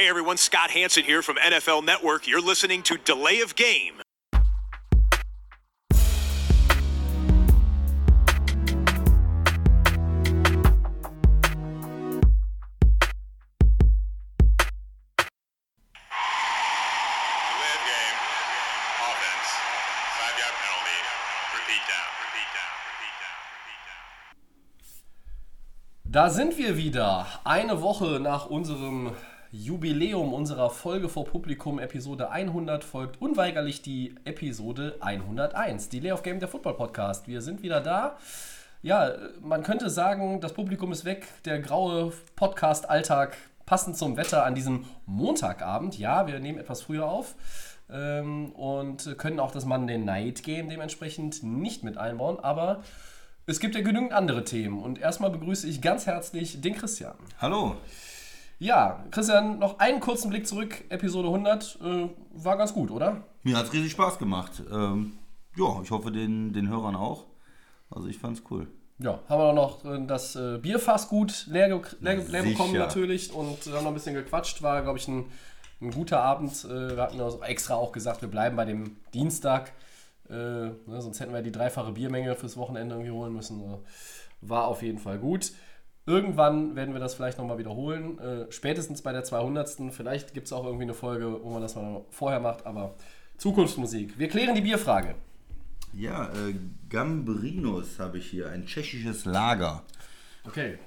Hey everyone, Scott Hanson here from NFL Network. You're listening to Delay of Game. Delay of game. Offense. Five yard penalty. Repeat down. Repeat down. Repeat down. Repeat down. Da sind wir wieder. Eine Woche nach unserem Jubiläum unserer Folge vor Publikum, Episode 100, folgt unweigerlich die Episode 101, die Lay of Game der Football Podcast. Wir sind wieder da. Ja, man könnte sagen, das Publikum ist weg, der graue Podcast-Alltag passend zum Wetter an diesem Montagabend. Ja, wir nehmen etwas früher auf ähm, und können auch das Monday Night Game dementsprechend nicht mit einbauen, aber es gibt ja genügend andere Themen. Und erstmal begrüße ich ganz herzlich den Christian. Hallo. Ja, Christian, noch einen kurzen Blick zurück. Episode 100 äh, war ganz gut, oder? Mir hat es riesig Spaß gemacht. Ähm, ja, ich hoffe den, den Hörern auch. Also ich fand's cool. Ja, haben wir noch äh, das äh, Bierfass gut leer, leer, leer bekommen natürlich und haben noch ein bisschen gequatscht. War, glaube ich, ein, ein guter Abend. Äh, wir hatten also extra auch gesagt, wir bleiben bei dem Dienstag. Äh, ne, sonst hätten wir die dreifache Biermenge fürs Wochenende irgendwie holen müssen. War auf jeden Fall gut. Irgendwann werden wir das vielleicht nochmal wiederholen. Äh, spätestens bei der 200. Vielleicht gibt es auch irgendwie eine Folge, wo man das mal vorher macht. Aber Zukunftsmusik. Wir klären die Bierfrage. Ja, äh, Gambrinus habe ich hier, ein tschechisches Lager. Okay.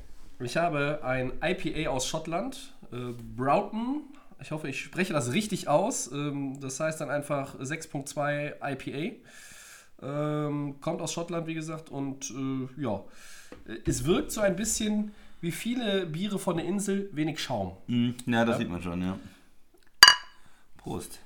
Ich habe ein IPA aus Schottland, äh, Broughton. Ich hoffe, ich spreche das richtig aus. Ähm, das heißt dann einfach 6.2 IPA. Ähm, kommt aus Schottland, wie gesagt. Und äh, ja, es wirkt so ein bisschen wie viele Biere von der Insel, wenig Schaum. Hm, ja, das sieht man schon, ja. Prost.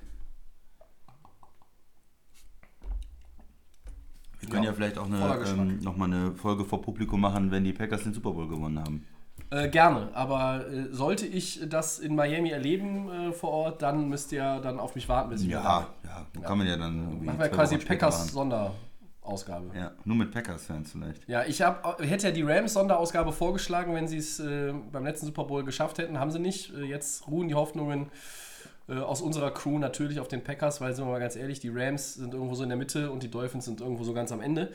Wir können Ja, ja, vielleicht auch eine, ähm, nochmal eine Folge vor Publikum machen, wenn die Packers den Super Bowl gewonnen haben. Äh, gerne, aber äh, sollte ich das in Miami erleben äh, vor Ort, dann müsst ihr dann auf mich warten, bis ich Ja, ja, dann kann man ja dann. Machen wir quasi Packers machen. Sonderausgabe. Ja, nur mit Packers-Fans vielleicht. Ja, ich hab, hätte ja die Rams-Sonderausgabe vorgeschlagen, wenn sie es äh, beim letzten Super Bowl geschafft hätten. Haben sie nicht. Äh, jetzt ruhen die Hoffnungen äh, aus unserer Crew natürlich auf den Packers, weil, sind wir mal ganz ehrlich, die Rams sind irgendwo so in der Mitte und die Dolphins sind irgendwo so ganz am Ende.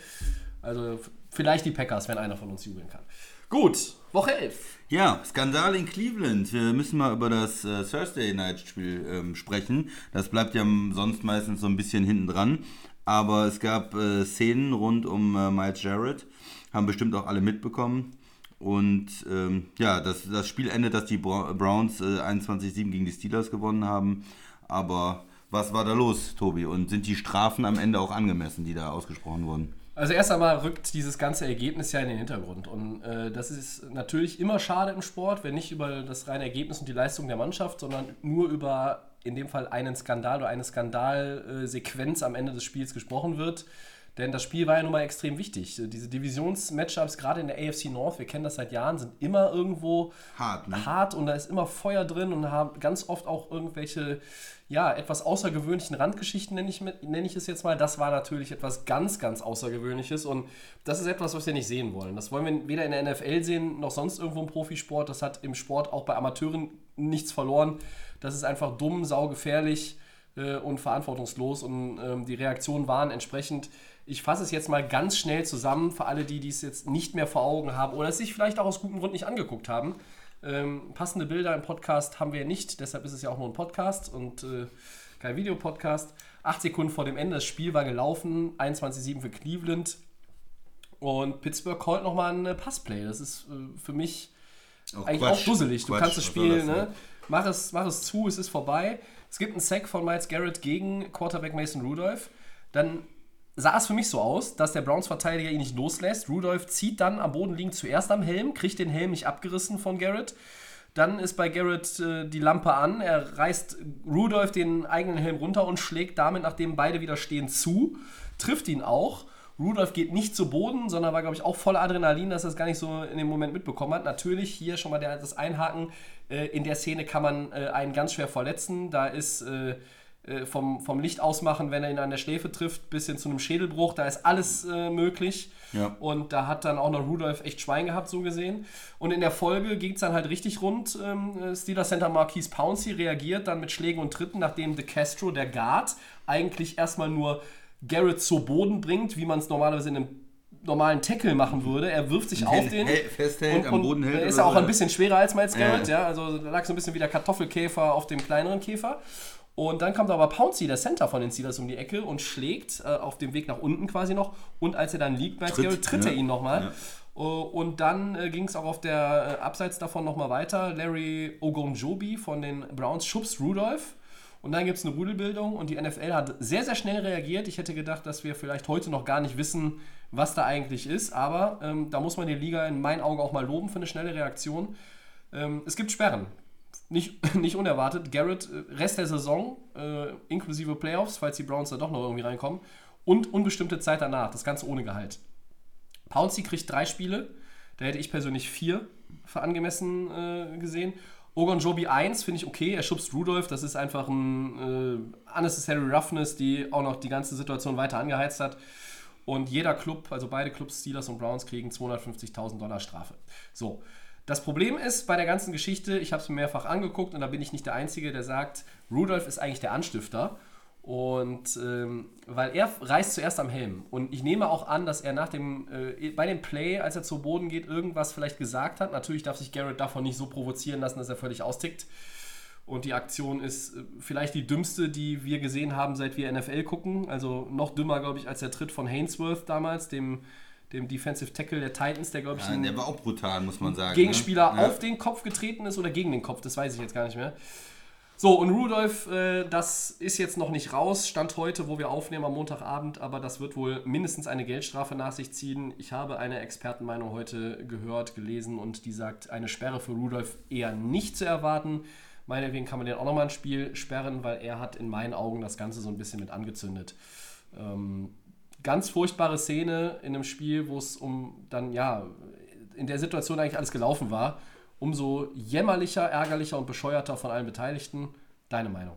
Also vielleicht die Packers, wenn einer von uns jubeln kann. Gut, Woche 11. Ja, Skandal in Cleveland. Wir müssen mal über das äh, Thursday Night Spiel ähm, sprechen. Das bleibt ja sonst meistens so ein bisschen hinten dran. Aber es gab äh, Szenen rund um äh, Miles Jarrett. Haben bestimmt auch alle mitbekommen. Und ähm, ja, das, das Spiel endet, dass die Browns äh, 21-7 gegen die Steelers gewonnen haben. Aber was war da los, Tobi? Und sind die Strafen am Ende auch angemessen, die da ausgesprochen wurden? Also erst einmal rückt dieses ganze Ergebnis ja in den Hintergrund. Und äh, das ist natürlich immer schade im Sport, wenn nicht über das reine Ergebnis und die Leistung der Mannschaft, sondern nur über in dem Fall einen Skandal oder eine Skandalsequenz am Ende des Spiels gesprochen wird. Denn das Spiel war ja nun mal extrem wichtig. Diese Divisionsmatchups, gerade in der AFC North, wir kennen das seit Jahren, sind immer irgendwo Hart, ne? hart und da ist immer Feuer drin und haben ganz oft auch irgendwelche, ja, etwas außergewöhnlichen Randgeschichten, nenne ich, nenne ich es jetzt mal. Das war natürlich etwas ganz, ganz Außergewöhnliches und das ist etwas, was wir nicht sehen wollen. Das wollen wir weder in der NFL sehen, noch sonst irgendwo im Profisport. Das hat im Sport auch bei Amateuren nichts verloren. Das ist einfach dumm, saugefährlich äh, und verantwortungslos und ähm, die Reaktionen waren entsprechend. Ich fasse es jetzt mal ganz schnell zusammen für alle, die dies jetzt nicht mehr vor Augen haben oder es sich vielleicht auch aus gutem Grund nicht angeguckt haben. Ähm, passende Bilder im Podcast haben wir nicht, deshalb ist es ja auch nur ein Podcast und äh, kein Videopodcast. Acht Sekunden vor dem Ende, das Spiel war gelaufen, 21-7 für Cleveland und Pittsburgh callt nochmal ein Passplay. Das ist äh, für mich eigentlich Quatsch. auch dusselig. Du Quatsch, kannst das Spiel, das ne? Mach es, mach es zu, es ist vorbei. Es gibt einen Sack von Miles Garrett gegen Quarterback Mason Rudolph. Dann sah es für mich so aus, dass der Browns-Verteidiger ihn nicht loslässt. Rudolph zieht dann am Boden liegend zuerst am Helm, kriegt den Helm nicht abgerissen von Garrett. Dann ist bei Garrett äh, die Lampe an. Er reißt Rudolph den eigenen Helm runter und schlägt damit, nachdem beide wieder stehen, zu. Trifft ihn auch. Rudolph geht nicht zu Boden, sondern war, glaube ich, auch voller Adrenalin, dass er es gar nicht so in dem Moment mitbekommen hat. Natürlich hier schon mal der, das Einhaken. Äh, in der Szene kann man äh, einen ganz schwer verletzen. Da ist äh, äh, vom, vom Licht ausmachen, wenn er ihn an der Schläfe trifft, bis hin zu einem Schädelbruch. Da ist alles äh, möglich. Ja. Und da hat dann auch noch Rudolph echt Schwein gehabt, so gesehen. Und in der Folge ging es dann halt richtig rund. Ähm, Steelers Center Marquise Pouncey reagiert dann mit Schlägen und Tritten, nachdem De Castro, der Guard, eigentlich erstmal nur Garrett zu Boden bringt, wie man es normalerweise in einem normalen Tackle machen würde. Er wirft sich auf den. Festhält, am Boden hält. Ist oder auch so. ein bisschen schwerer als Miles Garrett, Ja. ja. Also da lag so ein bisschen wie der Kartoffelkäfer auf dem kleineren Käfer. Und dann kommt aber Pouncey, der Center von den Steelers, um die Ecke und schlägt äh, auf dem Weg nach unten quasi noch. Und als er dann liegt, Miles Tritt, Garrett, tritt er ja. ihn nochmal. Ja. Uh, und dann äh, ging es auch auf der äh, Abseits davon nochmal weiter. Larry Ogunjobi von den Browns schubst Rudolph. Und dann gibt es eine Rudelbildung und die NFL hat sehr, sehr schnell reagiert. Ich hätte gedacht, dass wir vielleicht heute noch gar nicht wissen, was da eigentlich ist. Aber ähm, da muss man die Liga in meinen Augen auch mal loben für eine schnelle Reaktion. Ähm, es gibt Sperren. Nicht, nicht unerwartet. Garrett, äh, Rest der Saison, äh, inklusive Playoffs, falls die Browns da doch noch irgendwie reinkommen. Und unbestimmte Zeit danach. Das Ganze ohne Gehalt. Pouncey kriegt drei Spiele. Da hätte ich persönlich vier für angemessen äh, gesehen. Ogon Jobi 1 finde ich okay. Er schubst Rudolph. Das ist einfach ein äh, unnecessary roughness, die auch noch die ganze Situation weiter angeheizt hat. Und jeder Club, also beide Clubs, Steelers und Browns, kriegen 250.000 Dollar Strafe. So. Das Problem ist bei der ganzen Geschichte, ich habe es mir mehrfach angeguckt und da bin ich nicht der Einzige, der sagt, Rudolph ist eigentlich der Anstifter. Und ähm, weil er reißt zuerst am Helm. Und ich nehme auch an, dass er nach dem, äh, bei dem Play, als er zu Boden geht, irgendwas vielleicht gesagt hat. Natürlich darf sich Garrett davon nicht so provozieren lassen, dass er völlig austickt. Und die Aktion ist äh, vielleicht die dümmste, die wir gesehen haben, seit wir NFL gucken. Also noch dümmer, glaube ich, als der Tritt von Hainsworth damals, dem, dem Defensive Tackle der Titans, der, glaube ich, Ja, der war auch brutal, muss man sagen. Gegenspieler ne? Ja. auf den Kopf getreten ist oder gegen den Kopf, das weiß ich jetzt gar nicht mehr. So, und Rudolph, äh, das ist jetzt noch nicht raus, stand heute, wo wir aufnehmen am Montagabend, aber das wird wohl mindestens eine Geldstrafe nach sich ziehen. Ich habe eine Expertenmeinung heute gehört, gelesen und die sagt, eine Sperre für Rudolph eher nicht zu erwarten. Meinetwegen kann man den auch nochmal ein Spiel sperren, weil er hat in meinen Augen das Ganze so ein bisschen mit angezündet. Ähm, ganz furchtbare Szene in einem Spiel, wo es um dann, ja, in der Situation eigentlich alles gelaufen war. Umso jämmerlicher, ärgerlicher und bescheuerter von allen Beteiligten. Deine Meinung?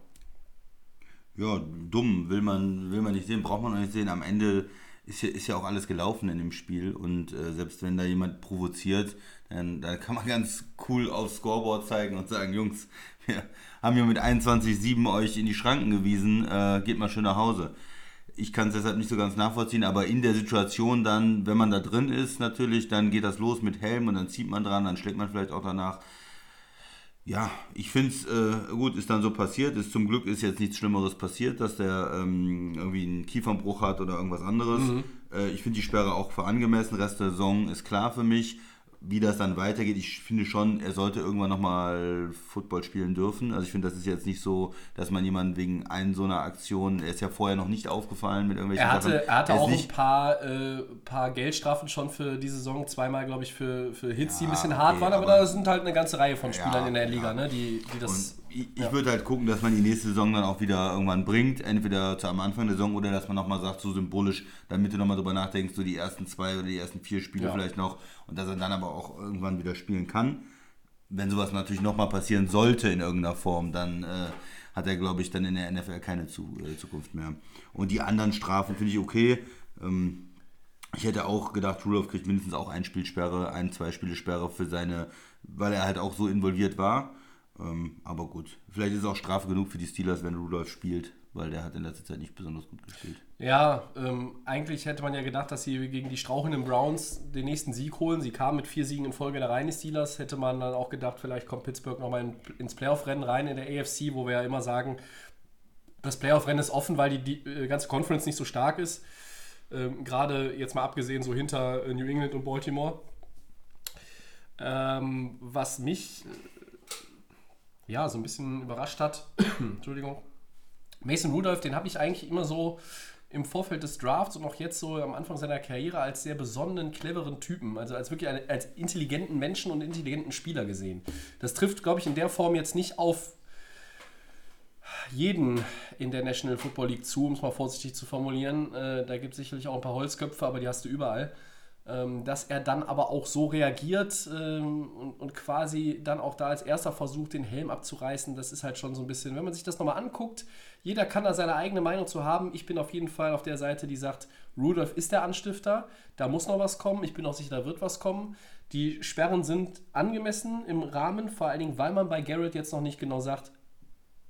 Ja, dumm, will man, will man nicht sehen, braucht man auch nicht sehen. Am Ende ist ja, ist ja auch alles gelaufen in dem Spiel und äh, selbst wenn da jemand provoziert, dann, dann kann man ganz cool aufs Scoreboard zeigen und sagen, Jungs, wir haben hier mit 21-7 euch in die Schranken gewiesen, äh, geht mal schön nach Hause. Ich kann es deshalb nicht so ganz nachvollziehen, aber in der Situation dann, wenn man da drin ist, natürlich, dann geht das los mit Helm und dann zieht man dran, dann schlägt man vielleicht auch danach. Ja, ich finde es äh, gut, ist dann so passiert. Ist, zum Glück ist jetzt nichts Schlimmeres passiert, dass der ähm, irgendwie einen Kiefernbruch hat oder irgendwas anderes. Äh, ich finde die Sperre auch für angemessen. Rest der Saison ist klar für mich. Wie das dann weitergeht, ich finde schon, er sollte irgendwann nochmal Football spielen dürfen. Also ich finde, das ist jetzt nicht so, dass man jemanden wegen ein so einer Aktion, er ist ja vorher noch nicht aufgefallen mit irgendwelchen Er hatte, Sachen. er hatte ist auch ein paar, äh, paar Geldstrafen schon für die Saison. Zweimal, glaube ich, für, für Hits, die ein Ja, bisschen hart okay, waren. Aber, aber- da sind halt eine ganze Reihe von Spielern Ja, in der Liga, ja. ne, die, die das. Und ich, ich würde halt gucken, dass man die nächste Saison dann auch wieder irgendwann bringt. Entweder zu am Anfang der Saison oder dass man nochmal sagt, so symbolisch, damit du nochmal drüber nachdenkst, so die ersten zwei oder die ersten vier Spiele Ja. vielleicht noch und dass er dann aber auch irgendwann wieder spielen kann. Wenn sowas natürlich nochmal passieren sollte in irgendeiner Form, dann äh, hat er, glaube ich, dann in der NFL keine zu, äh, Zukunft mehr. Und die anderen Strafen finde ich okay. Ähm, ich hätte auch gedacht, Rudolph kriegt mindestens auch ein Spielsperre, ein, zwei Spiele Sperre für seine, weil er halt auch so involviert war. Ähm, aber gut, vielleicht ist es auch Strafe genug für die Steelers, wenn Rudolph spielt, weil der hat in letzter Zeit nicht besonders gut gespielt. Ja, ähm, eigentlich hätte man ja gedacht, dass sie gegen die strauchelnden Browns den nächsten Sieg holen. Sie kamen mit vier Siegen in Folge da rein, die Steelers. Hätte man dann auch gedacht, vielleicht kommt Pittsburgh nochmal in, ins Playoff-Rennen rein in der AFC, wo wir ja immer sagen, das Playoff-Rennen ist offen, weil die, die äh, ganze Conference nicht so stark ist. Ähm, Gerade jetzt mal abgesehen so hinter äh, New England und Baltimore. Ähm, was mich ja so ein bisschen überrascht hat, Entschuldigung, Mason Rudolph, den habe ich eigentlich immer so im Vorfeld des Drafts und auch jetzt so am Anfang seiner Karriere als sehr besonnenen, cleveren Typen, also als wirklich eine, als intelligenten Menschen und intelligenten Spieler gesehen. Das trifft, glaube ich, in der Form jetzt nicht auf jeden in der National Football League zu, um es mal vorsichtig zu formulieren. Äh, da gibt es sicherlich auch ein paar Holzköpfe, aber die hast du überall. Ähm, dass er dann aber auch so reagiert ähm, und, und, quasi dann auch da als erster versucht, den Helm abzureißen, das ist halt schon so ein bisschen, wenn man sich das nochmal anguckt, jeder kann da seine eigene Meinung zu haben. Ich bin auf jeden Fall auf der Seite, die sagt, Rudolph ist der Anstifter, da muss noch was kommen, ich bin auch sicher, da wird was kommen. Die Sperren sind angemessen im Rahmen, vor allen Dingen, weil man bei Garrett jetzt noch nicht genau sagt,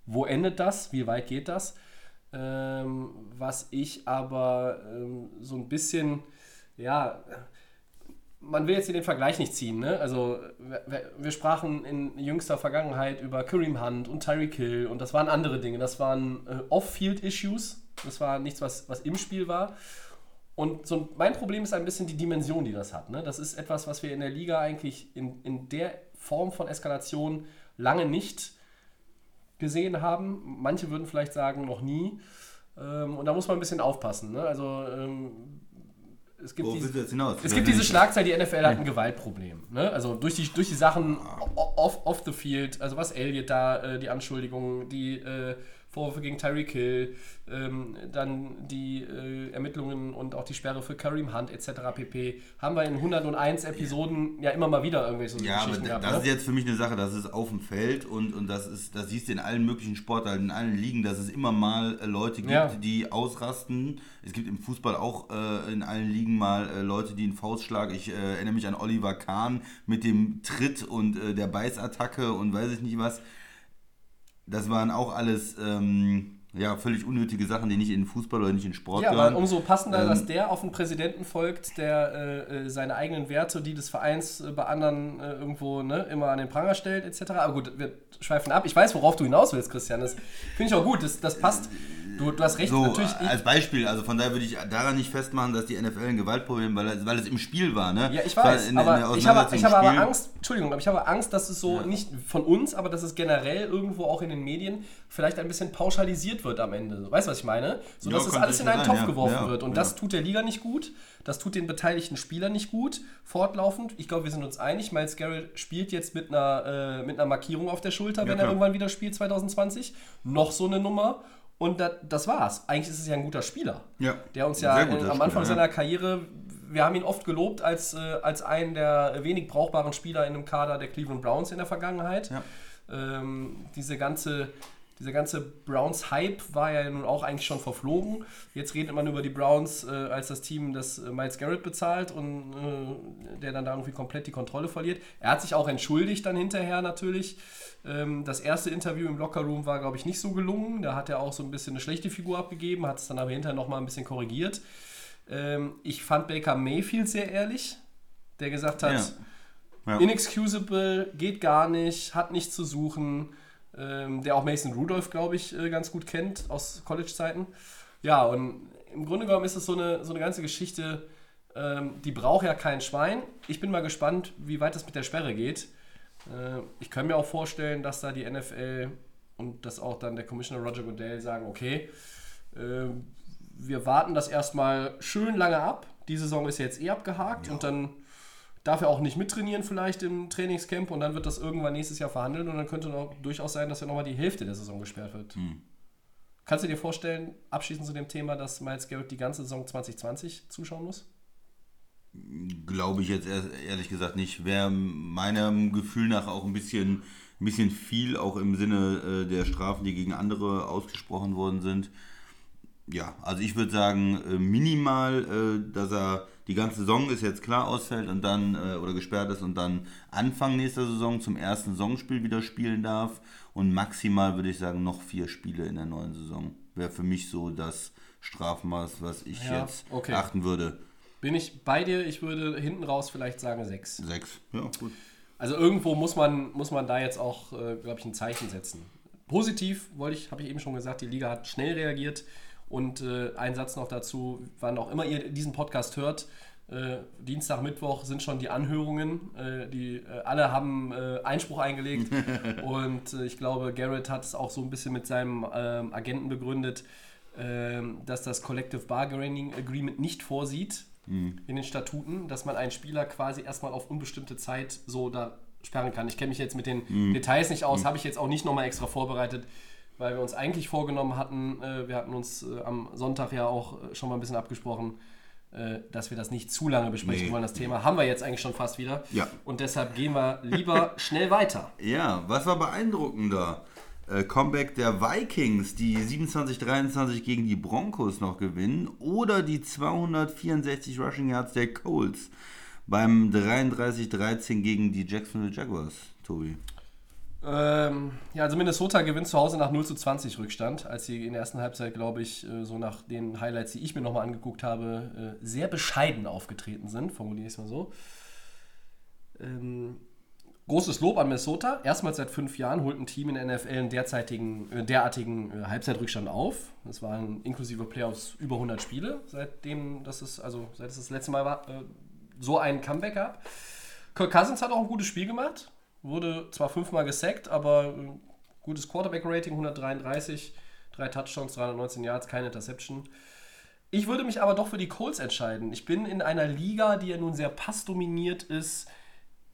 wo endet das, wie weit geht das. Ähm, was ich aber ähm, so ein bisschen ja, man will jetzt hier den Vergleich nicht ziehen. Ne? Also wir, wir, sprachen in jüngster Vergangenheit über Kareem Hunt und Tyreek Hill und das waren andere Dinge. Das waren äh, Off-Field-Issues. Das war nichts, was, was im Spiel war. Und so mein Problem ist ein bisschen die Dimension, die das hat. Ne? Das ist etwas, was wir in der Liga eigentlich in, in der Form von Eskalation lange nicht gesehen haben. Manche würden vielleicht sagen, noch nie. Ähm, und da muss man ein bisschen aufpassen. Ne? Also ähm, es gibt, diese, es gibt diese Schlagzeile, die NFL hat ein Gewaltproblem. Ne? Also durch die, durch die Sachen off, off the field, also was Elliott da, äh, die Anschuldigungen, die äh, Vorwürfe gegen Tyreek Hill, ähm, dann die äh, Ermittlungen und auch die Sperre für Kareem Hunt etc. pp. haben wir in 101 Episoden ja, ja immer mal wieder irgendwelche so ja, Geschichten aber gehabt. Das ne? ist jetzt für mich eine Sache, das ist auf dem Feld und, und das ist, das siehst du in allen möglichen Sportarten, in allen Ligen, dass es immer mal äh, Leute gibt, ja. die ausrasten. Es gibt im Fußball auch äh, in allen Ligen mal äh, Leute, die einen Faustschlag. Ich äh, erinnere mich an Oliver Kahn mit dem Tritt und äh, der Beißattacke und weiß ich nicht was das waren auch alles ähm, ja, völlig unnötige Sachen, die nicht in Fußball oder nicht in Sport ja, gehören. Ja, aber umso passender, ähm, dass der auf einen Präsidenten folgt, der äh, äh, seine eigenen Werte, die des Vereins äh, bei anderen äh, irgendwo ne, immer an den Pranger stellt, etc. Aber gut, wir schweifen ab. Ich weiß, worauf du hinaus willst, Christian. Das finde ich auch gut. Das, das passt. Du, du hast recht, so, natürlich. Als Beispiel, also von daher würde ich daran nicht festmachen, dass die NFL ein Gewaltproblem, weil, weil es im Spiel war, ne? Ja, ich weiß, in, aber in ich habe, ich habe aber Angst, Entschuldigung, aber ich habe Angst, dass es so ja. nicht von uns, aber dass es generell irgendwo auch in den Medien vielleicht ein bisschen pauschalisiert wird am Ende. Weißt du, was ich meine? So dass ja, es alles in einen sein, Topf geworfen wird. Und das tut der Liga nicht gut, das tut den beteiligten Spielern nicht gut, fortlaufend. Ich glaube, wir sind uns einig, Miles Garrett spielt jetzt mit einer, äh, mit einer Markierung auf der Schulter, wenn er irgendwann wieder spielt 2020. Noch so eine Nummer. Und das, das war's. Eigentlich ist es ja ein guter Spieler. Ja. Der uns ja in, am Anfang Spieler, seiner Karriere, wir haben ihn oft gelobt als, äh, als einen der wenig brauchbaren Spieler in einem Kader der Cleveland Browns in der Vergangenheit. Ja. Ähm, diese ganze dieser ganze Browns-Hype war ja nun auch eigentlich schon verflogen. Jetzt redet man über die Browns äh, als das Team, das äh, Miles Garrett bezahlt und äh, der dann da irgendwie komplett die Kontrolle verliert. Er hat sich auch entschuldigt dann hinterher natürlich. Ähm, das erste Interview im Lockerroom war, glaube ich, nicht so gelungen. Da hat er auch so ein bisschen eine schlechte Figur abgegeben, hat es dann aber hinterher nochmal ein bisschen korrigiert. Ähm, ich fand Baker Mayfield sehr ehrlich, der gesagt hat, ja. Ja. inexcusable, geht gar nicht, hat nichts zu suchen ähm, der auch Mason Rudolph, glaube ich, äh, ganz gut kennt aus College-Zeiten. Ja, und im Grunde genommen ist es so eine, so eine ganze Geschichte, die braucht ja kein Schwein. Ich bin mal gespannt, wie weit das mit der Sperre geht. Äh, ich kann mir auch vorstellen, dass da die NFL und dass auch dann der Commissioner Roger Goodell sagen, okay, äh, wir warten das erstmal schön lange ab. Die Saison ist jetzt eh abgehakt ja. und dann darf er auch nicht mittrainieren vielleicht im Trainingscamp und dann wird das irgendwann nächstes Jahr verhandelt und dann könnte noch durchaus sein, dass er nochmal die Hälfte der Saison gesperrt wird. Hm. Kannst du dir vorstellen, abschließend zu dem Thema, dass Miles Garrett die ganze Saison 2020 zuschauen muss? Glaube ich jetzt ehrlich gesagt nicht. Wäre meinem Gefühl nach auch ein bisschen, ein bisschen viel, auch im Sinne äh, der Strafen, die gegen andere ausgesprochen worden sind. Ja, also ich würde sagen, äh, minimal, äh, dass er die ganze Saison ist jetzt klar ausfällt und dann äh, oder gesperrt ist und dann Anfang nächster Saison zum ersten Saisonspiel wieder spielen darf. Und maximal würde ich sagen, noch vier Spiele in der neuen Saison. Wäre für mich so das Strafmaß, was ich ja, jetzt okay. achten würde. Bin ich bei dir, ich würde hinten raus vielleicht sagen sechs. Sechs, ja, gut. Also irgendwo muss man, muss man da jetzt auch, äh, glaube ich, ein Zeichen setzen. Positiv, wollte ich, habe ich eben schon gesagt, die Liga hat schnell reagiert. Und äh, ein Satz noch dazu, wann auch immer ihr diesen Podcast hört, äh, Dienstag, Mittwoch sind schon die Anhörungen. Äh, die äh, alle haben äh, Einspruch eingelegt. und äh, ich glaube, Garrett hat es auch so ein bisschen mit seinem ähm, Agenten begründet, ähm, dass das Collective Bargaining Agreement nicht vorsieht mhm. in den Statuten, dass man einen Spieler quasi erstmal auf unbestimmte Zeit so da sperren kann. Ich kenne mich jetzt mit den mhm. Details nicht aus, mhm. habe ich jetzt auch nicht nochmal extra vorbereitet weil wir uns eigentlich vorgenommen hatten, äh, wir hatten uns äh, am Sonntag ja auch äh, schon mal ein bisschen abgesprochen, äh, dass wir das nicht zu lange besprechen Nee. wollen. Das Thema haben wir jetzt eigentlich schon fast wieder. Ja. Und deshalb gehen wir lieber schnell weiter. Ja, was war beeindruckender? Äh, Comeback der Vikings, die 27-23 gegen die Broncos noch gewinnen oder die 264 Rushing Yards der Colts beim 33-13 gegen die Jacksonville Jaguars, Tobi. Ähm, ja, also Minnesota gewinnt zu Hause nach 0 zu 20 Rückstand, als sie in der ersten Halbzeit, glaube ich, äh, so nach den Highlights, die ich mir nochmal angeguckt habe, äh, sehr bescheiden aufgetreten sind, formuliere ich es mal so. Ähm, großes Lob an Minnesota. Erstmals seit fünf Jahren holt ein Team in der NFL einen derzeitigen, äh, derartigen äh, Halbzeitrückstand auf. Das waren inklusive Playoffs über 100 Spiele, seitdem das ist, also seit es das letzte Mal war, äh, so ein Comeback gab. Kirk Cousins hat auch ein gutes Spiel gemacht. Wurde zwar fünfmal gesackt, aber gutes Quarterback-Rating, 133, drei Touchdowns, 319 Yards, keine Interception. Ich würde mich aber doch für die Colts entscheiden. Ich bin in einer Liga, die ja nun sehr passdominiert ist,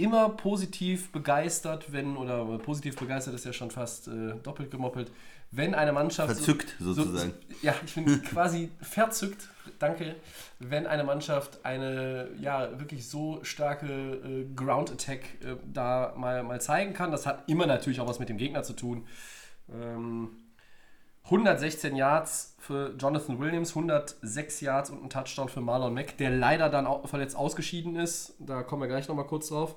immer positiv begeistert, wenn, oder positiv begeistert ist ja schon fast äh, doppelt gemoppelt, wenn eine Mannschaft. Verzückt, sozusagen. So, ja, ich bin quasi verzückt, danke, wenn eine Mannschaft eine ja wirklich so starke äh, Ground Attack äh, da mal, mal zeigen kann. Das hat immer natürlich auch was mit dem Gegner zu tun. Ähm, 116 Yards für Jonathan Williams, 106 Yards und ein Touchdown für Marlon Mack, der leider dann auch verletzt ausgeschieden ist. Da kommen wir gleich nochmal kurz drauf.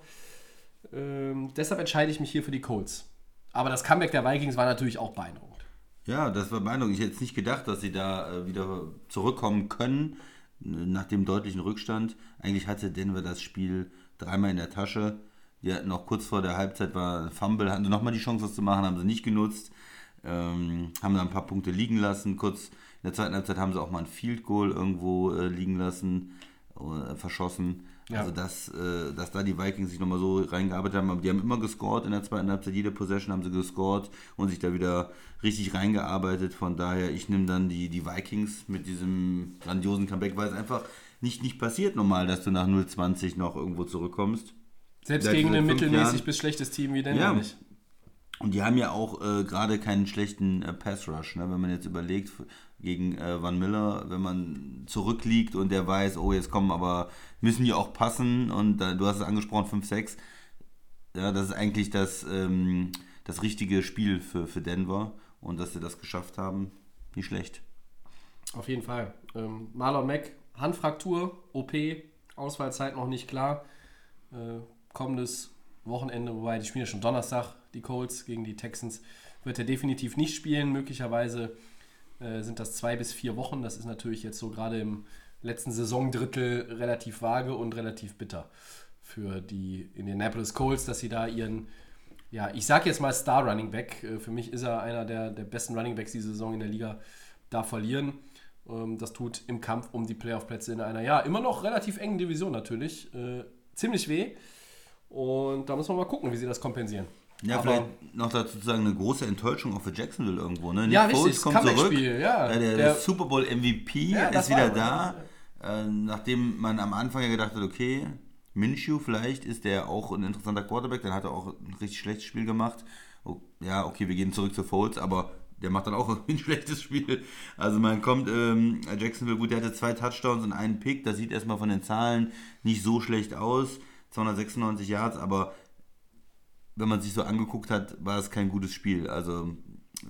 Ähm, deshalb entscheide ich mich hier für die Colts. Aber das Comeback der Vikings war natürlich auch beeindruckend. Ja, das war beeindruckend. Ich hätte nicht gedacht, dass sie da äh, wieder zurückkommen können nach dem deutlichen Rückstand. Eigentlich hatte Denver das Spiel dreimal in der Tasche. Die hatten noch kurz vor der Halbzeit war Fumble, hatten nochmal die Chance, was zu machen, haben sie nicht genutzt. Ähm, haben da ein paar Punkte liegen lassen. Kurz in der zweiten Halbzeit haben sie auch mal ein Field Goal irgendwo äh, liegen lassen, äh, verschossen. Ja. Also, dass, äh, dass da die Vikings sich nochmal so reingearbeitet haben. Aber die haben immer gescored in der zweiten Halbzeit. Jede Possession haben sie gescored und sich da wieder richtig reingearbeitet. Von daher, ich nehme dann die, die Vikings mit diesem grandiosen Comeback, weil es einfach nicht, nicht passiert normal, dass du nach 0,20 noch irgendwo zurückkommst. Selbst Seit gegen ein mittelmäßig Jahren. bis schlechtes Team wie Denver Ja. nicht. Und die haben ja auch äh, gerade keinen schlechten äh, Pass-Rush. Ne? Wenn man jetzt überlegt, gegen äh, Van Miller, wenn man zurückliegt und der weiß, oh, jetzt kommen aber, müssen die auch passen und du hast es angesprochen, 5-6. Ja, das ist eigentlich das, ähm, das richtige Spiel für, für Denver und dass sie das geschafft haben, nicht schlecht. Auf jeden Fall. Ähm, Marlon Mack, Handfraktur, OP, Ausfallzeit noch nicht klar. Äh, kommendes Wochenende, wobei die spielen ja schon Donnerstag, die Colts gegen die Texans, wird er definitiv nicht spielen. Möglicherweise äh, sind das zwei bis vier Wochen. Das ist natürlich jetzt so gerade im letzten Saisondrittel relativ vage und relativ bitter für die Indianapolis Colts, dass sie da ihren, ja, ich sag jetzt mal Star Running Back, äh, für mich ist er einer der, der besten Running Backs diese Saison in der Liga, da verlieren. Ähm, Das tut im Kampf um die Playoff-Plätze in einer, ja, immer noch relativ engen Division natürlich, äh, ziemlich weh. Und da muss man mal gucken, wie sie das kompensieren. Ja, Aber- vielleicht noch dazu zu sagen, eine große Enttäuschung auch für Jacksonville irgendwo. Ne? Ja, Nick richtig, Foles das kommt zurück. Ja. der, der, Der- Super Bowl MVP Ja, ist wieder da. Äh, nachdem man am Anfang ja gedacht hat, okay, Minshew vielleicht ist der auch ein interessanter Quarterback, dann hat er auch ein richtig schlechtes Spiel gemacht. Oh, ja, okay, wir gehen zurück zu Foles, aber der macht dann auch ein schlechtes Spiel. Also man kommt, ähm, Jacksonville, gut, der hatte zwei Touchdowns und einen Pick, das sieht erstmal von den Zahlen nicht so schlecht aus. 296 Yards, aber wenn man sich so angeguckt hat, war es kein gutes Spiel. Also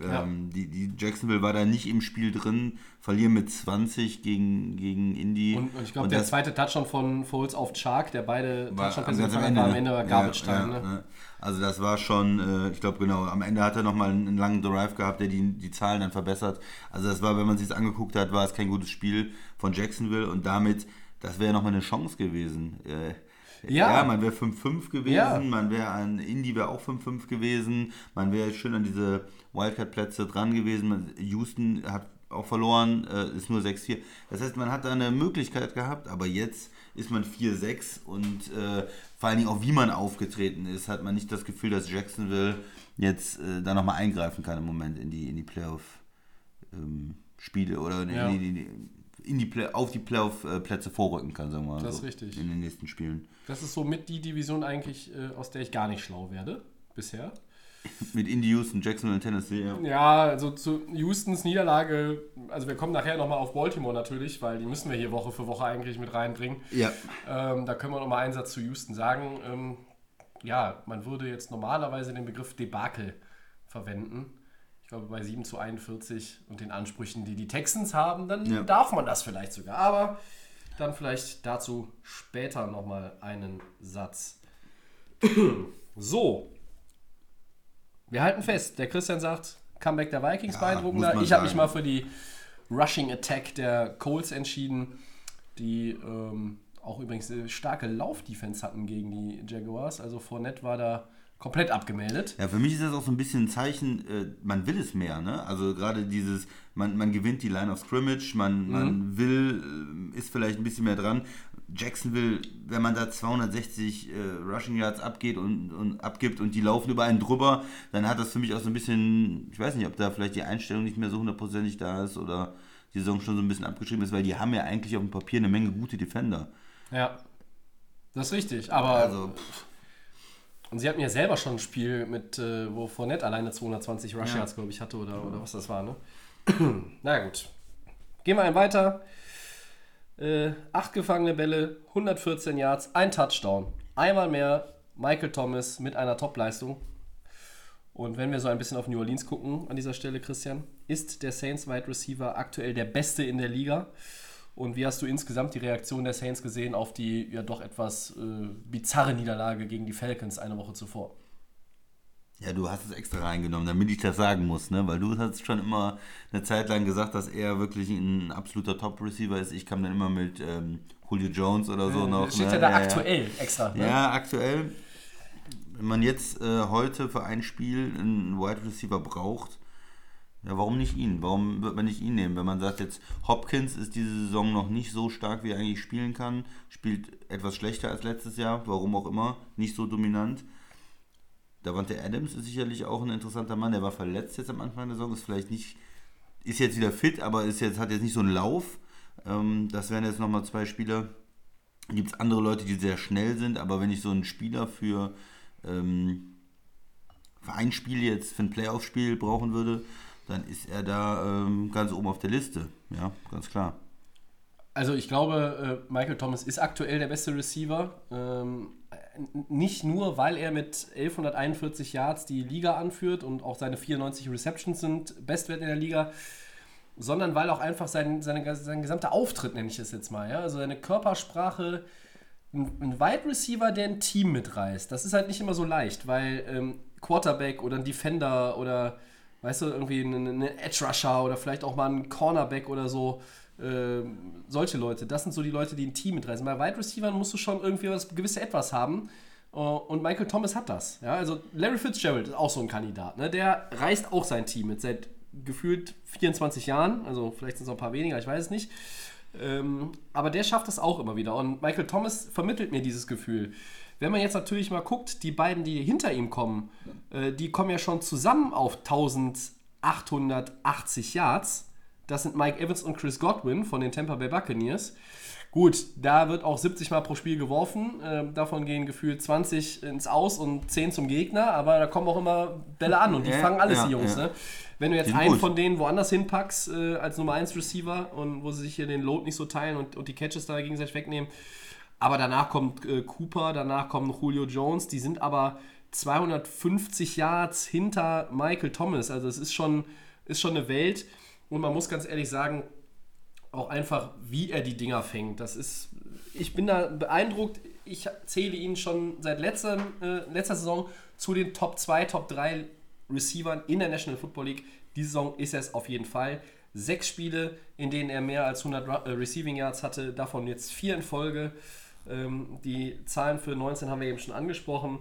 ähm, die, die Jacksonville war da nicht im Spiel drin, verlieren mit 20 gegen, gegen Indy. Und, und ich glaube, der das zweite Touchdown von Foles auf Chark, der beide Touchdown-Pässe war am ne? Ende war Ja, Garbage Time. ja, ne? ne? Also das war schon, äh, ich glaube genau, am Ende hat er nochmal einen, einen langen Drive gehabt, der die, die Zahlen dann verbessert. Also das war, wenn man sich das angeguckt hat, war es kein gutes Spiel von Jacksonville und damit, das wäre nochmal eine Chance gewesen. Äh, Ja. ja, man wäre 5-5 gewesen, Ja. man wäre an Indy wäre auch 5-5 gewesen, man wäre schön an diese Wildcard-Plätze dran gewesen. Man, Houston hat auch verloren, äh, ist nur 6-4. Das heißt, man hat da eine Möglichkeit gehabt, aber jetzt ist man 4-6 und äh, vor allen Dingen auch wie man aufgetreten ist, hat man nicht das Gefühl, dass Jacksonville jetzt äh, da nochmal eingreifen kann im Moment in die, in die Playoff-Spiele oder in, Ja. in, die, in die Play auf die Playoff-Plätze vorrücken kann, sagen wir mal. Das ist so, richtig. In den nächsten Spielen. Das ist so mit die Division eigentlich, äh, aus der ich gar nicht schlau werde bisher. Mit Indy Houston, Jacksonville und Tennessee, ja. Ja, also zu Houstons Niederlage, also wir kommen nachher nochmal auf Baltimore natürlich, weil die müssen wir hier Woche für Woche eigentlich mit reinbringen. Ja. Ähm, da können wir nochmal einen Satz zu Houston sagen. Ähm, ja, man würde jetzt normalerweise den Begriff Debakel verwenden. Glaube, bei 7 zu 41 und den Ansprüchen, die die Texans haben, dann Ja. darf man das vielleicht sogar. Aber dann vielleicht dazu später nochmal einen Satz. so. Wir halten fest, der Christian sagt, Comeback der Vikings Ja, beeindruckender. Ich habe mich mal für die Rushing Attack der Colts entschieden, die ähm, auch übrigens eine starke Laufdefense hatten gegen die Jaguars. Also Fournette war da komplett abgemeldet. Ja, für mich ist das auch so ein bisschen ein Zeichen, äh, man will es mehr, ne? Also gerade dieses, man, man gewinnt die Line of Scrimmage, man, man will, äh, ist vielleicht ein bisschen mehr dran. Jacksonville, wenn man da 260 äh, Rushing Yards abgeht und, und abgibt und die laufen über einen drüber, dann hat das für mich auch so ein bisschen, ich weiß nicht, ob da vielleicht die Einstellung nicht mehr so hundertprozentig da ist oder die Saison schon so ein bisschen abgeschrieben ist, weil die haben ja eigentlich auf dem Papier eine Menge gute Defender. Ja. Das ist richtig. Aber Also, und sie hatten ja selber schon ein Spiel mit, äh, wo Fournette alleine 220 Rush Ja. Yards, glaube ich, hatte oder, oder was das war, ne? Na gut. Gehen wir einen weiter. Äh, acht gefangene Bälle, 114 Yards, ein Touchdown. Einmal mehr Michael Thomas mit einer Topleistung. Und wenn wir so ein bisschen auf New Orleans gucken an dieser Stelle, Christian, ist der Saints Wide Receiver aktuell der beste in der Liga. Und wie hast du insgesamt die Reaktion der Saints gesehen auf die ja doch etwas äh, bizarre Niederlage gegen die Falcons eine Woche zuvor? Ja, du hast es extra reingenommen, damit ich das sagen muss, ne? Weil du hast schon immer eine Zeit lang gesagt, dass er wirklich ein absoluter Top-Receiver ist. Ich kam dann immer mit ähm, Julio Jones oder so noch. Steht ne? ja da aktuell extra. Ne? Ja, aktuell. Wenn man jetzt äh, heute für ein Spiel einen Wide Receiver braucht, ja, warum nicht ihn? Warum wird man nicht ihn nehmen? Wenn man sagt jetzt, Hopkins ist diese Saison noch nicht so stark, wie er eigentlich spielen kann, spielt etwas schlechter als letztes Jahr, warum auch immer, nicht so dominant. Davante Adams ist sicherlich auch ein interessanter Mann, der war verletzt jetzt am Anfang der Saison, ist vielleicht nicht, ist jetzt wieder fit, aber ist jetzt, hat jetzt nicht so einen Lauf. Ähm, das wären jetzt nochmal zwei Spieler. Gibt es andere Leute, die sehr schnell sind, aber wenn ich so einen Spieler für, ähm, für ein Spiel jetzt, für ein Playoff-Spiel brauchen würde, dann ist er da ähm, ganz oben auf der Liste. Ja, ganz klar. Also ich glaube, äh, Michael Thomas ist aktuell der beste Receiver. Ähm, nicht nur, weil er mit 1141 Yards die Liga anführt und auch seine 94 Receptions sind Bestwert in der Liga, sondern weil auch einfach sein, seine, sein gesamter Auftritt, nenne ich es jetzt mal, ja, also seine Körpersprache, ein, ein Wide Receiver, der ein Team mitreißt, das ist halt nicht immer so leicht, weil ähm, Quarterback oder ein Defender oder, weißt du, irgendwie ein, ein Edge Rusher oder vielleicht auch mal ein Cornerback oder so, ähm, solche Leute, das sind so die Leute, die ein Team mitreißen. Bei Wide Receivern musst du schon irgendwie das gewisse Etwas haben. Äh, Und Michael Thomas hat das. Ja, also Larry Fitzgerald ist auch so ein Kandidat. Ne? Der reißt auch sein Team mit seit gefühlt 24 Jahren. Also vielleicht sind es noch ein paar weniger, ich weiß es nicht. Ähm, aber der schafft es auch immer wieder. Und Michael Thomas vermittelt mir dieses Gefühl. Wenn man jetzt natürlich mal guckt, die beiden, die hinter ihm kommen, äh, die kommen ja schon zusammen auf 1880 Yards. Das sind Mike Evans und Chris Godwin von den Tampa Bay Buccaneers. Gut, da wird auch 70 Mal pro Spiel geworfen. Ähm, davon gehen gefühlt 20 ins Aus und 10 zum Gegner. Aber da kommen auch immer Bälle an und die Ja, fangen alles, ja, die Jungs. ja. Ne? Wenn du jetzt sind einen gut. von denen woanders hinpackst äh, als Nummer 1 Receiver und wo sie sich hier den Load nicht so teilen und, und die Catches da gegenseitig wegnehmen. Aber danach kommt äh, Cooper, danach kommt Julio Jones. Die sind aber 250 Yards hinter Michael Thomas. Also es ist schon, ist schon eine Welt. Und man muss ganz ehrlich sagen, auch einfach, wie er die Dinger fängt. Das ist, ich bin da beeindruckt. Ich zähle ihn schon seit letzter, äh, letzter Saison zu den Top 2, Top 3 Receivern in der National Football League. Diese Saison ist er es auf jeden Fall. Sechs Spiele, in denen er mehr als 100 Ra- äh, Receiving Yards hatte, davon jetzt vier in Folge. Ähm, die Zahlen für 19 haben wir eben schon angesprochen.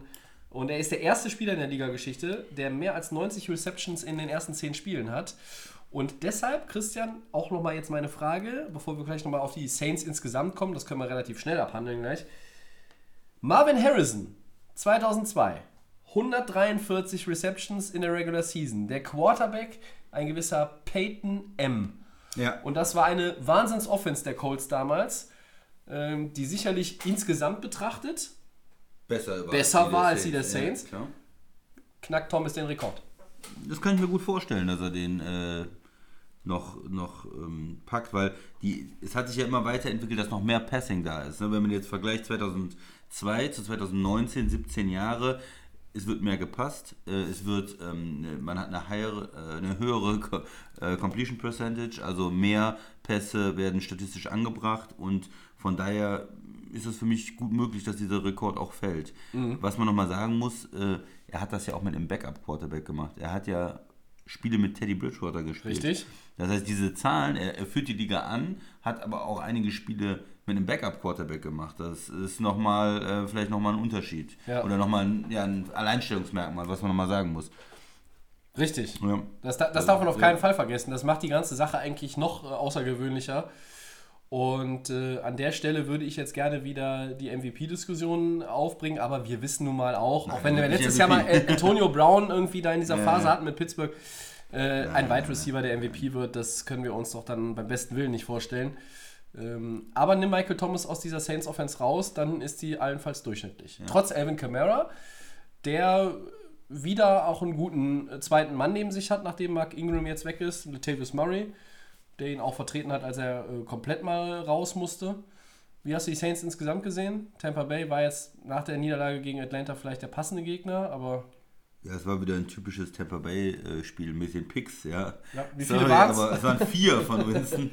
Und er ist der erste Spieler in der Liga-Geschichte, der mehr als 90 Receptions in den ersten 10 Spielen hat. Und deshalb, Christian, auch nochmal jetzt meine Frage, bevor wir gleich nochmal auf die Saints insgesamt kommen, das können wir relativ schnell abhandeln gleich. Marvin Harrison, 2002, 143 Receptions in der Regular Season. Der Quarterback, ein gewisser Peyton M. Ja. Und das war eine Wahnsinns-Offense der Colts damals, ähm, die sicherlich insgesamt betrachtet Besser war, Besser als die war der als die der Saints. Ja, knackt Thomas den Rekord. Das kann ich mir gut vorstellen, dass er den äh, noch, noch ähm, packt, weil die, es hat sich ja immer weiterentwickelt, dass noch mehr Passing da ist. Ne? Wenn man jetzt vergleicht 2002 zu 2019, 17 Jahre, es wird mehr gepasst, äh, es wird, ähm, man hat eine, higher, äh, eine höhere äh, Completion Percentage, also mehr Pässe werden statistisch angebracht und von daher ist es für mich gut möglich, dass dieser Rekord auch fällt. Was man nochmal sagen muss, äh, er hat das ja auch mit einem Backup-Quarterback gemacht. Er hat ja Spiele mit Teddy Bridgewater gespielt. Richtig. Das heißt, diese Zahlen, er, er führt die Liga an, hat aber auch einige Spiele mit einem Backup-Quarterback gemacht. Das ist nochmal, äh, vielleicht nochmal ein Unterschied. Ja. Oder nochmal ein, ja, ein Alleinstellungsmerkmal, was man nochmal sagen muss. Richtig. Ja. Das, da- das darf man auf keinen Fall vergessen. Das macht die ganze Sache eigentlich noch äh, außergewöhnlicher. Und äh, an der Stelle würde ich jetzt gerne wieder die MVP-Diskussion aufbringen, aber wir wissen nun mal auch, auch wenn wir letztes Jahr mal. Äh, Antonio Brown irgendwie da in dieser Ja, Phase ja. hatten mit Pittsburgh, äh, ein Wide Receiver, der MVP wird, das können wir uns doch dann beim besten Willen nicht vorstellen. Ähm, aber nimm Michael Thomas aus dieser Saints Offense raus, dann ist die allenfalls durchschnittlich. Trotz Alvin Kamara, der wieder auch einen guten äh, zweiten Mann neben sich hat, nachdem Mark Ingram jetzt weg ist, Latavius Murray, der ihn auch vertreten hat, als er äh, komplett mal raus musste. Wie hast du die Saints insgesamt gesehen? Tampa Bay war jetzt nach der Niederlage gegen Atlanta vielleicht der passende Gegner, aber Ja, es war wieder ein typisches Tampa Bay-Spiel mit den Picks, ja. Ja, wie viele Sorry, waren's? Aber es waren vier von Winston.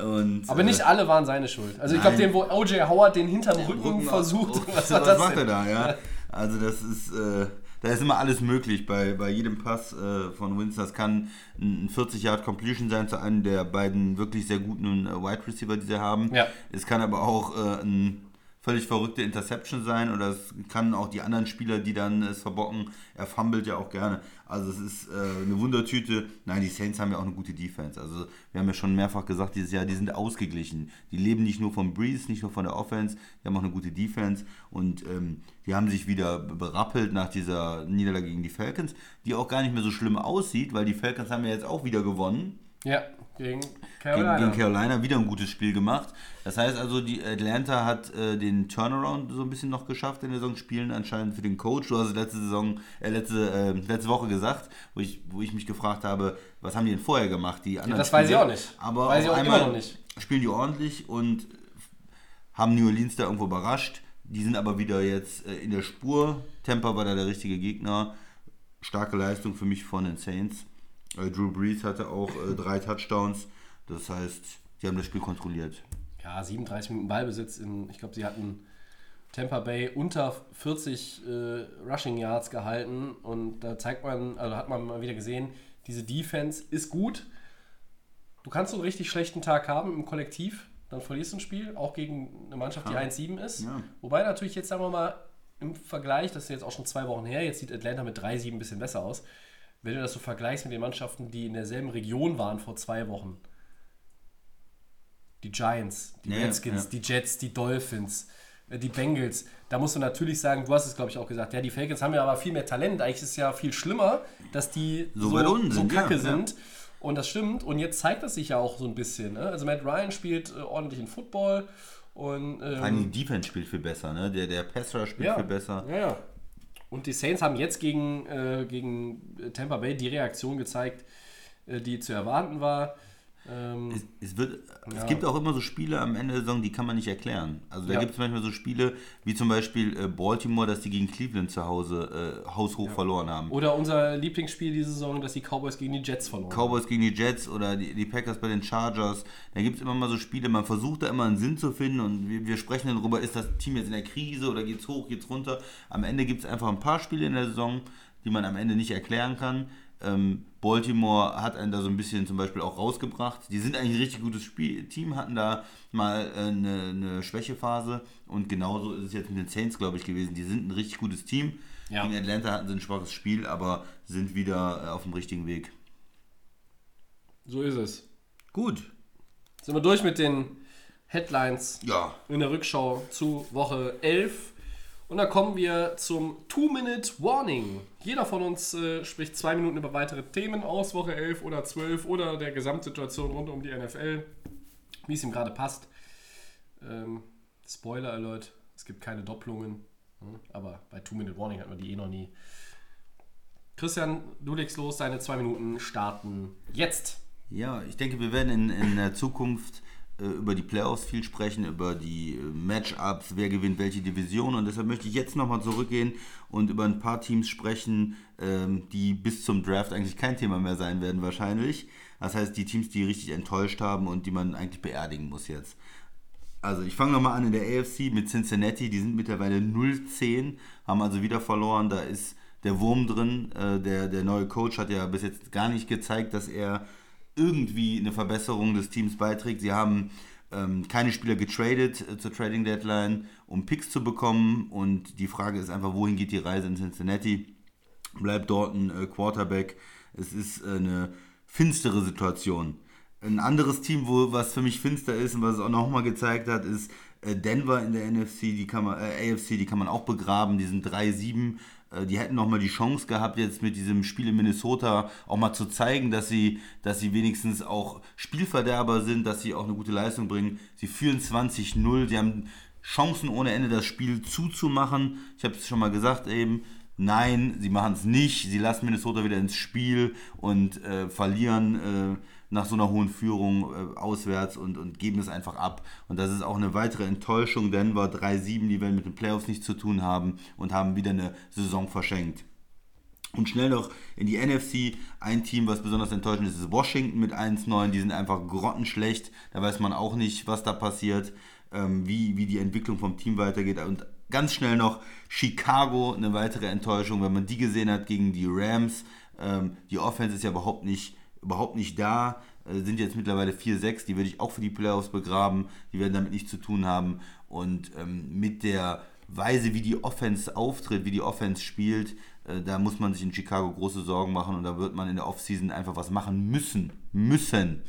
Und, Aber nicht äh, alle waren seine Schuld. Also ich glaube, dem, wo O.J. Howard den hinterm Rücken, versucht, auf- was was, das macht er da, ja? Also das ist, äh, da ist immer alles möglich bei, bei jedem Pass äh, von Winston. Das kann ein 40 Yard Completion sein zu einem der beiden wirklich sehr guten äh, Wide Receiver, die sie haben. Ja. Es kann aber auch äh, ein völlig verrückte Interception sein oder es kann auch die anderen Spieler, die dann es verbocken, er fummelt ja auch gerne. Also es ist äh, eine Wundertüte. Nein, die Saints haben ja auch eine gute Defense. Also wir haben ja schon mehrfach gesagt dieses Jahr, die sind ausgeglichen. Die leben nicht nur vom Breeze, nicht nur von der Offense, die haben auch eine gute Defense und ähm, die haben sich wieder berappelt nach dieser Niederlage gegen die Falcons, die auch gar nicht mehr so schlimm aussieht, weil die Falcons haben ja jetzt auch wieder gewonnen Ja, gegen gegen, Carolina. gegen Carolina wieder ein gutes Spiel gemacht. Das heißt also, die Atlanta hat äh, den Turnaround so ein bisschen noch geschafft in der Saison, spielen anscheinend für den Coach. Du hast letzte Saison, äh, letzte, äh, letzte Woche gesagt, wo ich, wo ich mich gefragt habe, was haben die denn vorher gemacht? Die anderen das weiß ich auch nicht. Aber Weiß ich auch einmal noch nicht. spielen die ordentlich und haben New Orleans da irgendwo überrascht. Die sind aber wieder jetzt äh, in der Spur. Tampa war da der richtige Gegner. Starke Leistung für mich von den Saints. Äh, Drew Brees hatte auch äh, drei Touchdowns. Das heißt, die haben das Spiel kontrolliert. Ja, 37 Minuten Ballbesitz. In, ich glaube, sie hatten Tampa Bay unter 40 äh, Rushing Yards gehalten. Und da zeigt man, also hat man mal wieder gesehen, diese Defense ist gut. Du kannst so einen richtig schlechten Tag haben im Kollektiv, dann verlierst du ein Spiel, auch gegen eine Mannschaft, die 1-7 ist. Ja. Wobei natürlich jetzt, sagen wir mal, im Vergleich, das ist jetzt auch schon zwei Wochen her, jetzt sieht Atlanta mit 3-7 ein bisschen besser aus. Wenn du das so vergleichst mit den Mannschaften, die in derselben Region waren vor zwei Wochen, die Giants, die Ja, Redskins, ja. die Jets, die Dolphins, äh, die Bengals. Da musst du natürlich sagen, du hast es glaube ich auch gesagt, ja, die Falcons haben ja aber viel mehr Talent. Eigentlich ist es ja viel schlimmer, dass die So so, so sind, kacke ja, sind. Und das stimmt. Und jetzt zeigt das sich ja auch so ein bisschen. Ne? Also Matt Ryan spielt äh, ordentlich in Football. Und, ähm, Vor allem die Defense spielt viel besser, ne? Der, der Passer spielt ja, viel besser. Ja, ja. Und die Saints haben jetzt gegen, äh, gegen Tampa Bay die Reaktion gezeigt, äh, die zu erwarten war. Ähm, Es, es, wird, Ja. es gibt auch immer so Spiele am Ende der Saison, die kann man nicht erklären. Also da Ja. gibt es manchmal so Spiele, wie zum Beispiel äh, Baltimore, dass die gegen Cleveland zu Hause äh, haushoch verloren haben. oder unser Lieblingsspiel diese Saison, dass die Cowboys gegen die Jets verloren haben. Cowboys gegen die Jets oder die, die Packers bei den Chargers. Da gibt es immer mal so Spiele, man versucht da immer einen Sinn zu finden und wir, wir sprechen dann darüber, ist das Team jetzt in der Krise oder geht's hoch, geht's runter. Am Ende gibt es einfach ein paar Spiele in der Saison, die man am Ende nicht erklären kann. Ähm, Baltimore hat einen da so ein bisschen zum Beispiel auch rausgebracht. Die sind eigentlich ein richtig gutes Spiel Team, hatten da mal äh, eine, eine Schwächephase und genauso ist es jetzt mit den Saints, glaube ich, gewesen. Die sind ein richtig gutes Team. Ja. Gegen Atlanta hatten sie ein schwaches Spiel, aber sind wieder äh, auf dem richtigen Weg. So ist es. Gut. Sind wir durch mit den Headlines Ja. in der Rückschau zu Woche 11. Und dann kommen wir zum Two-Minute-Warning. Jeder von uns äh, spricht zwei Minuten über weitere Themen aus Woche 11 oder 12 oder der Gesamtsituation rund um die NFL, wie es ihm gerade passt. Ähm, Spoiler Alert, es gibt keine Doppelungen. hm, Aber bei Two-Minute-Warning hat man die eh noch nie. Christian, du legst los, deine zwei Minuten starten jetzt. Ja, ich denke, wir werden in, in der Zukunft über die Playoffs viel sprechen, über die äh, Matchups, wer gewinnt welche Division. Und deshalb möchte ich jetzt nochmal zurückgehen und über ein paar Teams sprechen, ähm, die bis zum Draft eigentlich kein Thema mehr sein werden wahrscheinlich. Das heißt, die Teams, die richtig enttäuscht haben und die man eigentlich beerdigen muss jetzt. Also ich fange nochmal an in der AFC mit Cincinnati, die sind mittlerweile 0-10, haben also wieder verloren. Da ist der Wurm drin. Äh, der, der neue Coach hat ja bis jetzt gar nicht gezeigt, dass er irgendwie eine Verbesserung des Teams beiträgt. Sie haben ähm, keine Spieler getradet äh, zur Trading Deadline, um Picks zu bekommen. Und die Frage ist einfach, wohin geht die Reise in Cincinnati? Bleibt dort ein äh, Quarterback? Es ist äh, eine finstere Situation. Ein anderes Team, wo was für mich finster ist und was es auch nochmal gezeigt hat, ist äh, Denver in der NFC, die kann man, äh, AFC, die kann man auch begraben. Die sind 3-7 äh, die hätten nochmal die Chance gehabt, jetzt mit diesem Spiel in Minnesota auch mal zu zeigen, dass sie, dass sie wenigstens auch Spielverderber sind, dass sie auch eine gute Leistung bringen. Sie führen 20-0, sie haben Chancen ohne Ende, das Spiel zuzumachen. Ich habe es schon mal gesagt eben. Nein, sie machen es nicht. Sie lassen Minnesota wieder ins Spiel und äh, verlieren. Äh, nach so einer hohen Führung äh, auswärts und, und geben es einfach ab. Und das ist auch eine weitere Enttäuschung. Denver 3-7, die werden mit den Playoffs nichts zu tun haben und haben wieder eine Saison verschenkt. Und schnell noch in die NFC. Ein Team, was besonders enttäuschend ist, ist Washington mit 1-9. Die sind einfach grottenschlecht. Da weiß man auch nicht, was da passiert, ähm, wie, wie die Entwicklung vom Team weitergeht. Und ganz schnell noch Chicago, eine weitere Enttäuschung, wenn man die gesehen hat gegen die Rams. Ähm, die Offense ist ja überhaupt nicht überhaupt nicht da, äh, sind jetzt mittlerweile 4-6, die würde ich auch für die Playoffs begraben, die werden damit nichts zu tun haben. Und ähm, mit der Weise, wie die Offense auftritt, wie die Offense spielt, äh, da muss man sich in Chicago große Sorgen machen und da wird man in der Offseason einfach was machen müssen. Müssen.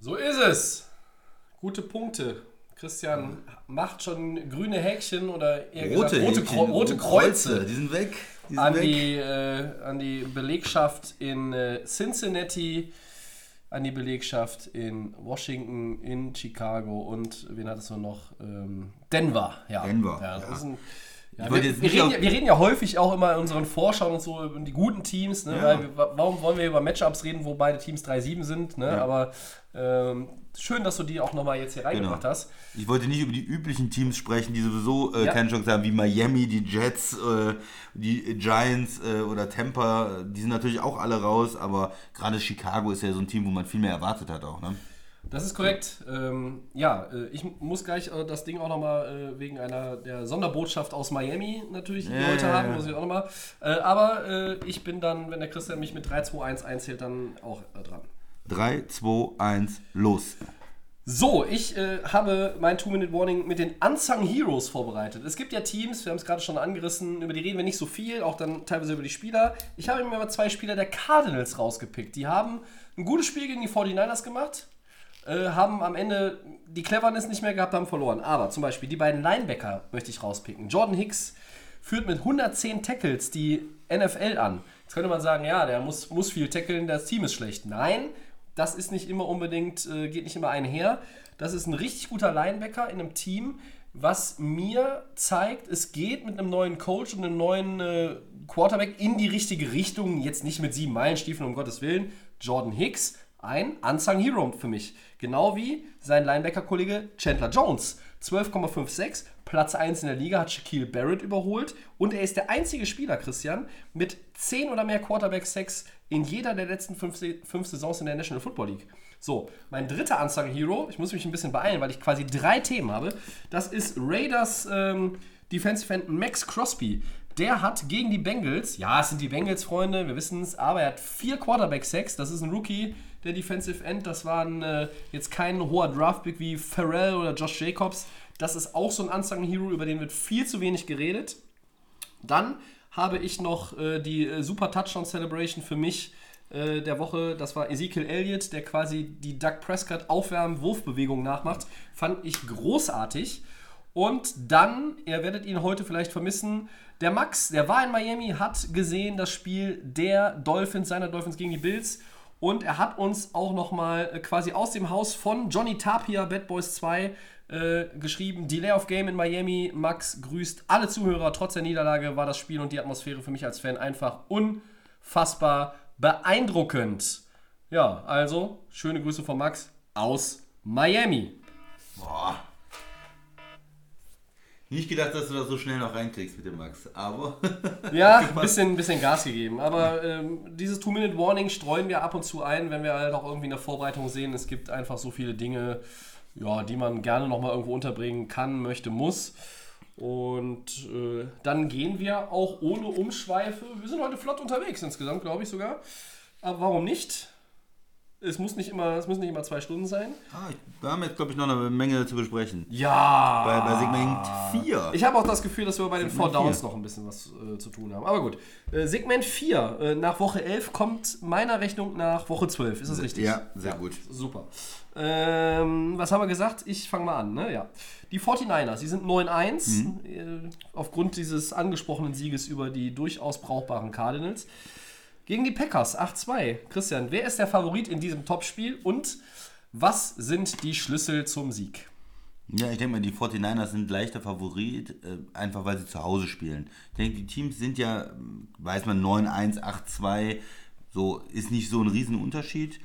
So ist es. Gute Punkte. Christian macht schon grüne Häkchen oder eher rote, gesagt, rote, Häkchen, rote Kreuze. Die sind weg. An, weg. die, äh, an die Belegschaft in äh, Cincinnati, an die Belegschaft in Washington, in Chicago und wen hattest du noch? Ähm, Denver. Ja. Denver, Ja, das ja. ist ein, ja, wir, wir, reden wir reden ja häufig auch immer in unseren Vorschauen und so über die guten Teams. Ne? Ja. Wir, wa- warum wollen wir über Matchups reden, wo beide Teams 3-7 sind? Ne? Ja. Aber ähm, schön, dass du die auch nochmal jetzt hier reingebracht Genau. hast. Ich wollte nicht über die üblichen Teams sprechen, die sowieso äh, keine Chance haben, wie Miami, die Jets, äh, die Giants äh, oder Tampa. Die sind natürlich auch alle raus, aber gerade Chicago ist ja so ein Team, wo man viel mehr erwartet hat auch. Ne? Das ist korrekt. Ähm, ja, äh, ich muss gleich äh, das Ding auch nochmal äh, wegen einer der Sonderbotschaft aus Miami natürlich Ja, heute ja, haben, muss ich auch nochmal. Äh, aber ich bin dann, wenn der Christian mich mit 3, 2, 1 einzählt, dann auch dran. 3, 2, 1, los. So, ich äh, habe mein Two-Minute-Warning mit den Unsung Heroes vorbereitet. Es gibt ja Teams, wir haben es gerade schon angerissen, über die reden wir nicht so viel, auch dann teilweise über die Spieler. Ich habe mir aber zwei Spieler der Cardinals rausgepickt. Die haben ein gutes Spiel gegen die 49ers gemacht, äh, haben am Ende die Cleverness nicht mehr gehabt, haben verloren. Aber zum Beispiel die beiden Linebacker möchte ich rauspicken. Jordan Hicks führt mit 110 Tackles die NFL an. Jetzt könnte man sagen, ja, der muss, muss viel tackeln, das Team ist schlecht. Nein, das ist nicht immer unbedingt, äh, geht nicht immer einher. Das ist ein richtig guter Linebacker in einem Team, was mir zeigt, es geht mit einem neuen Coach und einem neuen äh, Quarterback in die richtige Richtung. Jetzt nicht mit sieben Meilenstiefeln, um Gottes Willen. Jordan Hicks, ein Unsung Hero für mich. Genau wie sein Linebacker-Kollege Chandler Jones. 12,56, Platz 1 in der Liga, hat Shaquille Barrett überholt und er ist der einzige Spieler, Christian, mit 10 oder mehr Quarterback-Sacks in jeder der letzten fünf, Se- fünf Saisons in der National Football League. So, mein dritter Unsung Hero, ich muss mich ein bisschen beeilen, weil ich quasi drei Themen habe, das ist Raiders ähm, Defensive End Max Crosby. Der hat gegen die Bengals, ja, es sind die Bengals, Freunde, wir wissen es, aber er hat vier Quarterback-Sacks, das ist ein Rookie, der Defensive End, das war ein, äh, jetzt kein hoher Draftpick wie Pharrell oder Josh Jacobs, das ist auch so ein Unsung Hero, über den wird viel zu wenig geredet. Dann habe ich noch äh, die äh, Super Touchdown Celebration für mich äh, der Woche. Das war Ezekiel Elliott, der quasi die Doug Prescott Aufwärm-Wurfbewegung nachmacht. Fand ich großartig. Und dann, ihr werdet ihn heute vielleicht vermissen, der Max, der war in Miami, hat gesehen das Spiel der Dolphins, seiner Dolphins gegen die Bills. Und er hat uns auch nochmal quasi aus dem Haus von Johnny Tapia, Bad Boys 2, äh, geschrieben, Delay of Game in Miami. Max grüßt alle Zuhörer. Trotz der Niederlage war das Spiel und die Atmosphäre für mich als Fan einfach unfassbar beeindruckend. Ja, also schöne Grüße von Max aus Miami. Boah. Nicht gedacht, dass du das so schnell noch reinkriegst mit dem Max, aber. Ja, ein bisschen, bisschen Gas gegeben. Aber ähm, dieses Two-Minute-Warning streuen wir ab und zu ein, wenn wir halt auch irgendwie in der Vorbereitung sehen, es gibt einfach so viele Dinge, ja, die man gerne nochmal irgendwo unterbringen kann, möchte, muss. Und äh, dann gehen wir auch ohne Umschweife. Wir sind heute flott unterwegs insgesamt, glaube ich sogar. Aber warum nicht? Es muss nicht immer, es müssen nicht immer zwei Stunden sein. Ah, ich, wir haben jetzt, glaube ich, noch eine Menge zu besprechen. Ja. Bei, bei Segment 4. Ich habe auch das Gefühl, dass wir bei den Four Segment Downs vier. noch ein bisschen was äh, zu tun haben. Aber gut. Äh, Segment 4. Äh, nach Woche 11 kommt meiner Rechnung nach Woche 12. Ist das richtig? Ja, sehr gut. Super. Ähm, was haben wir gesagt? Ich fange mal an, ne? Ja. Die 49ers, die sind 9-1 äh, aufgrund dieses angesprochenen Sieges über die durchaus brauchbaren Cardinals. Gegen die Packers 8-2. Christian, wer ist der Favorit in diesem Topspiel und was sind die Schlüssel zum Sieg? Ja, ich denke mal, die 49ers sind leichter Favorit, äh, einfach weil sie zu Hause spielen. Ich denke, die Teams sind ja, weiß man, 9-1, 8-2, so ist nicht so ein Riesenunterschied.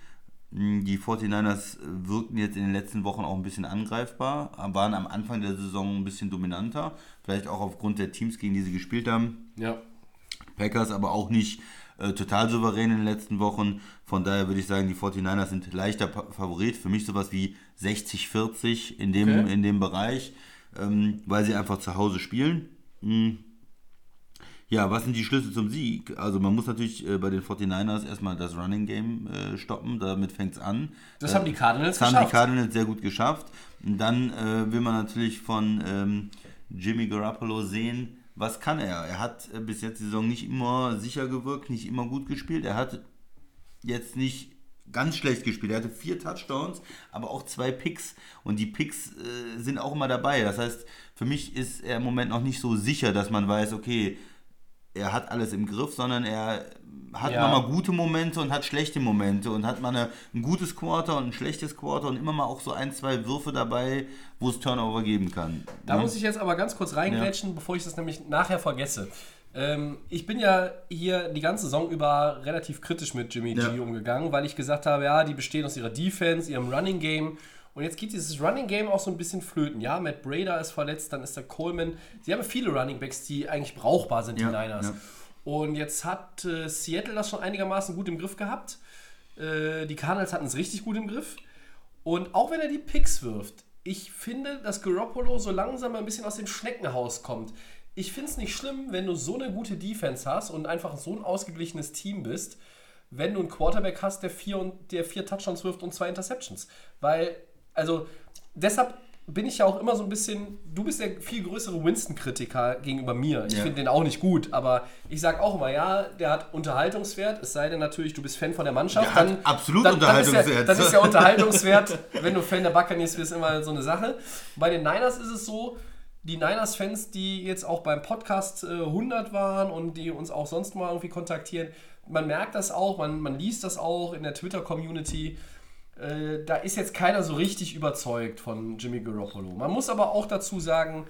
Mm, Die 49ers äh, wirkten jetzt in den letzten Wochen auch ein bisschen angreifbar, waren am Anfang der Saison ein bisschen dominanter, vielleicht auch aufgrund der Teams, gegen die sie gespielt haben. Ja. Packers aber auch nicht äh, total souverän in den letzten Wochen. Von daher würde ich sagen, die 49ers sind leichter Favorit. Für mich sowas wie 60-40 in, dem Okay. in dem Bereich, ähm, weil sie einfach zu Hause spielen. Mm. Ja, was sind die Schlüssel zum Sieg? Also man muss natürlich äh, bei den 49ers erstmal das Running Game äh, stoppen, damit fängt es an. Das Äh, haben die Cardinals das haben geschafft. die Cardinals sehr gut geschafft. Und dann äh, will man natürlich von ähm, Jimmy Garoppolo sehen, was kann er. Er hat äh, bis jetzt die Saison nicht immer sicher gewirkt, nicht immer gut gespielt. Er hat jetzt nicht ganz schlecht gespielt. Er hatte vier Touchdowns, aber auch zwei Picks. Und die Picks äh, sind auch immer dabei. Das heißt, für mich ist er im Moment noch nicht so sicher, dass man weiß, okay, er hat alles im Griff, sondern er hat Ja. mal gute Momente und hat schlechte Momente und hat mal eine, ein gutes Quarter und ein schlechtes Quarter und immer mal auch so ein, zwei Würfe dabei, wo es Turnover geben kann. Da Ja. muss ich jetzt aber ganz kurz reingrätschen, bevor ich das nämlich nachher vergesse. Ähm, ich bin ja hier die ganze Saison über relativ kritisch mit Jimmy G Ja. umgegangen, weil ich gesagt habe, ja, die bestehen aus ihrer Defense, ihrem Running Game. Und jetzt geht dieses Running Game auch so ein bisschen flöten. Ja, Matt Brader ist verletzt, dann ist der Coleman. Sie haben viele Running Backs, die eigentlich brauchbar sind, Ja, die Niners. ja. Und jetzt hat äh, Seattle das schon einigermaßen gut im Griff gehabt. Äh, die Cardinals hatten es richtig gut im Griff. Und auch wenn er die Picks wirft, ich finde, dass Garoppolo so langsam ein bisschen aus dem Schneckenhaus kommt. Ich finde es nicht schlimm, wenn du so eine gute Defense hast und einfach so ein ausgeglichenes Team bist, wenn du einen Quarterback hast, der vier, und, der vier Touchdowns wirft und zwei Interceptions. Weil, also, deshalb bin ich ja auch immer so ein bisschen, du bist der viel größere Winston-Kritiker gegenüber mir. Ich Ja. finde den auch nicht gut, aber ich sage auch immer, ja, der hat Unterhaltungswert, es sei denn natürlich, du bist Fan von der Mannschaft. Der hat absolut dann, dann ist ja, Unterhaltungswert. dann ist ja Unterhaltungswert, wenn du Fan der Buccaneers bist, immer so eine Sache. Bei den Niners ist es so, die Niners-Fans, die jetzt auch beim Podcast äh, 100 waren und die uns auch sonst mal irgendwie kontaktieren, man merkt das auch, man, man liest das auch in der Twitter-Community. Äh, da ist jetzt keiner so richtig überzeugt von Jimmy Garoppolo. Man muss aber auch dazu sagen,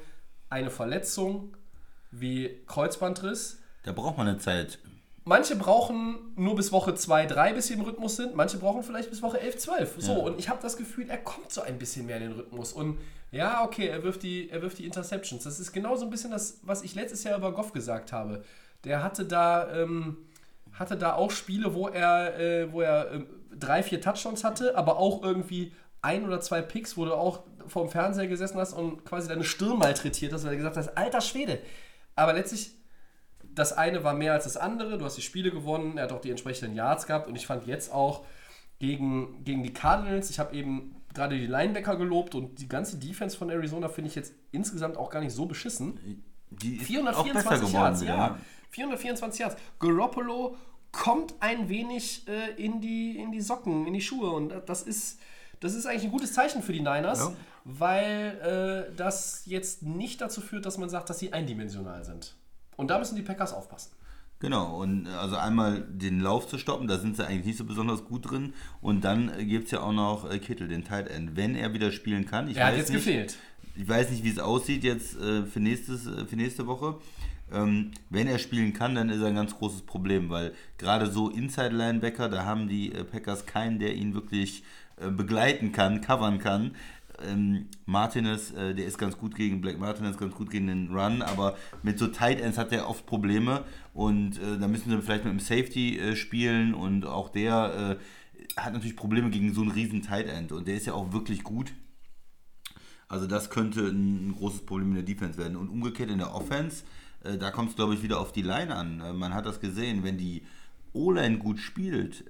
eine Verletzung wie Kreuzbandriss, Da braucht man eine Zeit. Manche brauchen nur bis Woche 2, 3, bis sie im Rhythmus sind. Manche brauchen vielleicht bis Woche 11, 12. So, Ja. und ich habe das Gefühl, er kommt so ein bisschen mehr in den Rhythmus. Und ja, okay, er wirft, die, er wirft die Interceptions. Das ist genau so ein bisschen das, was ich letztes Jahr über Goff gesagt habe. Der hatte da, ähm, hatte da auch Spiele, wo er, äh, wo er ähm, drei, vier Touchdowns hatte, aber auch irgendwie ein oder zwei Picks, wo du auch vorm Fernseher gesessen hast und quasi deine Stirn malträtiert hast, weil du gesagt hast, alter Schwede. Aber letztlich das eine war mehr als das andere. Du hast die Spiele gewonnen, er hat auch die entsprechenden Yards gehabt und ich fand jetzt auch gegen, gegen die Cardinals, ich habe eben gerade die Linebacker gelobt und die ganze Defense von Arizona finde ich jetzt insgesamt auch gar nicht so beschissen. Die ist 424 Yards, wieder, ja. 424 Yards. Garoppolo kommt ein wenig äh, in, die, in die Socken, in die Schuhe und das ist, das ist eigentlich ein gutes Zeichen für die Niners, Ja. weil äh, das jetzt nicht dazu führt, dass man sagt, dass sie eindimensional sind. Und da müssen die Packers aufpassen. Genau, und also einmal den Lauf zu stoppen, da sind sie eigentlich nicht so besonders gut drin. Und dann gibt es ja auch noch äh, Kittel, den Tight End. Wenn er wieder spielen kann, ich Er hat weiß jetzt nicht, gefehlt. Ich weiß nicht, wie es aussieht jetzt äh, für, nächstes, äh, für nächste Woche. Ähm, wenn er spielen kann, dann ist er ein ganz großes Problem, weil gerade so Inside-Linebacker, da haben die äh, Packers keinen, der ihn wirklich äh, begleiten kann, covern kann. Ähm, Martinez, äh, der ist ganz gut gegen Black Martinez, ganz gut gegen den Run, aber mit so Tight Ends hat er oft Probleme und äh, da müssen sie vielleicht mit dem Safety äh, spielen und auch der äh, hat natürlich Probleme gegen so einen riesen Tight End und der ist ja auch wirklich gut. Also das könnte ein, ein großes Problem in der Defense werden. Und umgekehrt in der Offense, äh, da kommt es, glaube ich, wieder auf die Line an. Äh, man hat das gesehen, wenn die O-Line gut spielt,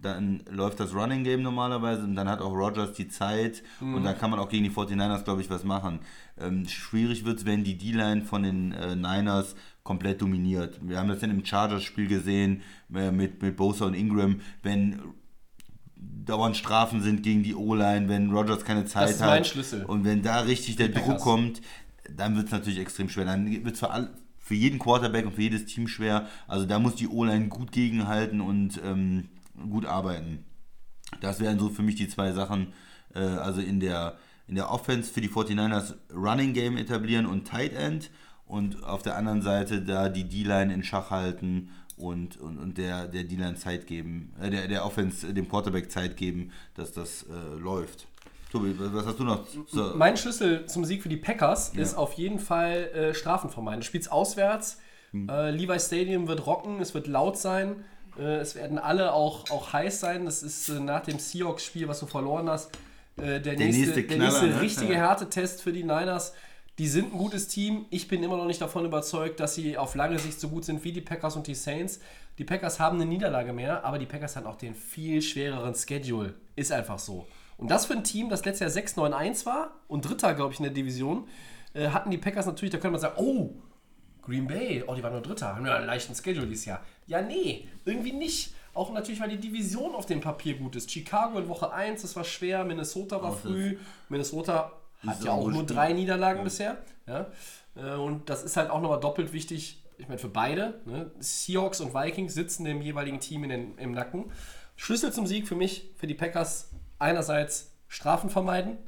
dann läuft das Running Game normalerweise und dann hat auch Rogers die Zeit und dann kann man auch gegen die 49ers, glaube ich, was machen. Ähm, schwierig wird es, wenn die D-Line von den äh, Niners komplett dominiert. Wir haben das dann im Chargers-Spiel gesehen äh, mit, mit Bosa und Ingram, wenn dauernd Strafen sind gegen die O-Line, wenn Rogers keine Zeit ist hat. mein Schlüssel. Und wenn da richtig der Druck kommt, dann wird es natürlich extrem schwer. Dann wird es für, all- für jeden Quarterback und für jedes Team schwer. Also da muss die O-Line gut gegenhalten und ähm, gut arbeiten. Das wären so für mich die zwei Sachen. Äh, also in der, in der Offense für die 49ers Running Game etablieren und Tight End. Und auf der anderen Seite da die D-Line in Schach halten und, und, und der, der D-Line Zeit geben, äh, der, der Offense, äh, dem Quarterback Zeit geben, dass das äh, läuft. Tobi, was hast du noch? zu- Mein Schlüssel zum Sieg für die Packers ist auf jeden Fall äh, Strafen vermeiden. Du spielst auswärts, Hm. äh, Levi Stadium wird rocken, es wird laut sein, äh, es werden alle auch, auch heiß sein. Das ist äh, nach dem Seahawks-Spiel, was du verloren hast, äh, der, nächste, nächste der Knaller, nächste ne? richtige Ja. Härtetest für die Niners. Die sind ein gutes Team. Ich bin immer noch nicht davon überzeugt, dass sie auf lange Sicht so gut sind wie die Packers und die Saints. Die Packers haben eine Niederlage mehr, aber die Packers haben auch den viel schwereren Schedule. Ist einfach so. Und das für ein Team, das letztes Jahr 6-9-1 war und Dritter, glaube ich, in der Division, äh, hatten die Packers natürlich, da könnte man sagen, oh, Green Bay, oh, die waren nur Dritter, haben ja einen leichten Schedule dieses Jahr. Ja, nee, irgendwie nicht. Auch natürlich, weil die Division auf dem Papier gut ist. Chicago in Woche 1, das war schwer, Minnesota war früh. Minnesota hat ja auch nur drei Niederlagen bisher. Ja? Äh, Und das ist halt auch nochmal doppelt wichtig, ich meine für beide. Ne? Seahawks und Vikings sitzen dem jeweiligen Team in den, im Nacken. Schlüssel zum Sieg für mich, für die Packers, einerseits Strafen vermeiden,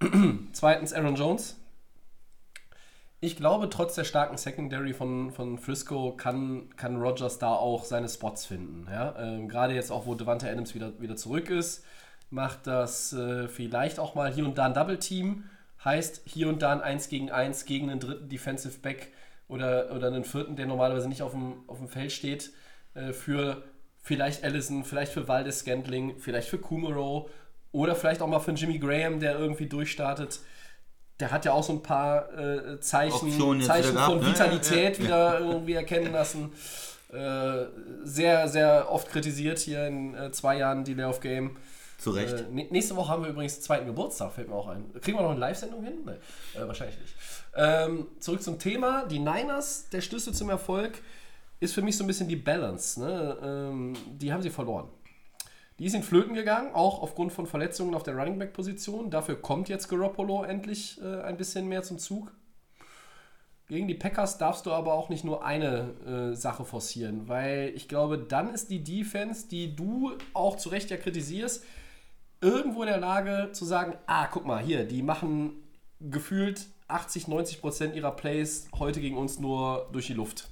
zweitens Aaron Jones. Ich glaube, trotz der starken Secondary von, von Frisco kann, kann Rogers da auch seine Spots finden. Ja? Ähm, Gerade jetzt auch, wo Devante Adams wieder, wieder zurück ist, macht das äh, vielleicht auch mal hier und da ein Double-Team. Heißt hier und da ein 1 gegen 1 gegen einen dritten Defensive Back oder, oder einen vierten, der normalerweise nicht auf dem, auf dem Feld steht, äh, für vielleicht Allison, vielleicht für Waldes Scantling, vielleicht für Kumaro oder vielleicht auch mal für Jimmy Graham, der irgendwie durchstartet. Der hat ja auch so ein paar äh, Zeichen, Zeichen wieder von gehabt, ne? Vitalität ja. wieder irgendwie erkennen lassen. Äh, sehr, sehr oft kritisiert hier in äh, zwei Jahren Delay of Game. Zu Recht. Äh, nä- nächste Woche haben wir übrigens zweiten Geburtstag, fällt mir auch ein. Kriegen wir noch eine Live-Sendung hin? Nee, äh, wahrscheinlich nicht. Ähm, zurück zum Thema. Die Niners, der Schlüssel zum Erfolg, ist für mich so ein bisschen die Balance. Ne? Ähm, die haben sie verloren. Die in Flöten gegangen, auch aufgrund von Verletzungen auf der Running Back Position. Dafür kommt jetzt Garoppolo endlich äh, ein bisschen mehr zum Zug. Gegen die Packers darfst du aber auch nicht nur eine äh, Sache forcieren, weil ich glaube, dann ist die Defense, die du auch zu Recht ja kritisierst, irgendwo in der Lage zu sagen, ah, guck mal, hier, die machen gefühlt 80, 90 Prozent ihrer Plays heute gegen uns nur durch die Luft.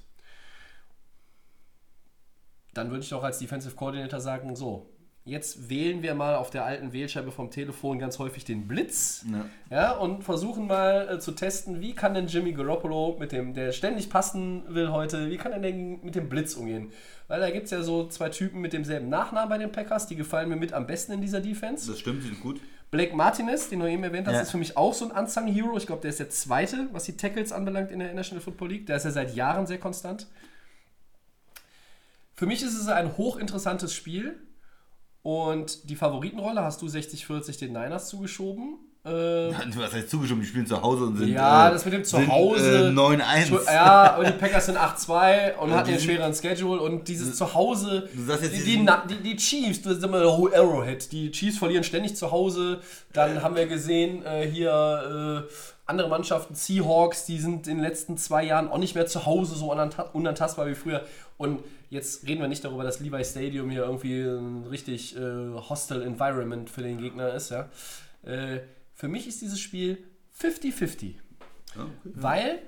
Dann würde ich doch als Defensive Coordinator sagen, so, jetzt wählen wir mal auf der alten Wählscheibe vom Telefon ganz häufig den Blitz Ja. ja, und versuchen mal äh, zu testen, wie kann denn Jimmy Garoppolo, mit dem, der ständig passen will heute, wie kann er denn mit dem Blitz umgehen? Weil da gibt es ja so zwei Typen mit demselben Nachnamen bei den Packers, die gefallen mir mit am besten in dieser Defense. Das stimmt, die sind gut. Blake Martinez, den du eben erwähnt hast, Ja. ist für mich auch so ein Unsung Hero. Ich glaube, der ist der zweite, was die Tackles anbelangt in der National Football League. Der ist ja seit Jahren sehr konstant. Für mich ist es ein hochinteressantes Spiel und die Favoritenrolle hast du 60-40 den Niners zugeschoben. Was heißt zugeschoben? Die spielen zu Hause und sind. Ja, äh, das mit dem sind, Zuhause. Äh, 9-1. Ja, und die Packers sind 8-2 und hatten sind- schwereren Schedule und dieses Zuhause. Du sagst jetzt, die, die die, die, Chiefs, das ist immer Arrowhead. Die Chiefs verlieren ständig zu Hause. Dann haben wir gesehen, äh, hier äh, andere Mannschaften, Seahawks, die sind in den letzten zwei Jahren auch nicht mehr zu Hause so unanta- unantastbar wie früher. Und jetzt reden wir nicht darüber, dass Levi Stadium hier irgendwie ein richtig äh, hostile Environment für den Gegner ist. Ja? Äh, für mich ist dieses Spiel 50-50. Weil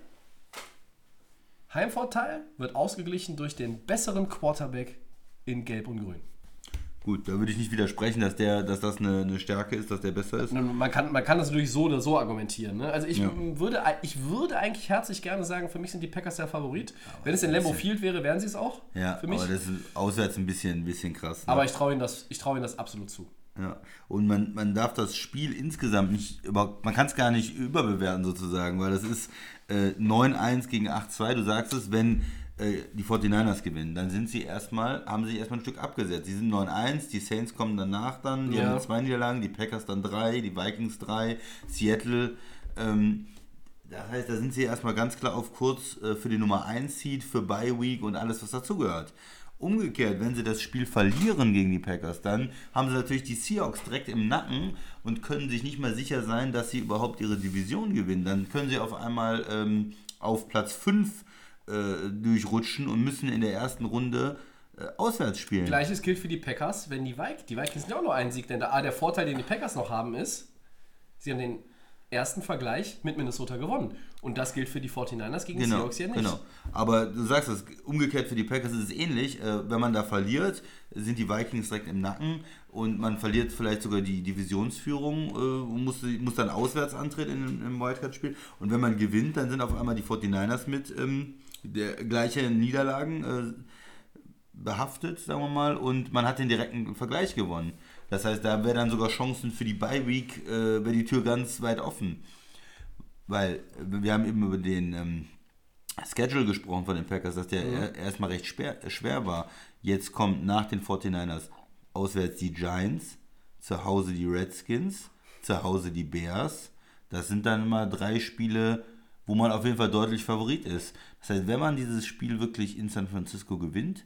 Heimvorteil wird ausgeglichen durch den besseren Quarterback in Gelb und Grün. Gut, da würde ich nicht widersprechen, dass, der, dass das eine, eine Stärke ist, dass der besser ist. Man kann, man kann das natürlich so oder so argumentieren. Ne? Also ich, Ja. würde, ich würde eigentlich herzlich gerne sagen, für mich sind die Packers der Favorit. Wenn es in Lambeau Field wäre, wären sie es auch. Ja, für mich. aber das ist auswärts ein bisschen, ein bisschen krass. Ne? Aber ich traue ihnen, das- ich traue ihnen das absolut zu. Ja, und man, man darf das Spiel insgesamt nicht, über, man kann es gar nicht überbewerten sozusagen, weil das ist äh, 9-1 gegen 8-2, du sagst es, wenn äh, die 49ers gewinnen, dann sind sie erstmal, haben sie sich erstmal ein Stück abgesetzt. Sie sind 9-1, die Saints kommen danach dann, die Ja. haben zwei Niederlagen, die Packers dann drei, die Vikings drei, Seattle, ähm, das heißt, da sind sie erstmal ganz klar auf Kurs äh, für die Nummer 1 Seed, für Bye Week und alles, was dazugehört. Umgekehrt, wenn sie das Spiel verlieren gegen die Packers, dann haben sie natürlich die Seahawks direkt im Nacken und können sich nicht mehr sicher sein, dass sie überhaupt ihre Division gewinnen. Dann können sie auf einmal ähm, auf Platz 5 äh, durchrutschen und müssen in der ersten Runde äh, auswärts spielen. Gleiches gilt für die Packers, wenn die Vikings, die Vikings sind ja auch nur einen Sieg, denn der, ah, der Vorteil, den die Packers noch haben, ist, sie haben den ersten Vergleich mit Minnesota gewonnen. Und das gilt für die 49ers gegen die Genau, Seahawks ja nicht. genau. Aber du sagst es, umgekehrt für die Packers ist es ähnlich. Äh, wenn man da verliert, sind die Vikings direkt im Nacken und man verliert vielleicht sogar die Divisionsführung äh, und muss, muss dann auswärts antreten in, im Wildcard-Spiel. Und wenn man gewinnt, dann sind auf einmal die 49ers mit ähm, der gleichen Niederlagen äh, behaftet, sagen wir mal, und man hat den direkten Vergleich gewonnen. Das heißt, da wäre dann sogar Chancen für die Bye-Week, äh, wäre die Tür ganz weit offen. Weil äh, wir haben eben über den ähm, Schedule gesprochen von den Packers, dass der er- erstmal recht schwer, schwer war. Jetzt kommt nach den 49ers auswärts die Giants, zu Hause die Redskins, zu Hause die Bears. Das sind dann mal drei Spiele, wo man auf jeden Fall deutlich Favorit ist. Das heißt, wenn man dieses Spiel wirklich in San Francisco gewinnt,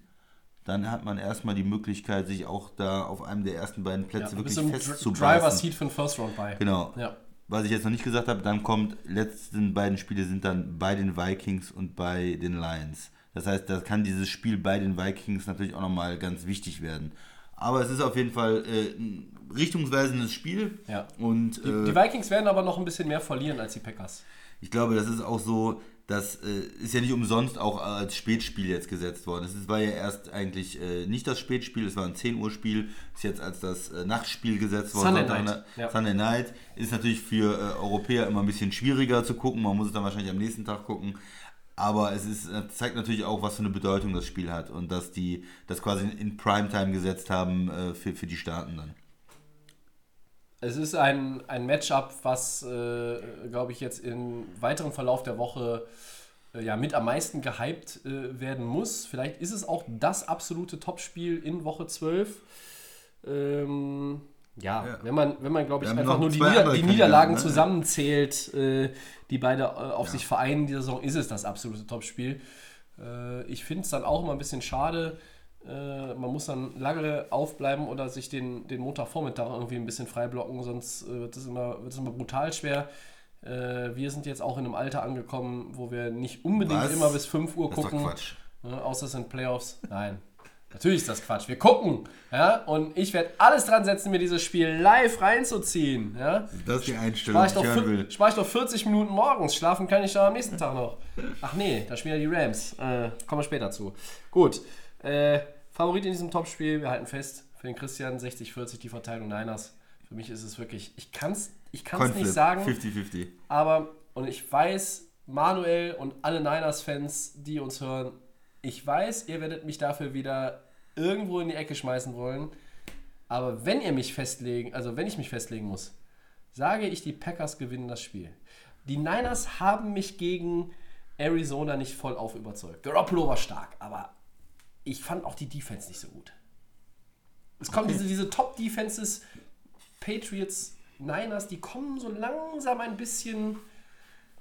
dann hat man erstmal die Möglichkeit, sich auch da auf einem der ersten beiden Ja, Plätze bist wirklich festzubeißen. Driver Seat für den First Round bei. Genau. Ja. Was ich jetzt noch nicht gesagt habe, dann kommt, letzten beiden Spiele sind dann bei den Vikings und bei den Lions. Das heißt, da kann dieses Spiel bei den Vikings natürlich auch nochmal ganz wichtig werden. Aber es ist auf jeden Fall äh, ein richtungsweisendes Spiel. Ja. Und Die, äh, die Vikings werden aber noch ein bisschen mehr verlieren als die Packers. ich glaube, das ist auch so, das äh, ist ja nicht umsonst auch als Spätspiel jetzt gesetzt worden. Es war ja erst eigentlich äh, nicht das Spätspiel, es war ein 10 Uhr Spiel, ist jetzt als das äh, Nachtspiel gesetzt worden. Sunday Night, ja. Sunday Night ist natürlich für äh, Europäer immer ein bisschen schwieriger zu gucken, man muss es dann wahrscheinlich am nächsten Tag gucken. Aber es ist, äh, zeigt natürlich auch, was für eine Bedeutung das Spiel hat und dass die das quasi in Primetime gesetzt haben äh, für, für die Staaten dann. Es ist ein, ein Matchup, was, äh, glaube ich, jetzt im weiteren Verlauf der Woche äh, ja, mit am meisten gehypt äh, werden muss. Vielleicht ist es auch das absolute Topspiel in Woche 12. Ähm, ja, Ja. wenn man, wenn man glaube ich, einfach nur die, Nieder die Niederlagen ne? zusammenzählt, äh, die beide äh, auf sich vereinen, diese Saison, ist es das absolute Topspiel. Äh, ich finde es dann auch immer ein bisschen schade. Äh, man muss dann lange aufbleiben oder sich den, den Montagvormittag irgendwie ein bisschen freiblocken, sonst äh, wird es immer, immer brutal schwer. Äh, wir sind jetzt auch in einem Alter angekommen, wo wir nicht unbedingt Was? immer bis 5 Uhr Das ist doch gucken. Quatsch. Ne, außer es sind Playoffs. Nein. Natürlich ist das Quatsch. Wir gucken. Ja? Und ich werde alles dran setzen, mir dieses Spiel live reinzuziehen. Ja? Das ist die Einstellung, ich, die ich hören will. spare ich doch 40 Minuten morgens. Schlafen kann ich doch am nächsten Tag noch. Ach nee, da spielen ja die Rams. Äh, kommen wir später zu. Gut. Äh, Favorit in diesem Topspiel, wir halten fest, für den Christian 60-40 die Verteilung Niners. Für mich ist es wirklich, ich kann es ich kann's nicht sagen, 50-50. aber, und ich weiß, Manuel und alle Niners-Fans, die uns hören, ich weiß, ihr werdet mich dafür wieder irgendwo in die Ecke schmeißen wollen. Aber wenn ihr mich festlegen, also wenn ich mich festlegen muss, sage ich, die Packers gewinnen das Spiel. Die Niners haben mich gegen Arizona nicht voll auf überzeugt. Garoppolo war stark, aber ich fand auch die Defense nicht so gut. Es kommen diese, diese Top-Defenses, Patriots, Niners, die kommen so langsam ein bisschen,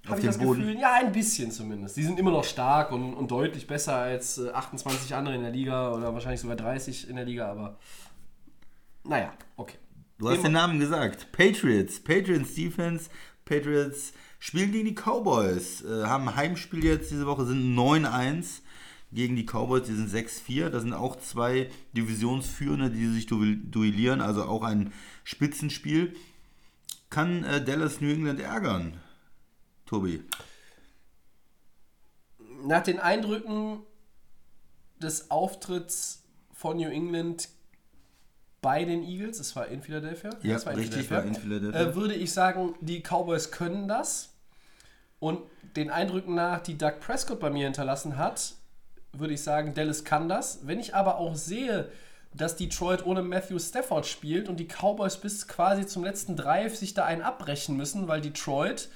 habe ich das Boden. Gefühl, ja, ein bisschen zumindest. Die sind immer noch stark und, und deutlich besser als äh, 28 andere in der Liga oder wahrscheinlich sogar 30 in der Liga, aber naja, okay. Du hast den Namen gesagt. Patriots. Patriots Defense. Patriots spielen gegen die Cowboys. Äh, haben Heimspiel jetzt diese Woche, sind 9-1 gegen die Cowboys, die sind 6-4. Das sind auch zwei Divisionsführende, die sich du duellieren, also auch ein Spitzenspiel. Kann äh, Dallas New England ärgern? Tobi. Nach den Eindrücken des Auftritts von New England bei den Eagles, es war in Philadelphia, Ja, es war richtig, war in Philadelphia. Äh, würde ich sagen, die Cowboys können das. Und den Eindrücken nach, die Doug Prescott bei mir hinterlassen hat, würde ich sagen, Dallas kann das. Wenn ich aber auch sehe, dass Detroit ohne Matthew Stafford spielt und die Cowboys bis quasi zum letzten Drive sich da einen abbrechen müssen, weil Detroit,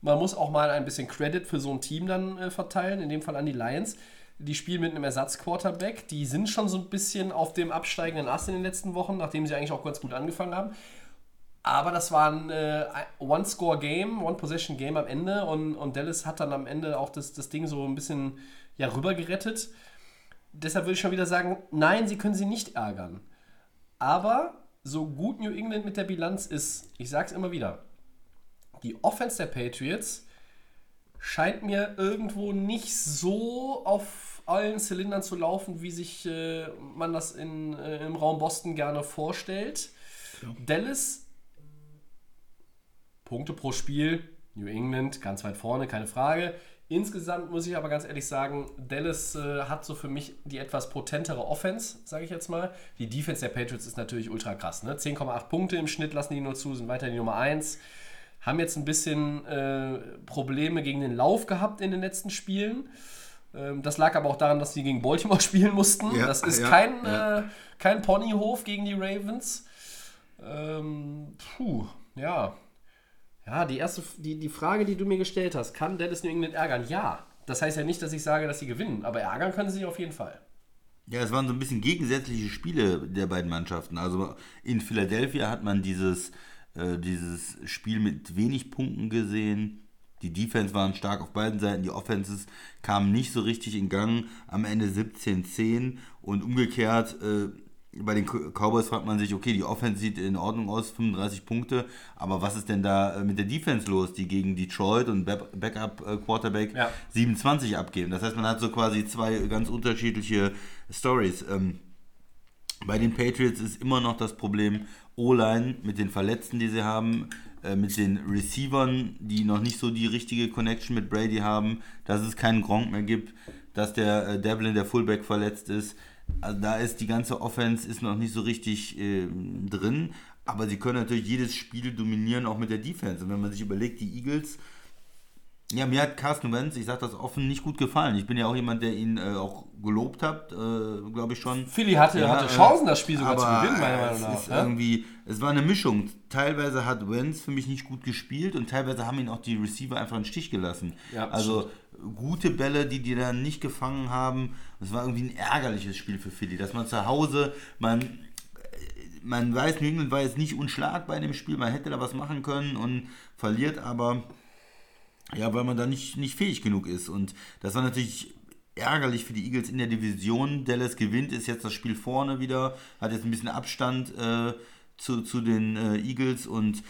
man muss auch mal ein bisschen Credit für so ein Team dann äh, verteilen, in dem Fall an die Lions. Die spielen mit einem Ersatzquarterback. Die sind schon so ein bisschen auf dem absteigenden Ast in den letzten Wochen, nachdem sie eigentlich auch ganz gut angefangen haben. Aber das war ein äh, One-Score-Game, One-Possession-Game am Ende und, und Dallas hat dann am Ende auch das, das Ding so ein bisschen ja, rüber gerettet. Deshalb würde ich schon wieder sagen, nein, sie können sie nicht ärgern. Aber so gut New England mit der Bilanz ist, ich sage es immer wieder, die Offense der Patriots scheint mir irgendwo nicht so auf allen Zylindern zu laufen, wie sich äh, man das in, äh, im Raum Boston gerne vorstellt. Dallas, Punkte pro Spiel, New England ganz weit vorne, keine Frage. Insgesamt muss ich aber ganz ehrlich sagen, Dallas äh, hat so für mich die etwas potentere Offense, sage ich jetzt mal. Die Defense der Patriots ist natürlich ultra krass. Ne? 10,8 Punkte im Schnitt lassen die nur zu, sind weiter die Nummer 1 haben jetzt ein bisschen äh, Probleme gegen den Lauf gehabt in den letzten Spielen. Ähm, das lag aber auch daran, dass sie gegen Baltimore spielen mussten. Ja, das ist ja, kein, ja. Äh, kein Ponyhof gegen die Ravens. Ähm, puh, ja. Ja, die erste, die, die Frage, die du mir gestellt hast, kann Dallas New England ärgern? Ja. Das heißt ja nicht, dass ich sage, dass sie gewinnen, aber ärgern können sie auf jeden Fall. Ja, es waren so ein bisschen gegensätzliche Spiele der beiden Mannschaften. Also in Philadelphia hat man dieses, äh, dieses Spiel mit wenig Punkten gesehen. Die Defense waren stark auf beiden Seiten, die Offenses kamen nicht so richtig in Gang. Am Ende 17-10 und umgekehrt äh, bei den Cowboys fragt man sich, okay, die Offense sieht in Ordnung aus, 35 Punkte, aber was ist denn da äh, mit der Defense los, die gegen Detroit und Backup-Quarterback Ja. 27 abgeben? Das heißt, man hat so quasi zwei ganz unterschiedliche Stories. Ähm, bei den Patriots ist immer noch das Problem O-Line mit den Verletzten, die sie haben, äh, mit den Receivern, die noch nicht so die richtige Connection mit Brady haben, dass es keinen Gronk mehr gibt, dass der äh, Devlin, der Fullback, verletzt ist. Also da ist die ganze Offense ist noch nicht so richtig äh, drin, aber sie können natürlich jedes Spiel dominieren, auch mit der Defense. Und wenn man sich überlegt, die Eagles, ja, mir hat Carsten Wentz, ich sage das offen, nicht gut gefallen. Ich bin ja auch jemand, der ihn äh, auch gelobt hat, äh, glaube ich schon. Philly hatte, hatte äh, Chancen, das Spiel sogar zu gewinnen, meiner Meinung es nach. Ist ja? irgendwie, es war eine Mischung. Teilweise hat Wentz für mich nicht gut gespielt und teilweise haben ihn auch die Receiver einfach in den Stich gelassen. Ja, also gute Bälle, die die dann nicht gefangen haben. Es war irgendwie ein ärgerliches Spiel für Philly, dass man zu Hause, man man weiß, New England war jetzt nicht unschlagbar in dem Spiel, man hätte da was machen können und verliert aber, ja, weil man da nicht, nicht fähig genug ist. Und das war natürlich ärgerlich für die Eagles in der Division. Dallas gewinnt, ist jetzt das Spiel vorne wieder, hat jetzt ein bisschen Abstand äh, zu, zu den äh, Eagles und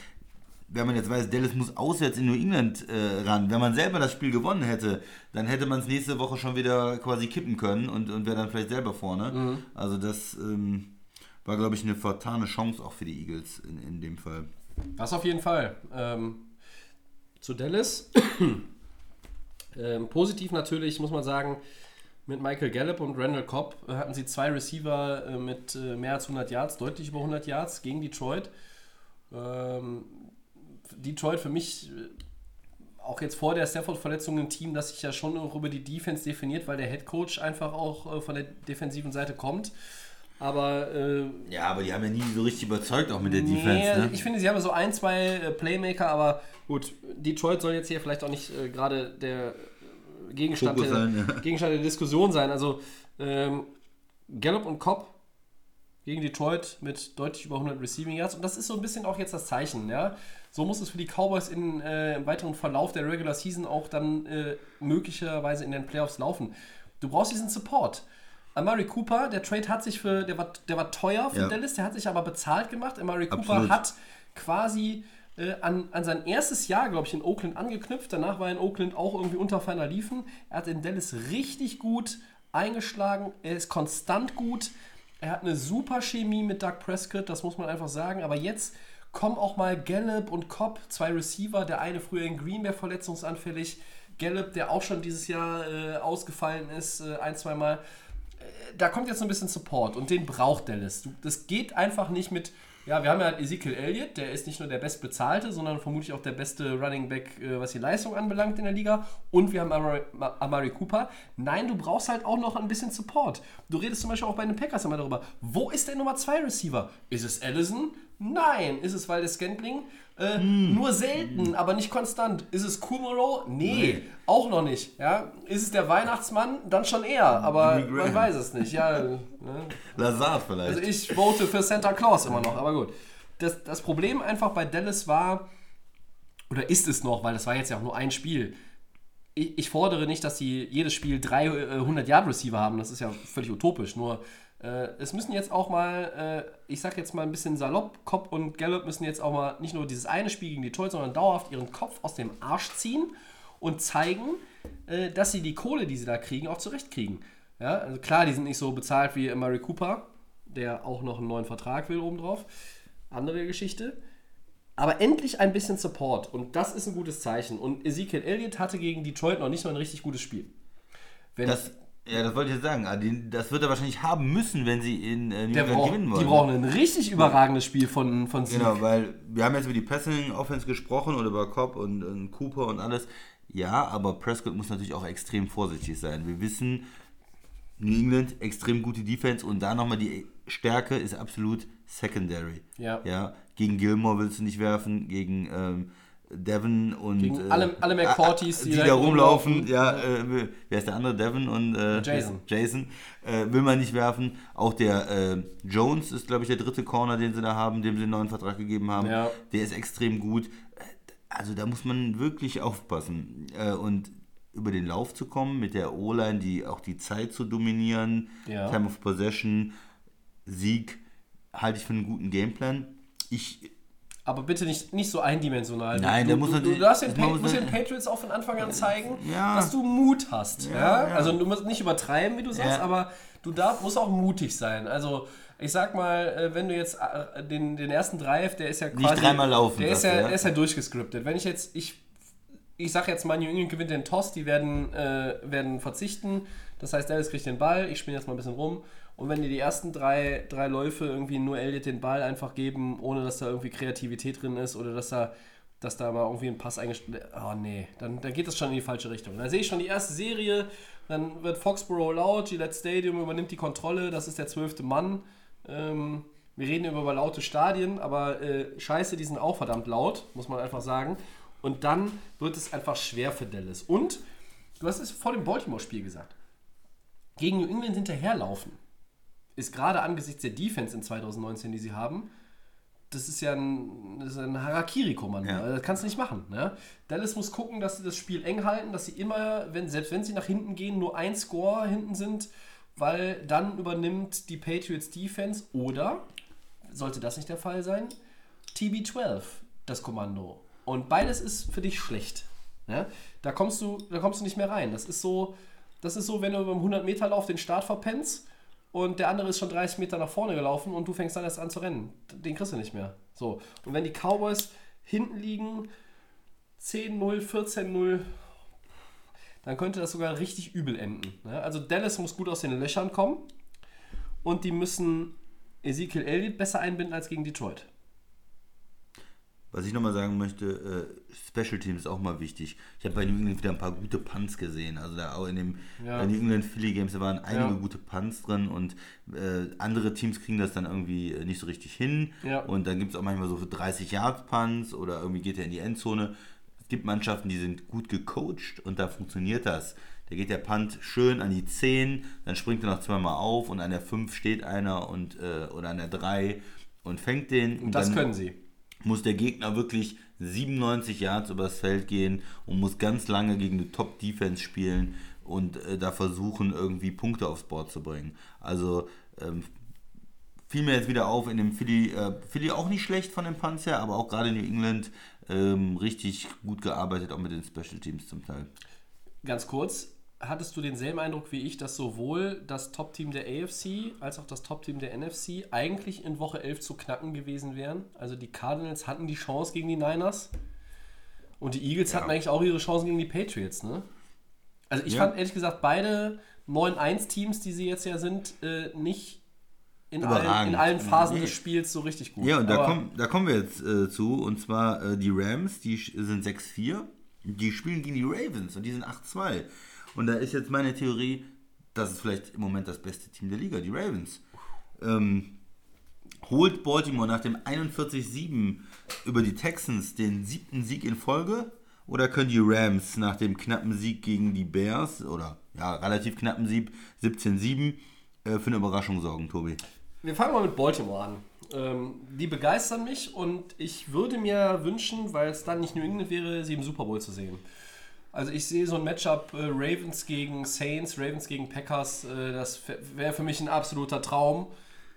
wenn man jetzt weiß, Dallas muss auswärts in New England äh, ran. Wenn man selber das Spiel gewonnen hätte, dann hätte man es nächste Woche schon wieder quasi kippen können und, und wäre dann vielleicht selber vorne. Also das ähm, war, glaube ich, eine vertane Chance auch für die Eagles in, in dem Fall. Das auf jeden Fall. Ähm, zu Dallas. ähm, positiv natürlich, muss man sagen, mit Michael Gallup und Randall Cobb äh, hatten sie zwei Receiver äh, mit äh, mehr als 100 Yards, deutlich über 100 Yards gegen Detroit. Ähm, Detroit für mich äh, auch jetzt vor der Stafford-Verletzung ein Team, das sich ja schon auch über die Defense definiert, weil der Head Coach einfach auch äh, von der defensiven Seite kommt. Aber äh, Ja, aber die haben ja nie so richtig überzeugt, auch mit der Nee, Defense. Ne? ich finde, sie haben so ein, zwei äh, Playmaker, aber gut, Detroit soll jetzt hier vielleicht auch nicht äh, gerade der Gegenstand, der, sein, ja. Gegenstand der Diskussion sein. Also ähm, Gallup und Cobb gegen Detroit mit deutlich über 100 Receiving Yards. Und das ist so ein bisschen auch jetzt das Zeichen. Ja? So muss es für die Cowboys in, äh, im weiteren Verlauf der Regular Season auch dann äh, möglicherweise in den Playoffs laufen. Du brauchst diesen Support. Amari Cooper, der Trade hat sich für, der war, der war teuer für Ja. Dallas, der hat sich aber bezahlt gemacht. Amari Cooper Absolut. hat quasi äh, an, an sein erstes Jahr, glaube ich, in Oakland angeknüpft. Danach war er in Oakland auch irgendwie unter ferner Liefen. Er hat in Dallas richtig gut eingeschlagen. Er ist konstant gut. Er hat eine super Chemie mit Doug Prescott, das muss man einfach sagen. Aber jetzt kommen auch mal Gallup und Cobb, zwei Receiver. Der eine früher in Green Bay verletzungsanfällig. Gallup, der auch schon dieses Jahr äh, ausgefallen ist, äh, ein, zwei Mal da kommt jetzt ein bisschen Support und den braucht Dallas. Du, das geht einfach nicht mit. Ja, wir haben ja Ezekiel Elliott, der ist nicht nur der bestbezahlte, sondern vermutlich auch der beste Running Back, äh, was die Leistung anbelangt in der Liga. Und wir haben Amari, Ma- Amari Cooper. Nein, du brauchst halt auch noch ein bisschen Support. Du redest zum Beispiel auch bei den Packers immer darüber. Wo ist der Nummer 2 Receiver? Ist es Allison? Nein. Ist es Waldes Scantling? Äh, Nur selten, aber nicht konstant. Ist es Kumaro? Nee, auch noch nicht. Ja? Ist es der Weihnachtsmann? Dann schon eher, aber man weiß es nicht. Ja, ne? Lazard vielleicht. Also ich vote für Santa Claus immer noch, aber gut. Das, das Problem einfach bei Dallas war, oder ist es noch, weil das war jetzt ja auch nur ein Spiel. Ich, ich fordere nicht, dass sie jedes Spiel 300 Yard Receiver haben, das ist ja völlig utopisch. Nur äh, es müssen jetzt auch mal, äh, ich sag jetzt mal ein bisschen salopp, Cobb und Gallup müssen jetzt auch mal nicht nur dieses eine Spiel gegen Detroit, sondern dauerhaft ihren Kopf aus dem Arsch ziehen und zeigen, äh, dass sie die Kohle, die sie da kriegen, auch zurechtkriegen. Ja, also klar, die sind nicht so bezahlt wie Murray Cooper, der auch noch einen neuen Vertrag will obendrauf. Andere Geschichte. Aber endlich ein bisschen Support und das ist ein gutes Zeichen. Und Ezekiel Elliott hatte gegen Detroit noch nicht mal ein richtig gutes Spiel. Wenn Das, ja, das wollte ich jetzt sagen. Ah, die- Das wird er wahrscheinlich haben müssen, wenn sie in äh, New England gewinnen die wollen. brauchen ein richtig überragendes Spiel von, von Sieg. Genau, weil wir haben jetzt über die Passing Offense gesprochen oder über Cobb und, und Cooper und alles. Ja, aber Prescott muss natürlich auch extrem vorsichtig sein. Wir wissen, New England, extrem gute Defense und da nochmal die Stärke ist absolut Secondary. Ja. ja. Gegen Gilmore willst du nicht werfen, gegen ähm, Devon und Gegen alle- alle McCourtys, die, die da rumlaufen. rumlaufen. Ja, äh, wer ist der andere? Devon und äh, Jason. Jason äh, will man nicht werfen. Auch der äh, Jones ist, glaube ich, der dritte Corner, den sie da haben, dem sie einen neuen Vertrag gegeben haben. Ja. Der ist extrem gut. Äh, Also da muss man wirklich aufpassen. Äh, und über den Lauf zu kommen, mit der O-Line, die auch die Zeit zu dominieren, Ja. Time of Possession, Sieg, halte ich für einen guten Gameplan. Ich Aber bitte nicht, nicht so eindimensional. Nein, du, der muss du, du, darfst den, muss den Patriots auch von Anfang an zeigen, Ja. dass du Mut hast. Ja, Ja. Also du musst nicht übertreiben, wie du sagst, aber du darf, musst auch mutig sein. Also ich sag mal, äh, wenn du jetzt äh, den, den ersten Drive, der ist ja quasi... dreimal laufen, Der ist sagst ja, der ist ja durchgescriptet. Wenn ich jetzt... Ich, ich sag jetzt mal, New England gewinnt den Toss, die werden, äh, werden verzichten. Das heißt, Dallas kriegt den Ball, ich spiele jetzt mal ein bisschen rum. Und wenn die die ersten drei, drei Läufe irgendwie nur Elliott den Ball einfach geben, ohne dass da irgendwie Kreativität drin ist oder dass da, dass da mal irgendwie ein Pass eingestellt Oh nee, dann, dann geht das schon in die falsche Richtung. Da sehe ich schon die erste Serie, dann wird Foxborough laut, Gillette Stadium übernimmt die Kontrolle, das ist der zwölfte Mann. Ähm, wir reden über laute Stadien, aber äh, scheiße, die sind auch verdammt laut, muss man einfach sagen. Und dann wird es einfach schwer für Dallas. Und, du hast es vor dem Baltimore-Spiel gesagt, gegen New England hinterherlaufen ist gerade angesichts der Defense in 2019, die sie haben, das ist ja ein, das ist ein Harakiri-Kommando. Ja. Also Das kannst du nicht machen. Ne? Dallas muss gucken, dass sie das Spiel eng halten, dass sie immer, wenn, selbst wenn sie nach hinten gehen, nur ein Score hinten sind, weil dann übernimmt die Patriots Defense oder, sollte das nicht der Fall sein, TB12, das Kommando. Und beides ist für dich schlecht. Ja? Da, kommst du, da kommst du nicht mehr rein. Das ist so, das ist so, wenn du beim 100-Meter-Lauf den Start verpennst und der andere ist schon 30 Meter nach vorne gelaufen und du fängst dann erst an zu rennen. Den kriegst du nicht mehr. So. Und wenn die Cowboys hinten liegen, 10-0, 14-0, dann könnte das sogar richtig übel enden. Ne? Also Dallas muss gut aus den Löchern kommen und die müssen Ezekiel Elliott besser einbinden als gegen Detroit. Was ich nochmal sagen möchte, äh, Special Teams ist auch mal wichtig. Ich habe bei New England wieder ein paar gute Punts gesehen. Also da auch in dem Ja. bei New England Philly Games, da waren einige Ja. gute Punts drin und äh, andere Teams kriegen das dann irgendwie äh, nicht so richtig hin. Ja. Und dann gibt es auch manchmal so für 30 Yard Punts oder irgendwie geht er in die Endzone. Es gibt Mannschaften, die sind gut gecoacht und da funktioniert das. Da geht der Punt schön an die 10, dann springt er noch zweimal auf und an der 5 steht einer und, äh, oder an der 3 und fängt den. Und das dann können sie. Muss der Gegner wirklich 97 Yards übers Feld gehen und muss ganz lange gegen eine Top-Defense spielen und äh, da versuchen, irgendwie Punkte aufs Board zu bringen. Also ähm, fiel mir jetzt wieder auf in dem Philly, äh, Philly auch nicht schlecht von den Punts her, aber auch gerade in New England ähm, richtig gut gearbeitet, auch mit den Special Teams zum Teil. Ganz kurz, hattest du denselben Eindruck wie ich, dass sowohl das Top-Team der AFC als auch das Top-Team der NFC eigentlich in Woche 11 zu knacken gewesen wären? Also die Cardinals hatten die Chance gegen die Niners und die Eagles Ja. hatten eigentlich auch ihre Chancen gegen die Patriots, ne? Also ich Ja. fand ehrlich gesagt beide 9-1-Teams, die sie jetzt ja sind, äh, nicht in allen, in allen Phasen Nee. des Spiels so richtig gut. Ja, und da, kommen, da kommen wir jetzt äh, zu, und zwar äh, die Rams, die sind 6-4, die spielen gegen die Ravens und die sind 8-2. Und da ist jetzt meine Theorie, das ist vielleicht im Moment das beste Team der Liga, die Ravens. Ähm, holt Baltimore nach dem 41-7 über die Texans den siebten Sieg in Folge? Oder können die Rams nach dem knappen Sieg gegen die Bears, oder ja, relativ knappen Sieg, 17-7, äh, für eine Überraschung sorgen, Tobi? Wir fangen mal mit Baltimore an. Ähm, die begeistern mich und ich würde mir wünschen, weil es dann nicht New England wäre, sie im Super Bowl zu sehen. Also ich sehe so ein Matchup äh, Ravens gegen Saints, Ravens gegen Packers, äh, das wäre für mich ein absoluter Traum.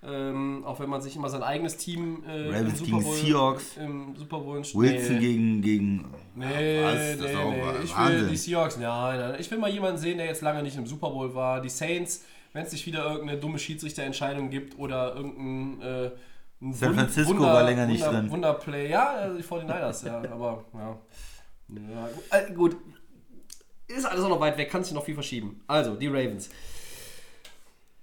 Ähm, auch wenn man sich immer sein eigenes Team äh, Ravens gegen Seahawks. im Super Bowl Wilson Nee. gegen, gegen Nee, was? nee, nee. Ich will die Seahawks, nein, nein. Ich will mal jemanden sehen, der jetzt lange nicht im Super Bowl war. Die Saints, wenn es nicht wieder irgendeine dumme Schiedsrichterentscheidung gibt oder irgendein äh, San Francisco war länger nicht Wunder, drin. Wunderplay. Ja, also die 49ers, ja, aber ja. ja gut. Äh, gut. Ist alles auch noch weit weg, kann sich noch viel verschieben. Also, die Ravens.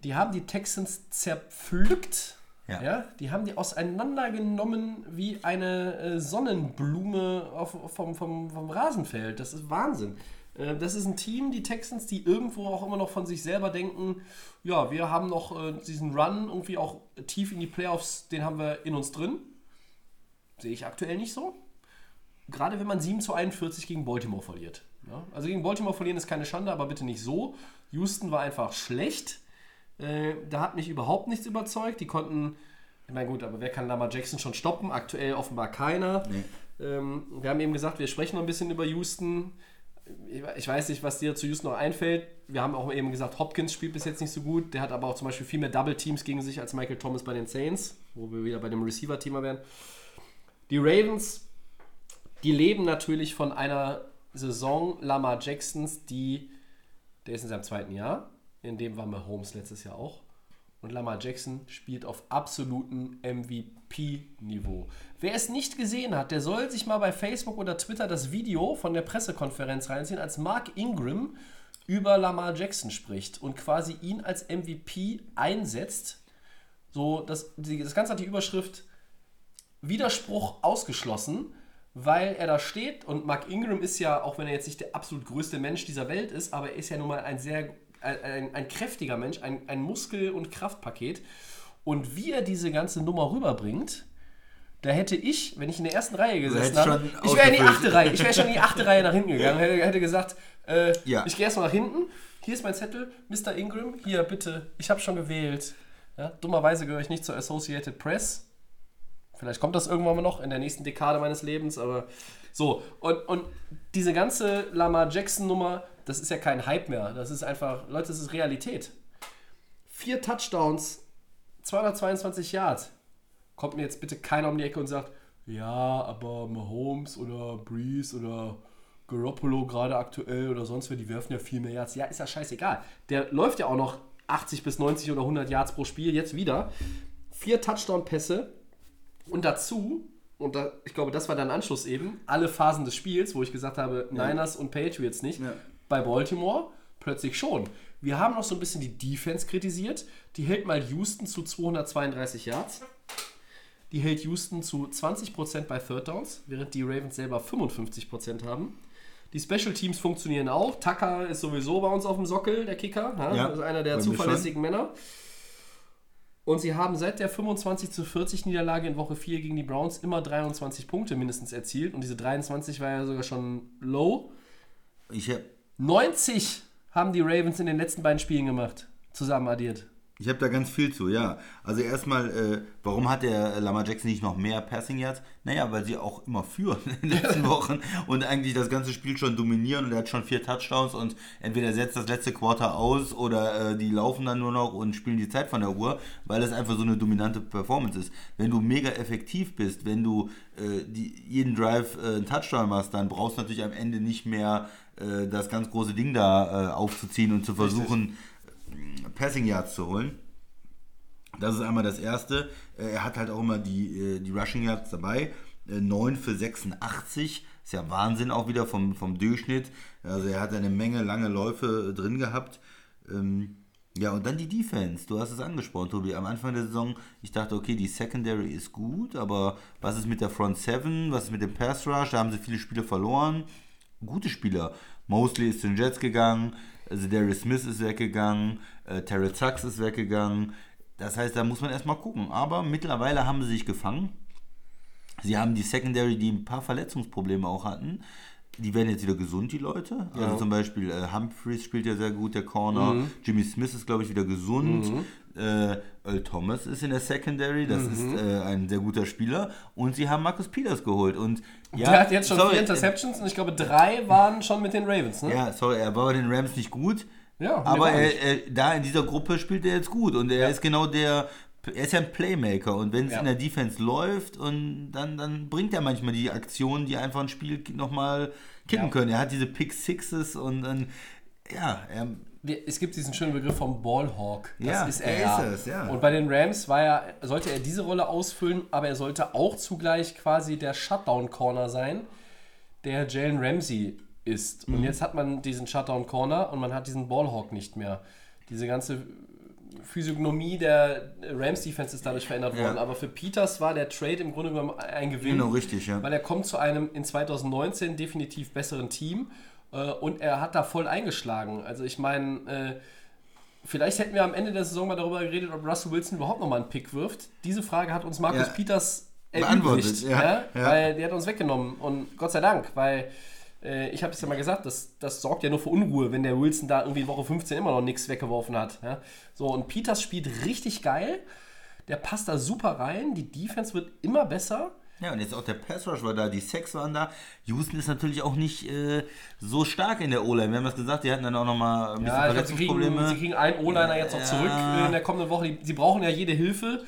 Die haben die Texans zerpflückt. Ja. Ja. die haben die auseinandergenommen wie eine äh, Sonnenblume auf, vom, vom, vom Rasenfeld. Das ist Wahnsinn. Äh, das ist ein Team, die Texans, die irgendwo auch immer noch von sich selber denken, ja, wir haben noch äh, diesen Run irgendwie auch tief in die Playoffs, den haben wir in uns drin. Sehe ich aktuell nicht so. Gerade wenn man 7 zu 41 gegen Baltimore verliert. Ja? Also gegen Baltimore verlieren ist keine Schande, aber bitte nicht so. Houston war einfach schlecht. Äh, da hat mich überhaupt nichts überzeugt. Die konnten, ich meine gut, aber wer kann Lamar Jackson schon stoppen? Aktuell offenbar keiner. Ähm, wir haben eben gesagt, wir sprechen noch ein bisschen über Houston. Ich- Ich weiß nicht, was dir zu Houston noch einfällt. Wir haben auch eben gesagt, Hopkins spielt bis jetzt nicht so gut. Der hat aber auch zum Beispiel viel mehr Double Teams gegen sich als Michael Thomas bei den Saints, wo wir wieder bei dem Receiver-Thema wären. Die Ravens, die leben natürlich von einer Saison Lamar Jacksons, die, der ist in seinem zweiten Jahr, in dem war Mahomes letztes Jahr auch. Und Lamar Jackson spielt auf absolutem MVP-Niveau. Wer es nicht gesehen hat, der soll sich mal bei Facebook oder Twitter das Video von der Pressekonferenz reinziehen, als Mark Ingram über Lamar Jackson spricht und quasi ihn als MVP einsetzt. So, das, das Ganze hat die Überschrift Widerspruch ausgeschlossen, weil er da steht und Mark Ingram ist ja, auch wenn er jetzt nicht der absolut größte Mensch dieser Welt ist, aber er ist ja nun mal ein sehr, ein, ein, ein kräftiger Mensch, ein, ein Muskel- und Kraftpaket. Und wie er diese ganze Nummer rüberbringt, da hätte ich, wenn ich in der ersten Reihe gesessen habe, ich wäre in die achte Reihe, ich wäre schon in die achte Reihe nach hinten gegangen, hätte, hätte gesagt, äh, Ja. ich gehe erstmal nach hinten, hier ist mein Zettel, Mr. Ingram, hier bitte, ich habe schon gewählt. Ja, dummerweise gehöre ich nicht zur Associated Press. Vielleicht kommt das irgendwann mal noch in der nächsten Dekade meines Lebens, aber so. Und, und diese ganze Lamar Jackson-Nummer, das ist ja kein Hype mehr. Das ist einfach, Leute, das ist Realität. Vier Touchdowns, 222 Yards. Kommt mir jetzt bitte keiner um die Ecke und sagt, ja, aber Mahomes oder Breeze oder Garoppolo gerade aktuell oder sonst wer, die werfen ja viel mehr Yards. Ja, ist ja scheißegal. Der läuft ja auch noch 80 bis 90 oder 100 Yards pro Spiel, jetzt wieder. Vier Touchdown-Pässe und dazu, und da, ich glaube, das war dann Anschluss eben, alle Phasen des Spiels, wo ich gesagt habe, Niners und Patriots nicht. Ja. Bei Baltimore plötzlich schon. Wir haben noch so ein bisschen die Defense kritisiert. Die hält mal Houston zu 232 Yards. Die hält Houston zu 20% bei Third Downs, während die Ravens selber 55% haben. Die Special Teams funktionieren auch. Tucker ist sowieso bei uns auf dem Sockel, der Kicker. Ja, Ja, das ist einer der zuverlässigen Männer. Und sie haben seit der 25 zu 40 Niederlage in Woche 4 gegen die Browns immer 23 Punkte mindestens erzielt. Und diese 23 war ja sogar schon low. Ich hab, 90 haben die Ravens in den letzten beiden Spielen gemacht? Zusammen addiert. Ich habe da ganz viel zu, ja. Also erstmal, äh, warum hat der Lamar Jackson nicht noch mehr Passing Yards? Naja, weil sie auch immer führen in den letzten Wochen und eigentlich das ganze Spiel schon dominieren und er hat schon vier Touchdowns und entweder setzt das letzte Quarter aus oder äh, die laufen dann nur noch und spielen die Zeit von der Uhr, weil es einfach so eine dominante Performance ist. Wenn du mega effektiv bist, wenn du äh, die, jeden Drive äh, einen Touchdown machst, dann brauchst du natürlich am Ende nicht mehr äh, das ganz große Ding da äh, aufzuziehen und zu versuchen, Passing Yards zu holen. Das ist einmal das Erste. Äh, Er hat halt auch immer die, äh, die Rushing Yards dabei. Äh, 9 für 86. Ist ja Wahnsinn auch wieder vom, vom Durchschnitt. Also er hat eine Menge lange Läufe äh, drin gehabt. Ähm, ja, und dann die Defense. Du hast es angesprochen, Tobi. Am Anfang der Saison, ich dachte, okay, die Secondary ist gut, aber was ist mit der Front 7? Was ist mit dem Pass Rush? Da haben sie viele Spiele verloren. Gute Spieler. Mosley ist zu den Jets gegangen. Also Darius Smith ist weggegangen. Äh, Terrell Sachs ist weggegangen. Das heißt, da muss man erstmal gucken. Aber mittlerweile haben sie sich gefangen. Sie haben die Secondary, die ein paar Verletzungsprobleme auch hatten. Die werden jetzt wieder gesund, die Leute. Also zum Beispiel äh, Humphreys spielt ja sehr gut, der Corner. Jimmy Smith ist, glaube ich, wieder gesund. Äh, Earl Thomas ist in der Secondary, das ist äh, ein sehr guter Spieler. Und sie haben Marcus Peters geholt. Und ja, der hat jetzt schon sorry, vier Interceptions und ich glaube, drei waren schon mit den Ravens, ne? Ja, sorry, er war bei den Rams nicht gut. Ja, aber er, er, da in dieser Gruppe spielt er jetzt gut und er Ja. ist genau der, er ist ja ein Playmaker und wenn es Ja. in der Defense läuft und dann, dann bringt er manchmal die Aktionen, die einfach ein Spiel nochmal kippen Ja. können. Er hat diese Pick Sixes und dann, ja, er, Es gibt diesen schönen Begriff vom Ballhawk. Das Ja, ist er, er ja. ist es, ja. Und bei den Rams war er, sollte er diese Rolle ausfüllen, aber er sollte auch zugleich quasi der Shutdown-Corner sein, der Jalen Ramsey ist. Mhm. Und jetzt hat man diesen Shutdown-Corner und man hat diesen Ballhawk nicht mehr. Diese ganze Physiognomie der Rams-Defense ist dadurch verändert Ja. worden. Aber für Peters war der Trade im Grunde genommen ein Gewinn. Genau, richtig, ja. Weil er kommt zu einem in 2019 definitiv besseren Team äh, und er hat da voll eingeschlagen. Also ich meine, äh, vielleicht hätten wir am Ende der Saison mal darüber geredet, ob Russell Wilson überhaupt nochmal einen Pick wirft. Diese Frage hat uns Markus Ja. Peters Beantwortet, erübrigt, ja, ja, ja. weil der hat uns weggenommen und Gott sei Dank, weil äh, ich habe es ja mal gesagt, das, das sorgt ja nur für Unruhe, wenn der Wilson da irgendwie in Woche 15 immer noch nichts weggeworfen hat. Ja? So, und Peters spielt richtig geil, der passt da super rein, die Defense wird immer besser. ja, und jetzt auch der Pass Rush war da, die Sex waren da. Houston ist natürlich auch nicht äh, so stark in der O-Line. Wir haben das gesagt, die hatten dann auch nochmal ein bisschen Ja, ich glaub, sie, kriegen, Verletzungsprobleme. sie kriegen einen O-Liner jetzt noch Ja. zurück äh, in der kommenden Woche. Die, sie brauchen ja jede Hilfe.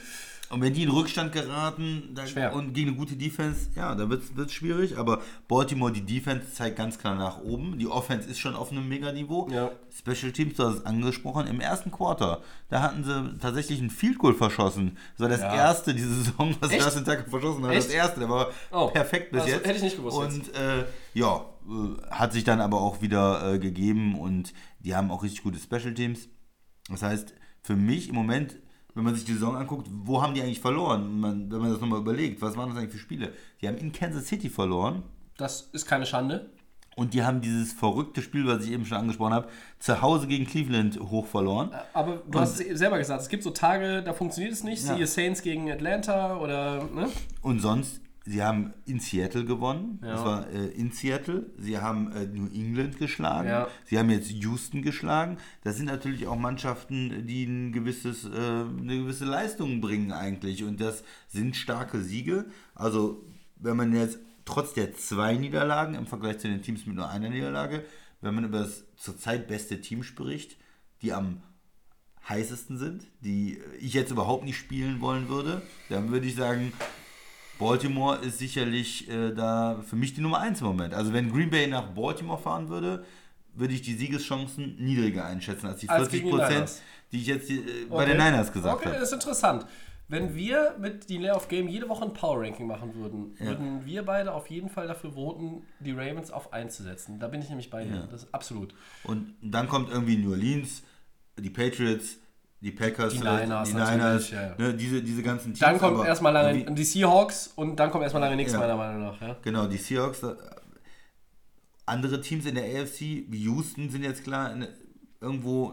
Und wenn die in Rückstand geraten Schwer. und gegen eine gute Defense, ja, da wird es schwierig. Aber Baltimore, die Defense zeigt ganz klar nach oben. Die Offense ist schon auf einem Mega-Niveau. Ja. Special Teams, du hast es angesprochen, im ersten Quarter, da hatten sie tatsächlich einen Field Goal verschossen. Das war das Ja. erste diese Saison, was Echt? Justin Tucker verschossen hat. Echt? Das erste, der war Oh. perfekt bis Also, jetzt. hätte ich nicht gewusst Und äh, ja, äh, hat sich dann aber auch wieder äh, gegeben und die haben auch richtig gute Special Teams. Das heißt, für mich im Moment, wenn man sich die Saison anguckt, wo haben die eigentlich verloren? Man, wenn man das nochmal überlegt, was waren das eigentlich für Spiele? Die haben in Kansas City verloren Das ist keine Schande. und die haben dieses verrückte Spiel, was ich eben schon angesprochen habe, zu Hause gegen Cleveland hoch verloren. Aber du hast es selber gesagt, es gibt so Tage, da funktioniert es nicht. Ja. Siehe Saints gegen Atlanta oder. Ne? Und sonst, sie haben in Seattle gewonnen. Ja. Das war äh, in Seattle. Sie haben äh, New England geschlagen. Ja. Sie haben jetzt Houston geschlagen. Das sind natürlich auch Mannschaften, die ein gewisses, äh, eine gewisse Leistung bringen eigentlich. Und das sind starke Siege. Also, wenn man jetzt trotz der zwei Niederlagen im Vergleich zu den Teams mit nur einer Niederlage, wenn man über das zurzeit beste Team spricht, die am heißesten sind, die ich jetzt überhaupt nicht spielen wollen würde, dann würde ich sagen, Baltimore ist sicherlich äh, da für mich die Nummer 1 im Moment. Also wenn Green Bay nach Baltimore fahren würde, würde ich die Siegeschancen niedriger einschätzen als die Als 40 gegen die Prozent, Niners. die ich jetzt äh, bei den Niners gesagt Okay, habe. das ist interessant. Wenn wir mit die Layoff Game jede Woche ein Power Ranking machen würden, würden wir beide auf jeden Fall dafür voten, die Ravens auf 1 zu setzen. Da bin ich nämlich bei dir. Das ist absolut. Und dann kommt irgendwie New Orleans, die Patriots, die Packers, Die Niners die natürlich, Niners ja, ja. Ne, diese, diese ganzen Teams. Dann kommt erstmal lange irgendwie- die Seahawks und dann kommt erstmal lange nichts, Ja. meiner Meinung nach. Ja? Genau, die Seahawks. äh, Andere Teams in der AFC, wie Houston, sind jetzt klar in, irgendwo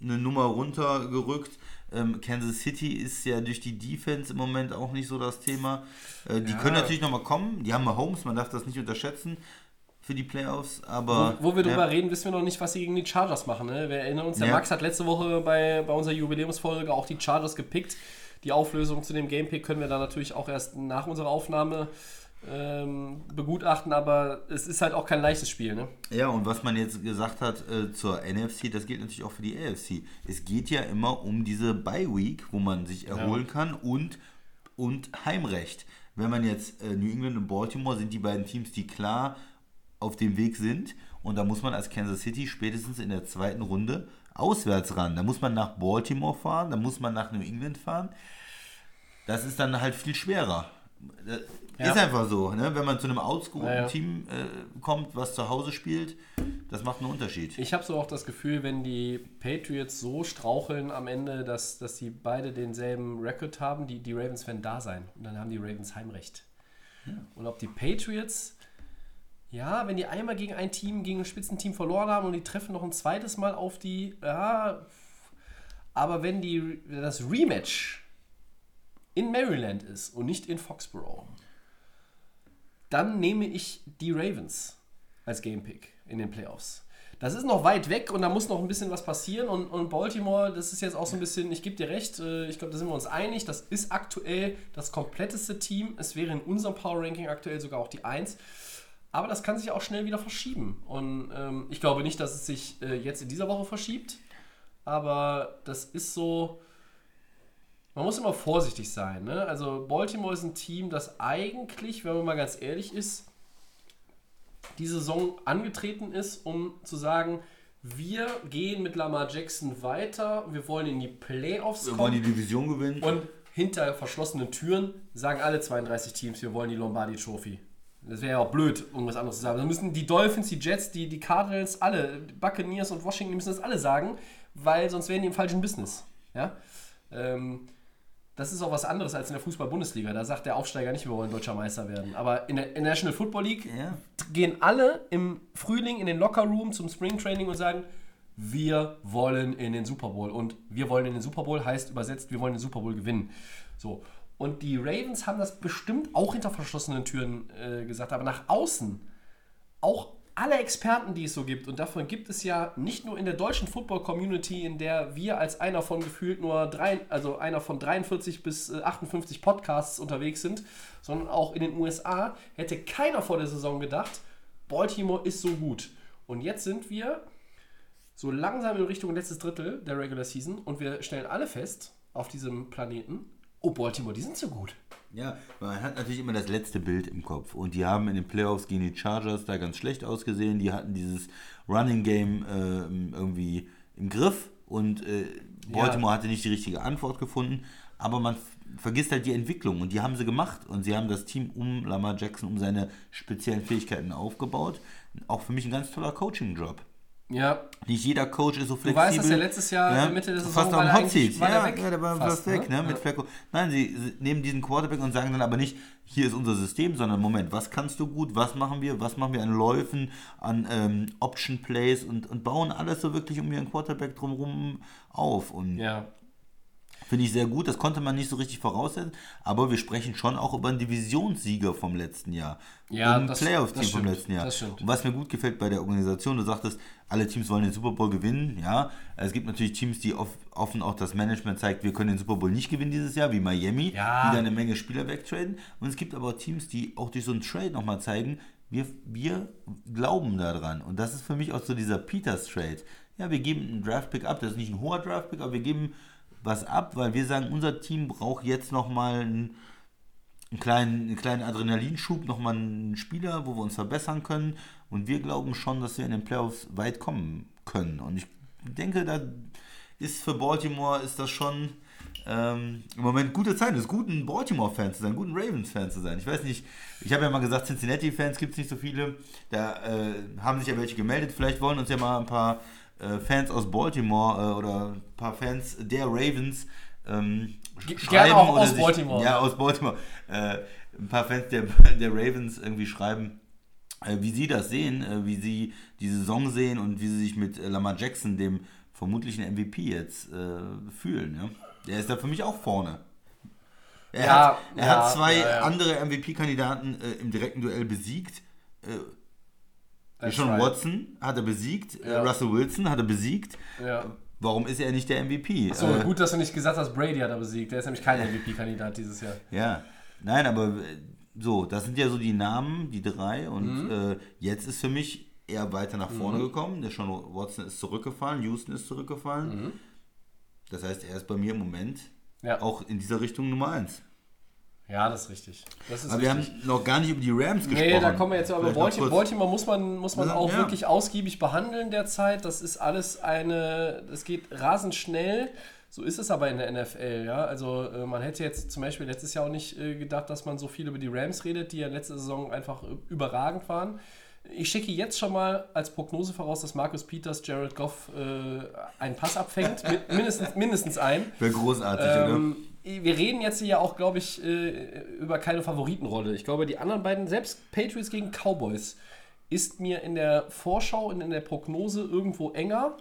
eine Nummer runtergerückt. Ähm, Kansas City ist ja durch die Defense im Moment auch nicht so das Thema. Äh, die können natürlich nochmal kommen. Die haben Mahomes, man darf das nicht unterschätzen. Für die Playoffs, aber. Wo wir ja. drüber reden, wissen wir noch nicht, was sie gegen die Chargers machen. Ne? Wir erinnern uns, der Ja. Max hat letzte Woche bei, bei unserer Jubiläumsfolge auch die Chargers gepickt. Die Auflösung zu dem Gamepick können wir dann natürlich auch erst nach unserer Aufnahme ähm, begutachten, aber es ist halt auch kein leichtes Spiel. Ne? Ja, und was man jetzt gesagt hat äh, zur NFC, das gilt natürlich auch für die AFC. Es geht ja immer um diese Bye Week, wo man sich erholen kann und, und Heimrecht. Wenn man jetzt äh, New England und Baltimore sind die beiden Teams, die klar auf dem Weg sind und da muss man als Kansas City spätestens in der zweiten Runde auswärts ran. Da muss man nach Baltimore fahren, da muss man nach New England fahren. Das ist dann halt viel schwerer. Äh, Ja. Ist einfach so, ne? wenn man zu einem outscorten Ja, ja. Team äh, kommt, was zu Hause spielt, das macht einen Unterschied. Ich habe so auch das Gefühl, wenn die Patriots so straucheln am Ende, dass, dass die beide denselben Rekord haben, die, die Ravens werden da sein. Und dann haben die Ravens Heimrecht. Und ob die Patriots, ja, wenn die einmal gegen ein Team, gegen ein Spitzenteam verloren haben und die treffen noch ein zweites Mal auf die, ja, aber wenn die, das Rematch in Maryland ist und nicht in Foxborough, dann nehme ich die Ravens als Gamepick in den Playoffs. Das ist noch weit weg und da muss noch ein bisschen was passieren. Und, und Baltimore, das ist jetzt auch so ein bisschen, ich gebe dir recht, äh, ich glaube, da sind wir uns einig, das ist aktuell das kompletteste Team. Es wäre in unserem Power Ranking aktuell sogar auch die 1. Aber das kann sich auch schnell wieder verschieben. Und ähm, ich glaube nicht, dass es sich äh, jetzt in dieser Woche verschiebt. Aber das ist so, man muss immer vorsichtig sein. Ne? Also Baltimore ist ein Team, das eigentlich, wenn man mal ganz ehrlich ist, die Saison angetreten ist, um zu sagen, wir gehen mit Lamar Jackson weiter, wir wollen in die Playoffs Wir wollen die kommen Division gewinnen. und hinter verschlossenen Türen sagen alle 32 Teams, wir wollen die Lombardi Trophy. Das wäre ja auch blöd, irgendwas anderes zu sagen. Dann müssen die Dolphins, die Jets, die, die Cardinals, alle, die Buccaneers und Washington, die müssen das alle sagen, weil sonst wären die im falschen Business. Ja? Ähm, das ist auch was anderes als in der Fußball-Bundesliga. Da sagt der Aufsteiger nicht, wir wollen deutscher Meister werden. Aber in der, in der National Football League Ja. gehen alle im Frühling in den Lockerroom zum Springtraining und sagen, wir wollen in den Super Bowl. Und wir wollen in den Super Bowl heißt übersetzt, wir wollen den Super Bowl gewinnen. So. Und die Ravens haben das bestimmt auch hinter verschlossenen Türen äh, gesagt, aber nach außen auch alle Experten, die es so gibt, und davon gibt es ja nicht nur in der deutschen Football-Community, in der wir als einer von gefühlt nur drei, also einer von 43 bis äh, 58 Podcasts unterwegs sind, sondern auch in den USA, hätte keiner vor der Saison gedacht, Baltimore ist so gut. Und jetzt sind wir so langsam in Richtung letztes Drittel der Regular Season und wir stellen alle fest auf diesem Planeten, oh Baltimore, die sind so gut. Ja, man hat natürlich immer das letzte Bild im Kopf. Und die haben in den Playoffs gegen die Chargers da ganz schlecht ausgesehen. Die hatten dieses Running Game äh, irgendwie im Griff und äh, Baltimore hatte nicht die richtige Antwort gefunden. Aber man vergisst halt die Entwicklung und die haben sie gemacht. Und sie haben das Team um Lamar Jackson, um seine speziellen Fähigkeiten aufgebaut. Auch für mich ein ganz toller Coaching-Job. Ja, Nicht jeder Coach ist so Du flexibel. weißt, dass er letztes Jahr Mitte der Saison fast war am der Hot Seat. war ja, weg? ja, der war fast weg, ne? ne? Mit Ja. Flacco. Nein, sie sie nehmen diesen Quarterback und sagen dann aber nicht, hier ist unser System, sondern Moment, was kannst du gut, was machen wir, was machen wir an Läufen, an ähm, Option Plays und, und bauen alles so wirklich um ihren Quarterback drumherum auf. Und ja. Finde ich sehr gut, das konnte man nicht so richtig voraussetzen, aber wir sprechen schon auch über einen Divisionssieger vom letzten Jahr. Ja, ein das- Playoff-Team vom letzten Jahr. Und was mir gut gefällt bei der Organisation, du sagtest, alle Teams wollen den Super Bowl gewinnen, ja. Es gibt natürlich Teams, die off, offen auch das Management zeigt, wir können den Super Bowl nicht gewinnen dieses Jahr, wie Miami, Ja. die da eine Menge Spieler wegtraden. Und es gibt aber auch Teams, die auch durch so einen Trade nochmal zeigen, wir, wir glauben daran. Und das ist für mich auch so dieser Peters-Trade. Ja, wir geben einen Draft-Pick ab, das ist nicht ein hoher Draft-Pick, aber wir geben was ab, weil wir sagen, unser Team braucht jetzt nochmal einen, einen, kleinen, einen kleinen Adrenalinschub, nochmal einen Spieler, wo wir uns verbessern können. Und wir glauben schon, dass wir in den Playoffs weit kommen können. Und ich denke, da ist für Baltimore ist das schon ähm, im Moment gute Zeit. Ist gut, ein Baltimore-Fan zu sein, ein guten Ravens-Fan zu sein. Ich weiß nicht, ich habe ja mal gesagt, Cincinnati-Fans gibt es nicht so viele. Da äh, haben sich ja welche gemeldet. Vielleicht wollen uns ja mal ein paar äh, Fans aus Baltimore äh, oder ein paar Fans der Ravens ähm, Ge- sch- gerne auch oder aus Baltimore. Ja, aus Baltimore. Äh, ein paar Fans der, der Ravens irgendwie schreiben, äh, wie sie das sehen, äh, wie sie die Saison sehen und wie sie sich mit Lamar Jackson, dem vermutlichen MVP jetzt, äh, fühlen. Ja? Der ist da für mich auch vorne. Er, Ja, hat, er ja, hat zwei ja, andere MVP-Kandidaten im direkten Duell besiegt. Right. Watson hat er besiegt, äh, Ja. Russell Wilson hat er besiegt. Ja. Warum ist er nicht der MVP? So, Äh, gut, dass du nicht gesagt hast, Brady hat er besiegt. Der ist nämlich kein MVP-Kandidat dieses Jahr. Ja, nein, aber äh, so, das sind ja so die Namen, die drei. Und Mhm. äh, jetzt ist für mich eher weiter nach vorne gekommen. Der Sean Watson ist zurückgefallen, Houston ist zurückgefallen. Mhm. Das heißt, er ist bei mir im Moment Ja. auch in dieser Richtung Nummer eins. Ja, das ist richtig. Das ist Aber wir richtig. haben noch gar nicht über die Rams gesprochen. Nee, da kommen wir jetzt aber Baltimore, Baltimore muss man, muss man auch ja. wirklich ausgiebig behandeln derzeit. Das ist alles eine, es geht rasend schnell. So ist es aber in der NFL, ja. Also äh, man hätte jetzt zum Beispiel letztes Jahr auch nicht äh, gedacht, dass man so viel über die Rams redet, die ja letzte Saison einfach überragend waren. Ich schicke jetzt schon mal als Prognose voraus, dass Marcus Peters Jared Goff äh, einen Pass abfängt. Mit, mindestens, mindestens einen. Wäre großartig, oder? Wir reden jetzt hier ja auch, glaube ich, äh, über keine Favoritenrolle. Ich glaube, die anderen beiden, selbst Patriots gegen Cowboys, ist mir in der Vorschau und in der Prognose irgendwo enger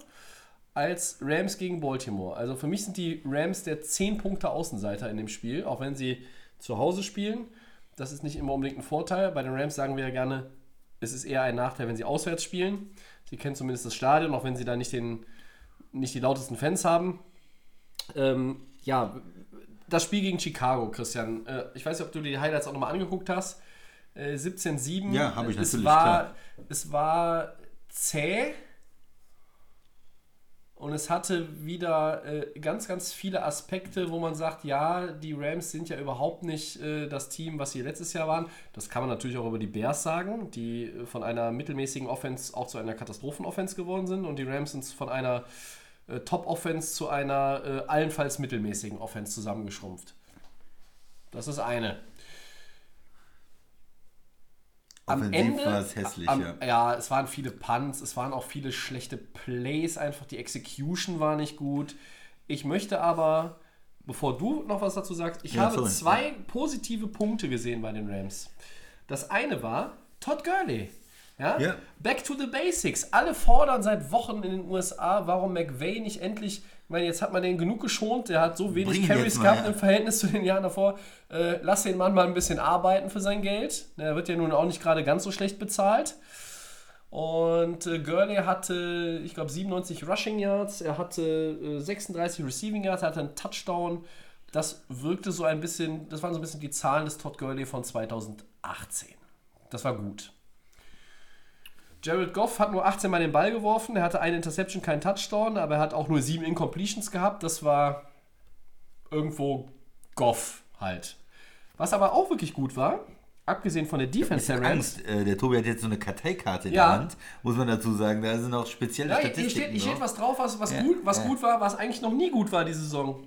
als Rams gegen Baltimore. Also für mich sind die Rams der 10 Punkte Außenseiter in dem Spiel, auch wenn sie zu Hause spielen. Das ist nicht immer unbedingt ein Vorteil. Bei den Rams sagen wir ja gerne, es ist eher ein Nachteil, wenn sie auswärts spielen. Sie kennen zumindest das Stadion, auch wenn sie da nicht, den, nicht die lautesten Fans haben. Ähm, ja, das Spiel gegen Chicago, Christian. Äh, ich weiß nicht, ob du die Highlights auch nochmal angeguckt hast. Äh, 17-7. Ja, hab ich es natürlich, War, klar. es war zäh. Und es hatte wieder äh, ganz, ganz viele Aspekte, wo man sagt, ja, die Rams sind ja überhaupt nicht äh, das Team, was sie letztes Jahr waren. Das kann man natürlich auch über die Bears sagen, die äh, von einer mittelmäßigen Offense auch zu einer Katastrophenoffense geworden sind. Und die Rams sind von einer äh, Top-Offense zu einer äh, allenfalls mittelmäßigen Offense zusammengeschrumpft. Das ist eine. Am Offensiv Ende, war es hässlich, am, ja. ja, es waren viele Punts, es waren auch viele schlechte Plays, einfach die Execution war nicht gut. Ich möchte aber, bevor du noch was dazu sagst, ich Ja, habe sorry. zwei positive Punkte gesehen bei den Rams. Das eine war Todd Gurley. Ja? Ja. Back to the Basics. Alle fordern seit Wochen in den USA, warum McVay nicht endlich. Ich meine, jetzt hat man den genug geschont, der hat so wenig Bring Carries mal, gehabt ja. im Verhältnis zu den Jahren davor. Äh, lass den Mann mal ein bisschen arbeiten für sein Geld. Der wird ja nun auch nicht gerade ganz so schlecht bezahlt. Und äh, Gurley hatte, ich glaube, 97 Rushing Yards, er hatte äh, 36 Receiving Yards, er hatte einen Touchdown. Das wirkte so ein bisschen, das waren so ein bisschen die Zahlen des Todd Gurley von 2018. Das war gut. Jared Goff hat nur 18 Mal den Ball geworfen, er hatte eine Interception, keinen Touchdown, aber er hat auch nur sieben Incompletions gehabt. Das war irgendwo Goff halt. Was aber auch wirklich gut war, abgesehen von der Defense der Rams, Angst, äh, der Tobi hat jetzt so eine Karteikarte in Ja. der Hand, muss man dazu sagen. Da sind auch spezielle Ja, hier Statistiken. steht, hier steht was drauf, was, was, Ja, gut, was ja. gut war, was eigentlich noch nie gut war diese Saison.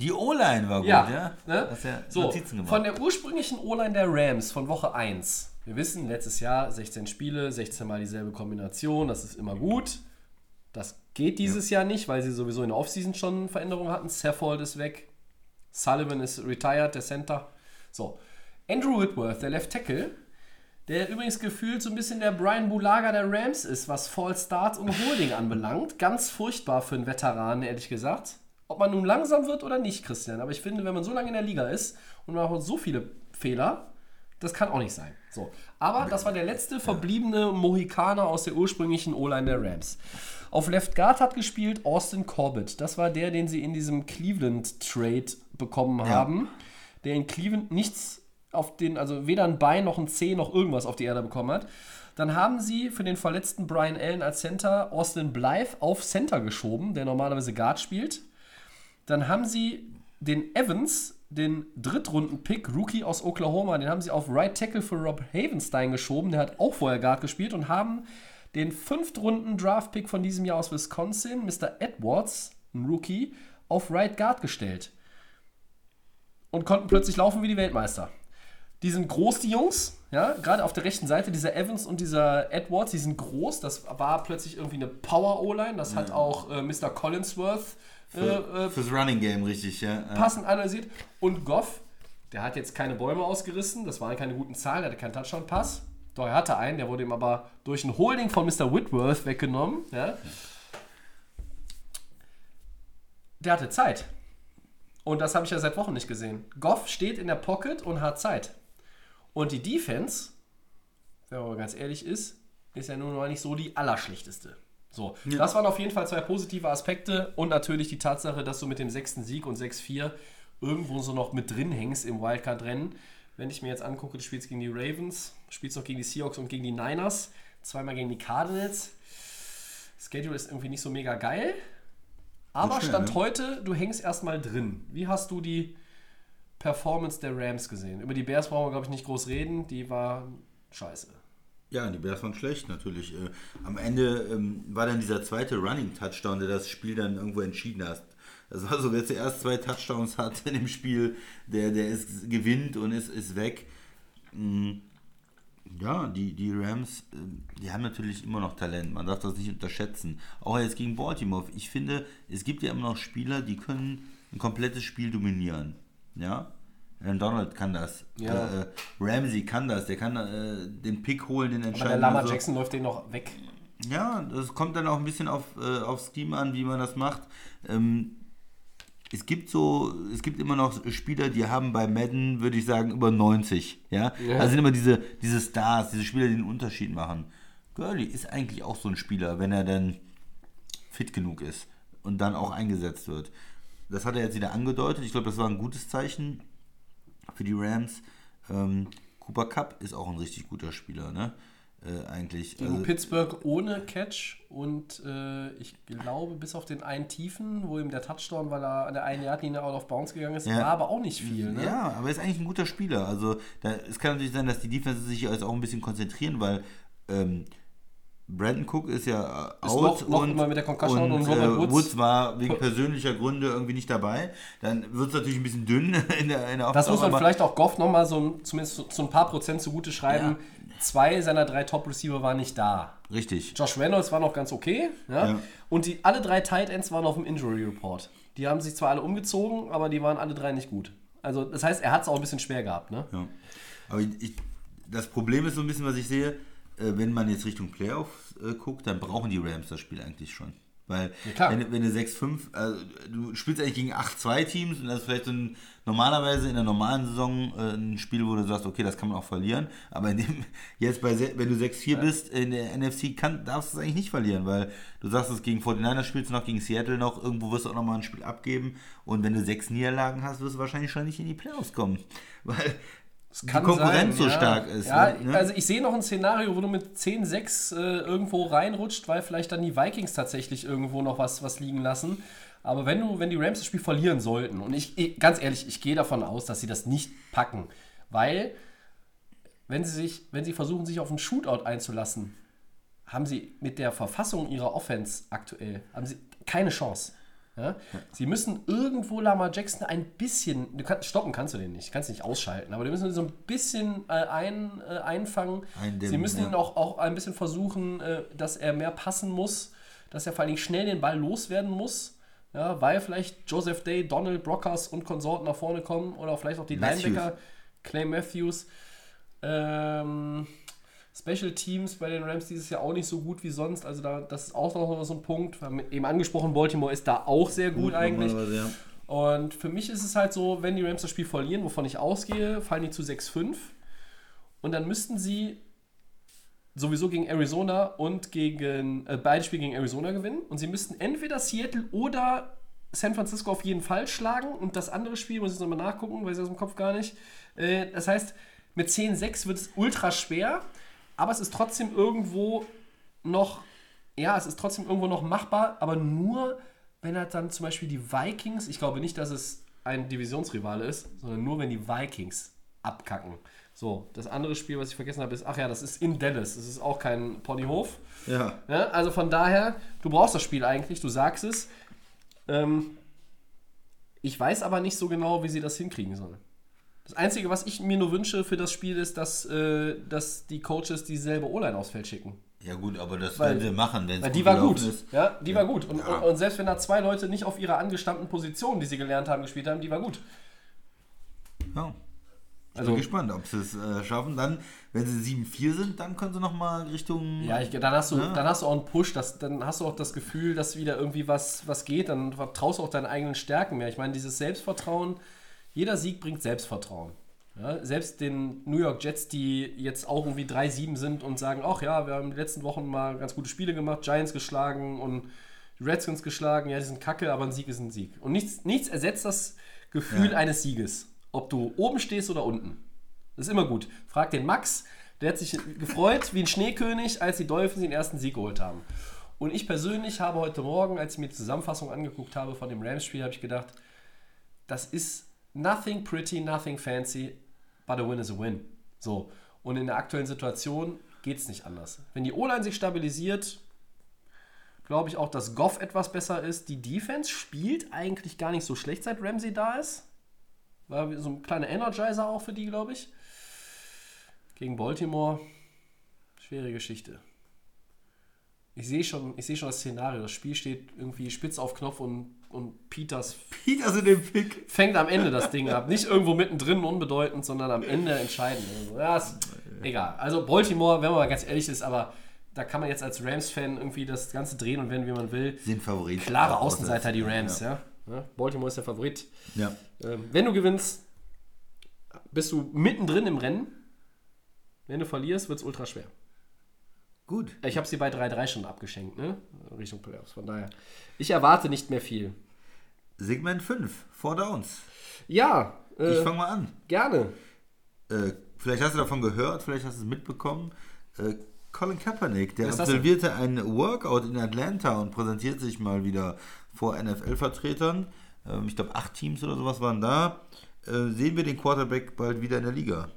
Die O-Line war gut, Ja. ja. Ne? Hast ja so, Notizen gemacht. von der ursprünglichen O-Line der Rams von Woche 1. Wir wissen, letztes Jahr 16 Spiele, 16 Mal dieselbe Kombination, das ist immer gut. Das geht dieses Jahr nicht, weil sie sowieso in der Offseason schon Veränderungen hatten. Saffold ist weg, Sullivan ist retired, der Center. So, Andrew Whitworth, der Left Tackle, der übrigens gefühlt so ein bisschen der Brian Bulaga der Rams ist, was Fall Starts und Holding anbelangt. Ganz furchtbar für einen Veteran, ehrlich gesagt. Ob man nun langsam wird oder nicht, Christian. Aber ich finde, wenn man so lange in der Liga ist und man macht so viele Fehler, das kann auch nicht sein. So. Aber das war der letzte verbliebene Mohikaner aus der ursprünglichen O-Line der Rams. Auf Left Guard hat gespielt Austin Corbett. Das war der, den sie in diesem Cleveland-Trade bekommen haben. Der in Cleveland nichts auf den, also weder ein Bein noch ein Zeh noch irgendwas auf die Erde bekommen hat. Dann haben sie für den verletzten Brian Allen als Center Austin Blythe auf Center geschoben, der normalerweise Guard spielt. Dann haben sie den Evans, den Drittrunden-Pick, Rookie aus Oklahoma, den haben sie auf Right Tackle für Rob Havenstein geschoben. Der hat auch vorher Guard gespielt und haben den Fünftrunden-Draft-Pick von diesem Jahr aus Wisconsin, Mr. Edwards, ein Rookie, auf Right Guard gestellt. Und konnten plötzlich laufen wie die Weltmeister. Die sind groß, die Jungs. Ja, gerade auf der rechten Seite, dieser Evans und dieser Edwards, die sind groß. Das war plötzlich irgendwie eine Power-O-Line. Das hat auch äh, Mr. Collinsworth äh, äh, Fürs Running Game richtig, ja. ja. passend analysiert. Und Goff, der hat jetzt keine Bäume ausgerissen, das waren keine guten Zahlen, der hatte keinen Touchdown-Pass. Doch, er hatte einen, der wurde ihm aber durch ein Holding von Mr. Whitworth weggenommen. Ja. Der hatte Zeit. Und das habe ich ja seit Wochen nicht gesehen. Goff steht in der Pocket und hat Zeit. Und die Defense, wenn man mal ganz ehrlich ist, ist ja nun mal nicht so die allerschlechteste. So, das waren auf jeden Fall zwei positive Aspekte und natürlich die Tatsache, dass du mit dem sechsten Sieg und 6-4 irgendwo so noch mit drin hängst im Wildcard-Rennen. Wenn ich mir jetzt angucke, du spielst gegen die Ravens, spielst noch gegen die Seahawks und gegen die Niners, zweimal gegen die Cardinals. Schedule ist irgendwie nicht so mega geil. Aber schnell, Stand ne? heute, du hängst erstmal drin. Wie hast du die Performance der Rams gesehen? Über die Bears brauchen wir, glaube ich, nicht groß reden. Die war scheiße. Ja, die Bears waren schlecht natürlich. Äh, am Ende ähm, war dann dieser zweite Running-Touchdown, der das Spiel dann irgendwo entschieden hat. Das war so, wer zuerst zwei Touchdowns hat in dem Spiel, der, der ist, gewinnt und ist, ist weg. Mm, Ja, die, die Rams, äh, die haben natürlich immer noch Talent. Man darf das nicht unterschätzen. Auch jetzt gegen Baltimore. Ich finde, es gibt ja immer noch Spieler, die können ein komplettes Spiel dominieren. Ja? Donald kann das. Ja. Äh, äh, Ramsey kann das. Der kann äh, den Pick holen, den Aber der entscheidenden. Lama so. Jackson läuft den noch weg. Ja, das kommt dann auch ein bisschen auf, äh, aufs Team an, wie man das macht. Ähm, es gibt so, es gibt immer noch Spieler, die haben bei Madden, würde ich sagen, über 90. Ja? Ja. Also sind immer diese, diese Stars, diese Spieler, die den Unterschied machen. Gurley ist eigentlich auch so ein Spieler, wenn er dann fit genug ist und dann auch eingesetzt wird. Das hat er jetzt wieder angedeutet. Ich glaube, das war ein gutes Zeichen für die Rams. Ähm, Cooper Cup ist auch ein richtig guter Spieler, ne? Äh, eigentlich. Gegen Pittsburgh ohne Catch und äh, ich glaube, bis auf den einen Tiefen, wo ihm der Touchdown, weil er an der einen Yardlinie out of bounds gegangen ist, Ja. war aber auch nicht viel. Ne? Ja, aber er ist eigentlich ein guter Spieler. Also da, es kann natürlich sein, dass die Defense sich jetzt auch ein bisschen konzentrieren, weil ähm, Brandon Cook ist ja äh, Ist out noch- noch immer mit der Concussion und Robert äh, Woods- Woods war wegen persönlicher Gründe irgendwie nicht dabei. Dann wird es natürlich ein bisschen dünn in der, in der Das muss man vielleicht auch Goff nochmal so, zumindest so, so ein paar Prozent zugute schreiben. Zwei seiner drei Top-Receiver waren nicht da. Richtig. Josh Reynolds war noch ganz okay. Ja? Ja. Und die, alle drei Tight Ends waren auf dem Injury Report. Die haben sich zwar alle umgezogen, aber die waren alle drei nicht gut. Also, das heißt, er hat es auch ein bisschen schwer gehabt. Ne? Ja. Aber ich, ich, das Problem ist so ein bisschen, was ich sehe, wenn man jetzt Richtung Playoffs äh, guckt, dann brauchen die Rams das Spiel eigentlich schon. Weil klar. wenn, du- wenn du 6-5, also du spielst eigentlich gegen 8-2 Teams und das ist vielleicht so ein, normalerweise in der normalen Saison äh, ein Spiel, wo du sagst, okay, das kann man auch verlieren. Aber in dem, jetzt bei, wenn du 6-4 bist in der NFC, kann, darfst du es eigentlich nicht verlieren, weil du sagst, es gegen 49ers spielst du noch, gegen Seattle noch, irgendwo wirst du auch nochmal ein Spiel abgeben. Und wenn du sechs Niederlagen hast, wirst du wahrscheinlich schon nicht in die Playoffs kommen. Weil die Konkurrenz sein, so ja. stark ist. Ja, ne? also ich sehe noch ein Szenario, wo du mit 10-6 äh, irgendwo reinrutscht, weil vielleicht dann die Vikings tatsächlich irgendwo noch was, was liegen lassen. Aber wenn du, wenn die Rams das Spiel verlieren sollten, und ich, ich ganz ehrlich, ich gehe davon aus, dass sie das nicht packen, weil wenn sie sich, wenn sie versuchen, sich auf einen Shootout einzulassen, haben sie mit der Verfassung ihrer Offense aktuell haben sie keine Chance. Ja? Sie müssen irgendwo Lamar Jackson ein bisschen, du kannst, stoppen kannst du den nicht, kannst nicht ausschalten, aber die müssen ihn so ein bisschen äh, ein, äh, einfangen. Eindämmen, Sie müssen ja. ihn auch, auch ein bisschen versuchen, äh, dass er mehr passen muss, dass er vor allen Dingen schnell den Ball loswerden muss, ja, weil vielleicht Joseph Day, Donald Brockers und Konsorten nach vorne kommen oder vielleicht auch die Matthews. Linebacker, Clay Matthews. Ähm, Special Teams bei den Rams dieses Jahr auch nicht so gut wie sonst. Also da, das ist auch noch so ein Punkt. Wir haben eben angesprochen, Baltimore ist da auch sehr gut, eigentlich. normalerweise, ja. Und für mich ist es halt so, wenn die Rams das Spiel verlieren, wovon ich ausgehe, fallen die zu 6-5. Und dann müssten sie sowieso gegen Arizona und gegen äh, beide Spiele gegen Arizona gewinnen. Und sie müssten entweder Seattle oder San Francisco auf jeden Fall schlagen. Und das andere Spiel, muss ich nochmal nachgucken, weiß ich aus dem Kopf gar nicht. Äh, das heißt, mit 10-6 wird es ultra schwer, aber es ist trotzdem irgendwo noch, ja, es ist trotzdem irgendwo noch machbar, aber nur, wenn halt dann zum Beispiel die Vikings, ich glaube nicht, dass es ein Divisionsrivale ist, sondern nur, wenn die Vikings abkacken. So, das andere Spiel, was ich vergessen habe, ist, ach ja, das ist in Dallas. Das ist auch kein Ponyhof. Ja. Ja, also von daher, du brauchst das Spiel eigentlich, du sagst es. Ähm, ich weiß aber nicht so genau, wie sie das hinkriegen sollen. Das Einzige, was ich mir nur wünsche für das Spiel, ist, dass, äh, dass die Coaches dieselbe O-Line aufs Feld schicken. Ja gut, aber das Weil- werden sie machen, wenn es Weil die war gut. ist. Ja, die war gut. Und, Ja. und, und selbst wenn da zwei Leute nicht auf ihrer angestammten Position, die sie gelernt haben, gespielt haben, die war gut. Ja. Ich Also- bin gespannt, ob sie es äh, schaffen. Dann, wenn sie 7-4 sind, dann können sie nochmal Richtung. Ja, ich, dann, hast du, Ja. dann hast du auch einen Push, das, dann hast du auch das Gefühl, dass wieder irgendwie was, was geht, dann vertraust du auch deinen eigenen Stärken mehr. Ich meine, dieses Selbstvertrauen, jeder Sieg bringt Selbstvertrauen. Ja, selbst den New York Jets, die jetzt auch irgendwie 3-7 sind und sagen, ach ja, wir haben die letzten Wochen mal ganz gute Spiele gemacht, Giants geschlagen und Redskins geschlagen, ja, die sind kacke, aber ein Sieg ist ein Sieg. Und nichts, nichts ersetzt das Gefühl Ja. eines Sieges. Ob du oben stehst oder unten. Das ist immer gut. Frag den Max, der hat sich gefreut wie ein Schneekönig, als die Dolphins den ersten Sieg geholt haben. Und ich persönlich habe heute Morgen, als ich mir die Zusammenfassung angeguckt habe von dem Rams-Spiel, habe ich gedacht, das ist nothing pretty, nothing fancy, but a win is a win. So. Und in der aktuellen Situation geht es nicht anders. Wenn die O-Line sich stabilisiert, glaube ich auch, dass Goff etwas besser ist. Die Defense spielt eigentlich gar nicht so schlecht, seit Ramsey da ist. War so ein kleiner Energizer auch für die, glaube ich. Gegen Baltimore. Schwere Geschichte. Ich sehe schon, ich sehe schon das Szenario. Das Spiel steht irgendwie spitz auf Knopf und, und Peters Peter also den Pick. fängt am Ende das Ding ab. Nicht irgendwo mittendrin unbedeutend, sondern am Ende entscheidend. Also, ja, ist egal. Also Baltimore, wenn man mal ganz ehrlich ist, aber da kann man jetzt als Rams-Fan irgendwie das Ganze drehen und wenden, wie man will. Sind Favorit. Klare Außenseiter, die Rams, ja. ja. Baltimore ist der Favorit. Ja. Ähm, wenn du gewinnst, bist du mittendrin im Rennen. Wenn du verlierst, wird es ultra schwer. Gut. Ich habe sie bei 3-3 schon abgeschenkt, ne? Richtung Playoffs. Von daher, ich erwarte nicht mehr viel. Segment 5, Four Downs. Ja, Ich äh, fange mal an. gerne. Äh, vielleicht hast du davon gehört, vielleicht hast du es mitbekommen. Äh, Colin Kaepernick, der denn? absolvierte ein Workout in Atlanta und präsentiert sich mal wieder vor NFL-Vertretern. Ähm, ich glaube, acht Teams oder sowas waren da. Äh, sehen wir den Quarterback bald wieder in der Liga?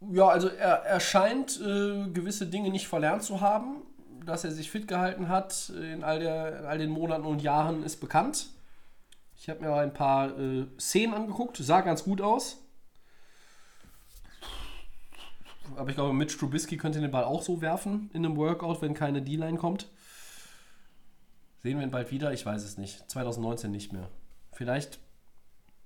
Ja, also er, er scheint äh, gewisse Dinge nicht verlernt zu haben. Dass er sich fit gehalten hat in all, der, in all den Monaten und Jahren ist bekannt. Ich habe mir ein paar äh, Szenen angeguckt, sah ganz gut aus. Aber ich glaube, Mitch Trubisky könnte den Ball auch so werfen in einem Workout, wenn keine D-Line kommt. Sehen wir ihn bald wieder? Ich weiß es nicht. 2019 nicht mehr. Vielleicht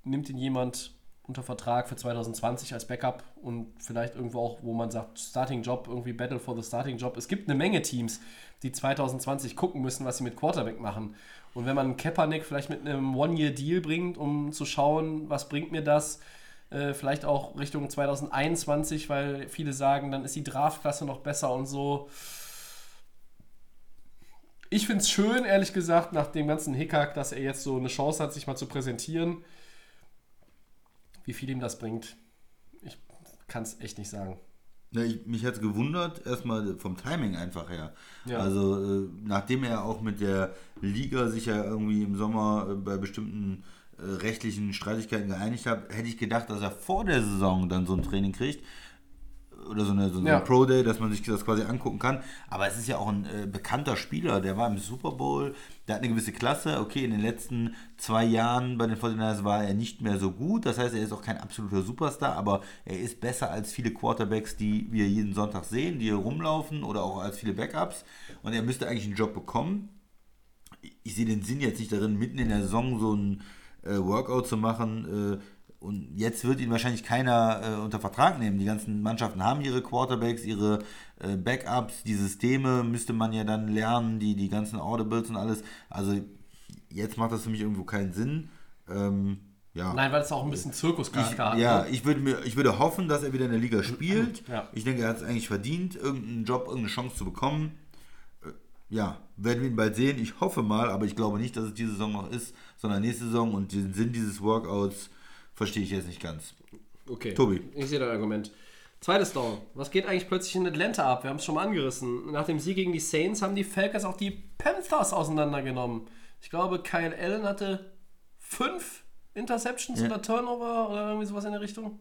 nimmt ihn jemand unter Vertrag für 2020 als Backup und vielleicht irgendwo auch, wo man sagt, Starting Job, irgendwie Battle for the Starting Job. Es gibt eine Menge Teams, die 2020 gucken müssen, was sie mit Quarterback machen. Und wenn man Kaepernick vielleicht mit einem One-Year-Deal bringt, um zu schauen, was bringt mir das, äh, vielleicht auch Richtung 2021, weil viele sagen, dann ist die Draftklasse noch besser und so. Ich finde es schön, ehrlich gesagt, nach dem ganzen Hickhack, dass er jetzt so eine Chance hat, sich mal zu präsentieren. Wie viel ihm das bringt, ich kann es echt nicht sagen. Ja, ich, mich hat es gewundert, erstmal vom Timing einfach her. Ja. Also, äh, nachdem er auch mit der Liga sich ja irgendwie im Sommer äh, bei bestimmten äh, rechtlichen Streitigkeiten geeinigt hat, hätte ich gedacht, dass er vor der Saison dann so ein Training kriegt. Oder so, eine, so Ja. ein Pro-Day, dass man sich das quasi angucken kann. Aber es ist ja auch ein äh, bekannter Spieler, der war im Super Bowl, der hat eine gewisse Klasse. Okay, in den letzten zwei Jahren bei den 49ers war er nicht mehr so gut. Das heißt, er ist auch kein absoluter Superstar, aber er ist besser als viele Quarterbacks, die wir jeden Sonntag sehen, die hier rumlaufen oder auch als viele Backups. Und er müsste eigentlich einen Job bekommen. Ich sehe den Sinn jetzt nicht darin, mitten in der Saison so ein äh, Workout zu machen. Äh, und jetzt wird ihn wahrscheinlich keiner äh, unter Vertrag nehmen. Die ganzen Mannschaften haben ihre Quarterbacks, ihre äh, Backups, die Systeme müsste man ja dann lernen, die, die ganzen Audibles und alles. Also jetzt macht das für mich irgendwo keinen Sinn. Ähm, ja. Nein, weil es auch ein bisschen Zirkuscharakter hat. ja, ne? ich würde, mir, ich würde hoffen, dass er wieder in der Liga spielt. Ja. Ich denke, er hat es eigentlich verdient, irgendeinen Job, irgendeine Chance zu bekommen. Äh, Ja, werden wir ihn bald sehen. Ich hoffe mal, aber ich glaube nicht, dass es diese Saison noch ist, sondern nächste Saison. Und den Sinn dieses Workouts verstehe ich jetzt nicht ganz. Okay. Tobi. Ich sehe dein Argument. Zweites Down. Was geht eigentlich plötzlich in Atlanta ab? Wir haben es schon mal angerissen. Nach dem Sieg gegen die Saints haben die Falcons auch die Panthers auseinandergenommen. Ich glaube, Kyle Allen hatte fünf Interceptions Ja. oder Turnover oder irgendwie sowas in der Richtung.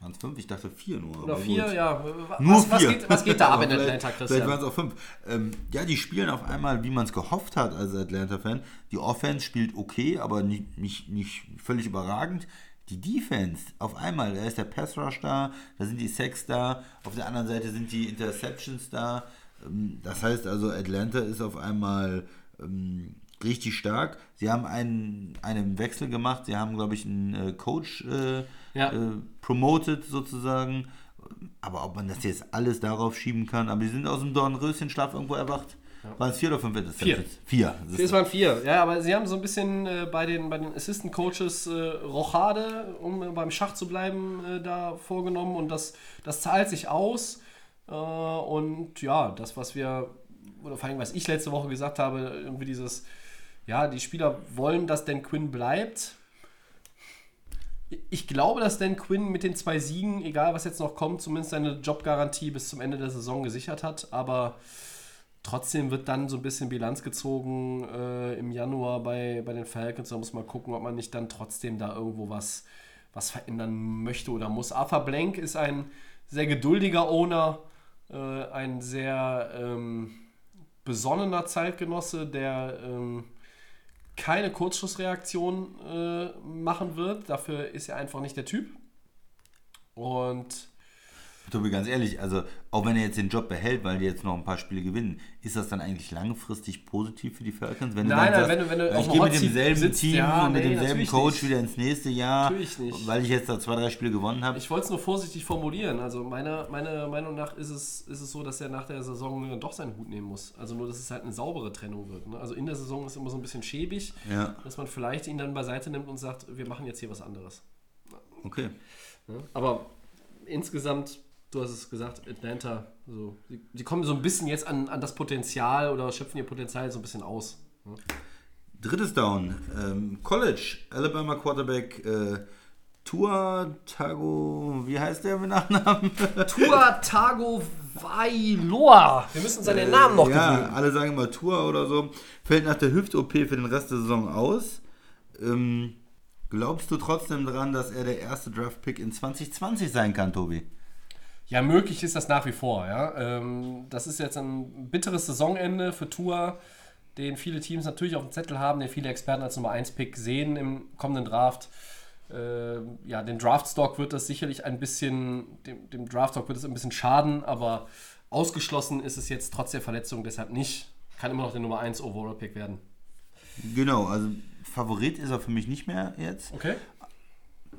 Waren es fünf? Ich dachte vier nur. Oder vier, gut. ja. Nur was, was, vier. geht, was geht da ab in vielleicht- Atlanta, Vielleicht Christian? waren es auch fünf. Ähm, ja, die spielen auf einmal, wie man es gehofft hat als Atlanta-Fan. Die Offense spielt okay, aber nicht, nicht, nicht völlig überragend. Die Defense, auf einmal, da ist der Pass-Rush da, da sind die Sacks da, auf der anderen Seite sind die Interceptions da. Ähm, Das heißt also, Atlanta ist auf einmal ähm, richtig stark. Sie haben einen, einen Wechsel gemacht, sie haben, glaube ich, einen äh, Coach äh, Ja. äh, promoted sozusagen. Aber ob man das jetzt alles darauf schieben kann, aber die sind aus dem Dornröschenschlaf irgendwo erwacht. Waren es vier oder fünf Interceptions? Vier. Vier. Es waren vier, ja, aber sie haben so ein bisschen äh, bei, den, bei den Assistant Coaches äh, Rochade, um äh, beim Schach zu bleiben, äh, da vorgenommen und das, das zahlt sich aus. Äh, und ja, das, was wir, oder vor allem, was ich letzte Woche gesagt habe, irgendwie dieses, ja, die Spieler wollen, dass Dan Quinn bleibt. Ich glaube, dass Dan Quinn mit den zwei Siegen, egal was jetzt noch kommt, zumindest seine Jobgarantie bis zum Ende der Saison gesichert hat. Aber trotzdem wird dann so ein bisschen Bilanz gezogen äh, im Januar bei, bei den Falcons. Da muss man gucken, ob man nicht dann trotzdem da irgendwo was, was verändern möchte oder muss. Arthur Blank ist ein sehr geduldiger Owner, äh, ein sehr ähm, besonnener Zeitgenosse, der ähm, keine Kurzschlussreaktion äh, machen wird. Dafür ist er einfach nicht der Typ. Und Tobi, ganz ehrlich, also auch wenn er jetzt den Job behält, weil die jetzt noch ein paar Spiele gewinnen, ist das dann eigentlich langfristig positiv für die Falcons? Wenn Nein, du nein, wenn du- wenn du ich gehe mit demselben sitzt, Team ja, und mit nee, demselben Coach nicht. wieder ins nächste Jahr, weil ich jetzt da zwei, drei Spiele gewonnen habe. ich wollte es nur vorsichtig formulieren. Also meiner, meiner Meinung nach ist es, ist es so, dass er nach der Saison dann doch seinen Hut nehmen muss. Also nur, dass es halt eine saubere Trennung wird. Ne? Also in der Saison ist immer so ein bisschen schäbig, Ja. dass man vielleicht ihn dann beiseite nimmt und sagt, wir machen jetzt hier was anderes. Okay. Ne? Aber insgesamt, du hast es gesagt, Atlanta, so, sie, sie kommen so ein bisschen jetzt an, an das Potenzial oder schöpfen ihr Potenzial so ein bisschen aus. Ne? Drittes Down. Ähm, College, Alabama Quarterback äh, Tua Tago, wie heißt der mit Nachnamen? Tua Tago Vailoa. Wir müssen seinen Namen noch ja, gewöhnen. alle sagen immer Tua oder so. Fällt nach der Hüft-OP für den Rest der Saison aus. Ähm, glaubst du trotzdem daran, dass er der erste Draft-Pick in 2020 sein kann, Tobi? Ja, möglich ist das nach wie vor. Ja? Ähm, das ist jetzt ein bitteres Saisonende für Tua, den viele Teams natürlich auf dem Zettel haben, den viele Experten als Nummer 1-Pick sehen im kommenden Draft. Ähm, ja, den Draftstock wird das sicherlich ein bisschen, dem, dem Draftstock wird es ein bisschen schaden, aber ausgeschlossen ist es jetzt trotz der Verletzung deshalb nicht. Kann immer noch der Nummer 1 Overall-Pick werden. Genau, also Favorit ist er für mich nicht mehr jetzt. Okay.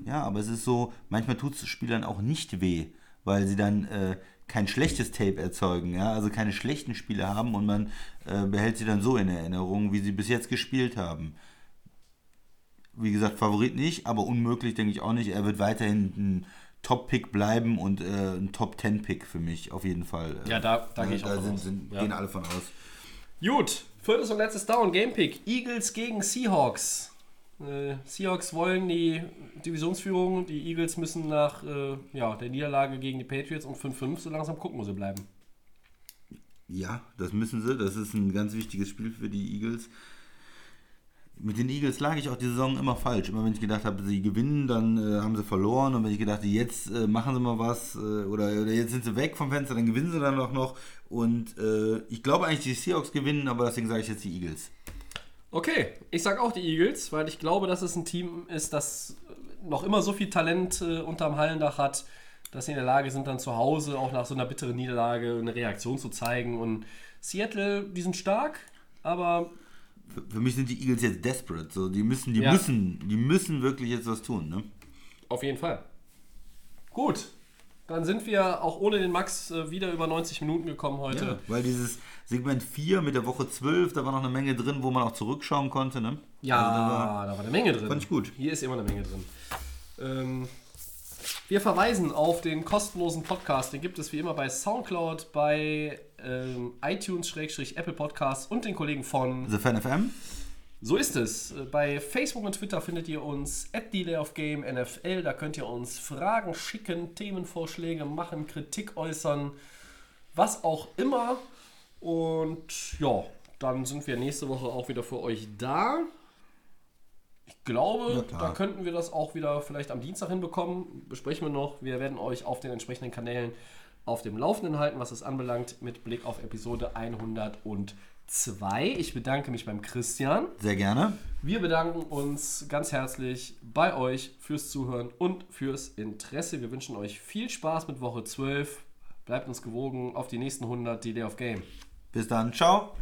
Ja, aber es ist so, manchmal tut es Spielern auch nicht weh, weil sie dann äh, kein schlechtes Tape erzeugen, ja, also keine schlechten Spiele haben und man äh, behält sie dann so in Erinnerung, wie sie bis jetzt gespielt haben. Wie gesagt, Favorit nicht, aber unmöglich denke ich auch nicht. Er wird weiterhin ein Top-Pick bleiben und äh, ein Top-10-Pick für mich auf jeden Fall. Ja, da- da gehe ich auch da sind, sind, Ja. gehen alle von aus. Gut, viertes und letztes Down, Gamepick. Eagles gegen Seahawks. Äh, Seahawks wollen die Divisionsführung, die Eagles müssen nach äh, ja, der Niederlage gegen die Patriots um 5-5 so langsam gucken, wo sie bleiben. Ja, das müssen sie. Das ist ein ganz wichtiges Spiel für die Eagles. Mit den Eagles lag ich auch die Saison immer falsch. Immer wenn ich gedacht habe, sie gewinnen, dann äh, haben sie verloren. Und wenn ich gedacht habe, jetzt äh, machen sie mal was äh, oder, oder jetzt sind sie weg vom Fenster, dann gewinnen sie dann auch noch. Und äh, ich glaube eigentlich, die Seahawks gewinnen, aber deswegen sage ich jetzt die Eagles. Okay, ich sag auch die Eagles, weil ich glaube, dass es ein Team ist, das noch immer so viel Talent äh, unterm Hallendach hat, dass sie in der Lage sind, dann zu Hause auch nach so einer bitteren Niederlage eine Reaktion zu zeigen. Und Seattle, die sind stark, aber Für, für mich sind die Eagles jetzt desperate. So, die müssen, die Ja. müssen, die müssen wirklich jetzt was tun. Ne? Auf jeden Fall. Gut, dann sind wir auch ohne den Max äh, wieder über 90 Minuten gekommen heute. Ja, weil dieses Segment 4 mit der Woche 12, da war noch eine Menge drin, wo man auch zurückschauen konnte. Ne? Ja, Also da war- da war eine Menge drin. Fand ich gut. Hier ist immer eine Menge drin. Ähm, wir verweisen auf den kostenlosen Podcast. Den gibt es wie immer bei Soundcloud, bei ähm, iTunes-Apple Podcasts und den Kollegen von The Fan FM. So ist es. Bei Facebook und Twitter findet ihr uns at Delay of Game NFL. Da könnt ihr uns Fragen schicken, Themenvorschläge machen, Kritik äußern, was auch immer. Und ja, dann sind wir nächste Woche auch wieder für euch da. Ich glaube, da könnten wir das auch wieder vielleicht am Dienstag hinbekommen. Besprechen wir noch. Wir werden euch auf den entsprechenden Kanälen auf dem Laufenden halten, was es anbelangt, mit Blick auf Episode 102. Ich bedanke mich beim Christian. Sehr gerne. Wir bedanken uns ganz herzlich bei euch fürs Zuhören und fürs Interesse. Wir wünschen euch viel Spaß mit Woche 12. Bleibt uns gewogen auf die nächsten 100 Delay of Game. Bis dann. Ciao.